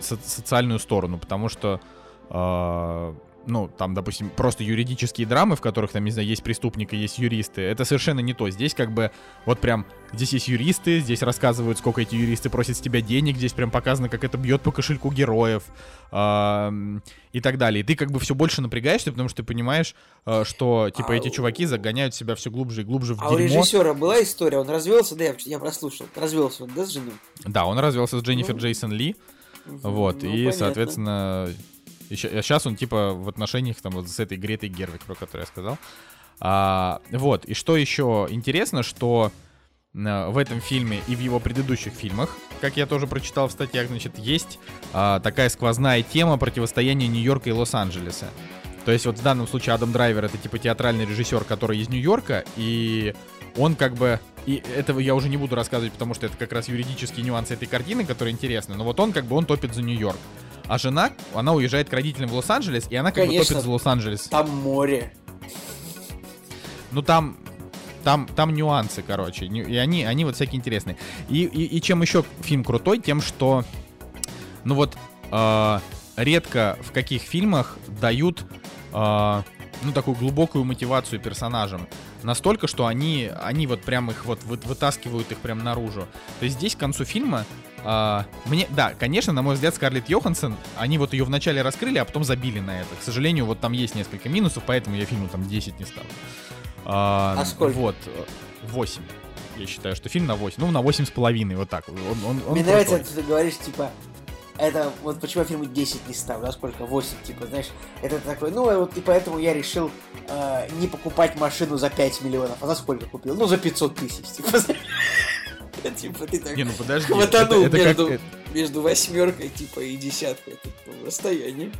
со- социальную сторону, потому что, э, ну, там, допустим, просто юридические драмы, в которых, там, не знаю, есть преступник и есть юристы, это совершенно не то. Здесь как бы вот прям, здесь есть юристы, здесь рассказывают, сколько эти юристы просят с тебя денег, здесь прям показано, как это бьет по кошельку героев ам, и так далее. И ты как бы все больше напрягаешься, потому что ты понимаешь, э, что, типа, А эти у- чуваки загоняют себя все глубже и глубже в А у дерьмо. режиссера была история, он развелся, да, я, я прослушал, развелся он, да, с женой? Да, он развелся с Дженнифер Ну, Джейсон Ли, вот, ну, и, понятно. соответственно, сейчас он, типа, в отношениях там вот с этой Гретой Гервик, про которую я сказал. А, вот, и что еще интересно, что э, в этом фильме и в его предыдущих фильмах, как я тоже прочитал в статьях, значит, есть а, такая сквозная тема противостояния Нью-Йорка и Лос-Анджелеса. То есть вот в данном случае Адам Драйвер это типа театральный режиссер, который из Нью-Йорка, и он как бы... И этого я уже не буду рассказывать, потому что это как раз юридические нюансы этой картины, которые интересны. Но вот он как бы он топит за Нью-Йорк. А жена, она уезжает к родителям в Лос-Анджелес, и она как бы Конечно. топит за Лос-Анджелес. Там море. Ну там, там, там нюансы, короче, и они, они вот всякие интересные. И, и, и чем еще фильм крутой, тем что, ну вот, э, редко в каких фильмах дают, э, ну такую глубокую мотивацию персонажам. Настолько, что они, они вот прям их вот вы- вытаскивают их прям наружу. То есть здесь к концу фильма а, мне, да, конечно, на мой взгляд, Скарлетт Йоханссон, они вот ее вначале раскрыли, а потом забили на это. К сожалению, вот там есть несколько минусов, поэтому я фильму там 10 не ставлю. А, А сколько? Вот, 8. Я считаю, что фильм на 8. Ну, на 8 с половиной, вот так. Он, он, он Мне нравится, что ты говоришь, типа, это вот почему я фильму 10 не ставлю, а сколько? 8, типа, знаешь, это такой, ну, вот и поэтому я решил э, не покупать машину за 5 миллионов. А за сколько купил? Ну, за 500 тысяч, типа, знаешь. Типа, ты так Не, ну подожди. хватанул это- это как- между, э, между восьмеркой, типа, и десяткой. Это ну, расстояние.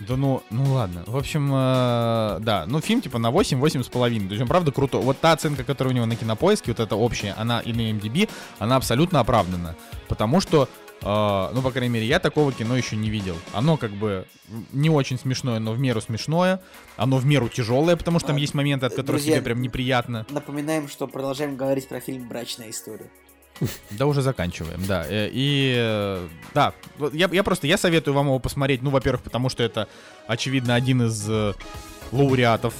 Да ну, ну ладно. В общем, э, да, ну фильм типа на 8, 8 с половиной. То есть он правда крутой. Вот та оценка, которая у него на кинопоиске, вот эта общая, она и на MDB, она абсолютно оправдана. Потому что, ну, по крайней мере, я такого кино еще не видел. Оно как бы не очень смешное, но в меру смешное. Оно в меру тяжелое, потому что там А, есть моменты, от которых друзья, тебе прям неприятно. Напоминаем, что продолжаем говорить про фильм «Брачная история». Да, уже заканчиваем, да. Э, И, э, да, я, я просто, я советую вам его посмотреть, ну, во-первых, потому что это, очевидно, один из э, лауреатов,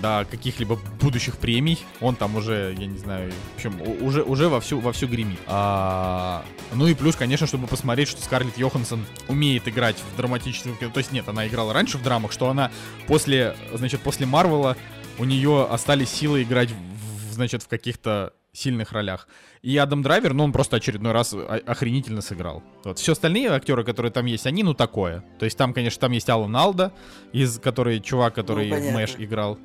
да, каких-либо будущих премий. Он там уже, я не знаю, в общем, уже, уже вовсю, вовсю гремит. А, ну и плюс, конечно, чтобы посмотреть, что Скарлетт Йоханссон умеет играть в драматическом кино. То есть нет, она играла раньше в драмах, что она после, значит, после Марвела у нее остались силы играть, в, значит, в каких-то сильных ролях. И Адам Драйвер, ну, он просто очередной раз охренительно сыграл. Вот. Все остальные актеры, которые там есть, они, ну, такое. То есть там, конечно, там есть Алан Алда, из, который, чувак, который понятно. Мэш играл.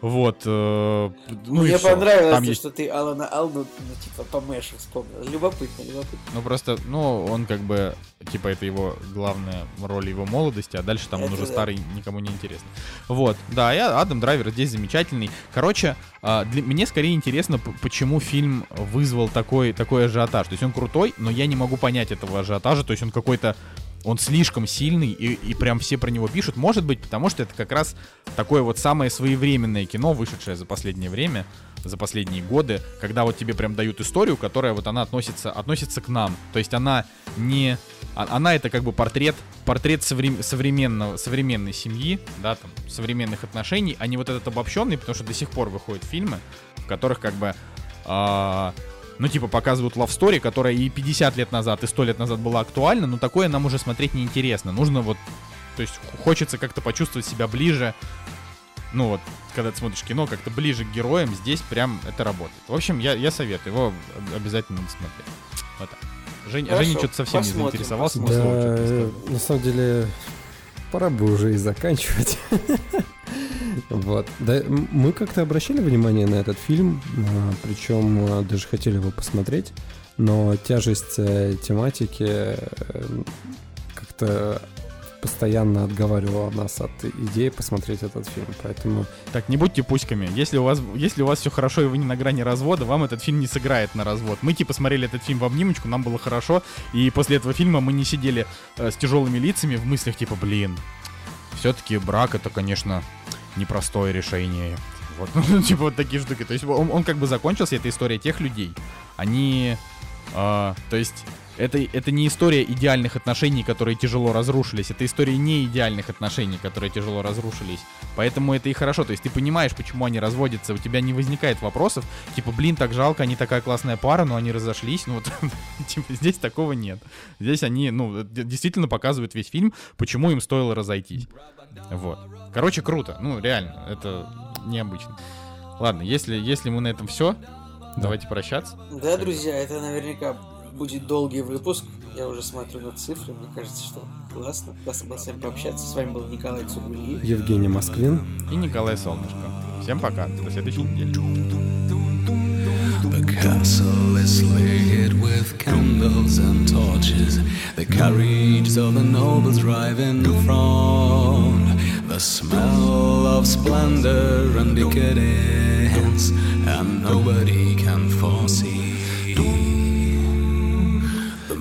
Вот. э, ну, Мне понравилось, Там есть что ты Алана Алду, ну, типа, по Мэшу вспомнил. Любопытно, любопытно. Ну просто, ну, он как бы, типа, это его главная роль его молодости, а дальше там он Это уже да. старый, никому не интересно. Вот, да, я Адам Драйвер здесь замечательный. Короче, а, для, мне скорее интересно, почему фильм вызвал такой, такой ажиотаж. То есть он крутой, но я не могу понять этого ажиотажа, то есть он какой-то Он слишком сильный, и, и прям все про него пишут. Может быть, потому что это как раз такое вот самое своевременное кино, вышедшее за последнее время, за последние годы, когда вот тебе прям дают историю, которая вот она относится, относится к нам. То есть она не... а- Она это как бы портрет, портрет соврем- современного, современной семьи, да, там, современных отношений, а не вот этот обобщенный, потому что до сих пор выходят фильмы, в которых как бы а, ну, типа, показывают love story, которая и 50 лет назад, и 100 лет назад была актуальна, но такое нам уже смотреть неинтересно. Нужно вот, то есть хочется как-то почувствовать себя ближе, ну вот, когда ты смотришь кино, как-то ближе к героям, здесь прям это работает. В общем, я, я советую, его об- обязательно надо смотреть. Вот так. Женя, Хорошо, Женя что-то совсем не посмотрим, заинтересовался, посмотрим. Да, на самом деле, пора бы уже и заканчивать. Вот. Да, мы как-то обращали внимание на этот фильм, а, причем а, даже хотели его посмотреть, но тяжесть э, тематики э, как-то постоянно отговаривала нас от идеи посмотреть этот фильм, поэтому Так, не будьте пуськами. Если у вас, если у вас все хорошо и вы не на грани развода, вам этот фильм не сыграет на развод. Мы типа смотрели этот фильм в обнимочку, нам было хорошо, и после этого фильма мы не сидели э, с тяжелыми лицами в мыслях типа, блин, все-таки брак это, конечно, непростое решение. Вот, ну, типа вот такие штуки. То есть он, он как бы закончился, это история тех людей. Они, а, то есть это, это не история идеальных отношений, которые тяжело разрушились. Это история не идеальных отношений, которые тяжело разрушились. Поэтому это и хорошо. То есть ты понимаешь, почему они разводятся. У тебя не возникает вопросов, типа, блин, так жалко, они такая классная пара, но они разошлись. Ну вот, типа, здесь такого нет. Здесь они, ну, действительно показывают весь фильм, почему им стоило разойтись. Вот. Короче, круто. Ну, реально, это необычно. Ладно, если, если мы на этом все, давайте прощаться. Да, друзья, это наверняка будет долгий выпуск. Я уже смотрю на цифры, мне кажется, что классно. Классно было с вами пообщаться. С вами был Николай Цугулиев. Евгений Москвин. И Николай Солнышко. Всем пока. До следующей недели. The castle is lit with candles and torches. The carriages of the nobles drive in front. The smell of splendor and decadence, and nobody can foresee.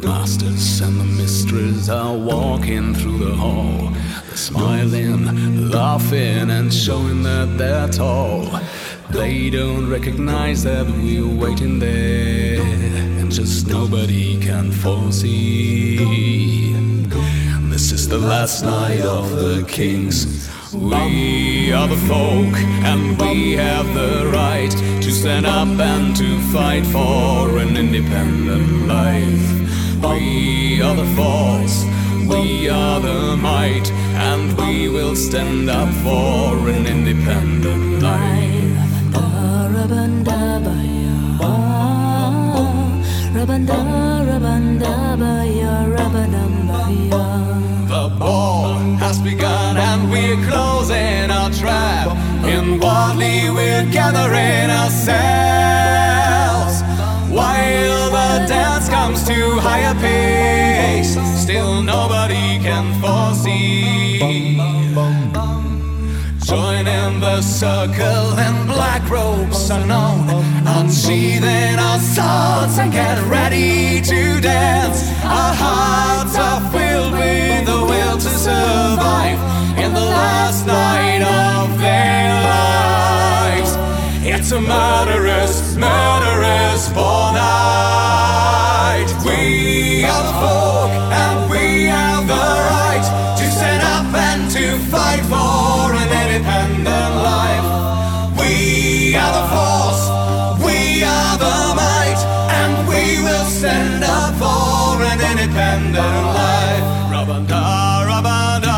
Masters and the mistress are walking through the hall. Smiling, laughing, and showing that they're tall. They don't recognize that we're waiting there, and just nobody can foresee. This is the last night of the kings. We are the folk, and we have the right to stand up and to fight for an independent life. We are the force, we are the might, and we will stand up for an independent life. The ball has begun and we're closing our trap. Inwardly we're gathering ourselves. While the dance comes to higher pace, still nobody can foresee. Join in the circle and black robes unknown. Unsheathing our swords and get ready to dance. Our hearts are filled with the will to survive in the last night of their lives. It's a murderous, murderous ball night. We are the folk and we have the right to stand up and to fight for an independent life. We are the force, we are the might, and we will stand up for an independent life. Rabanda, rabanda,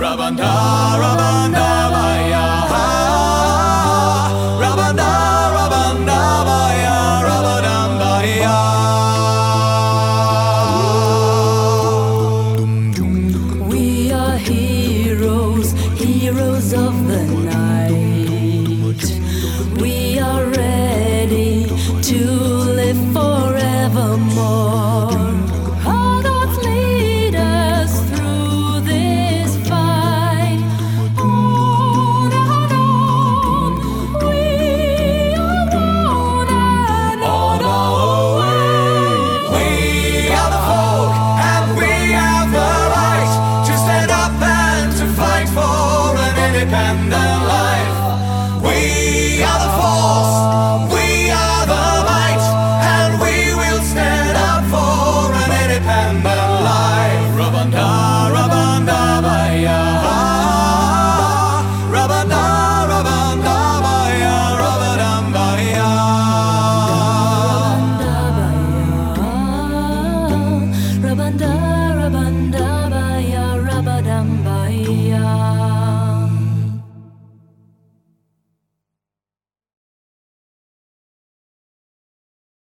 rabanda, rabanda. Rabanda,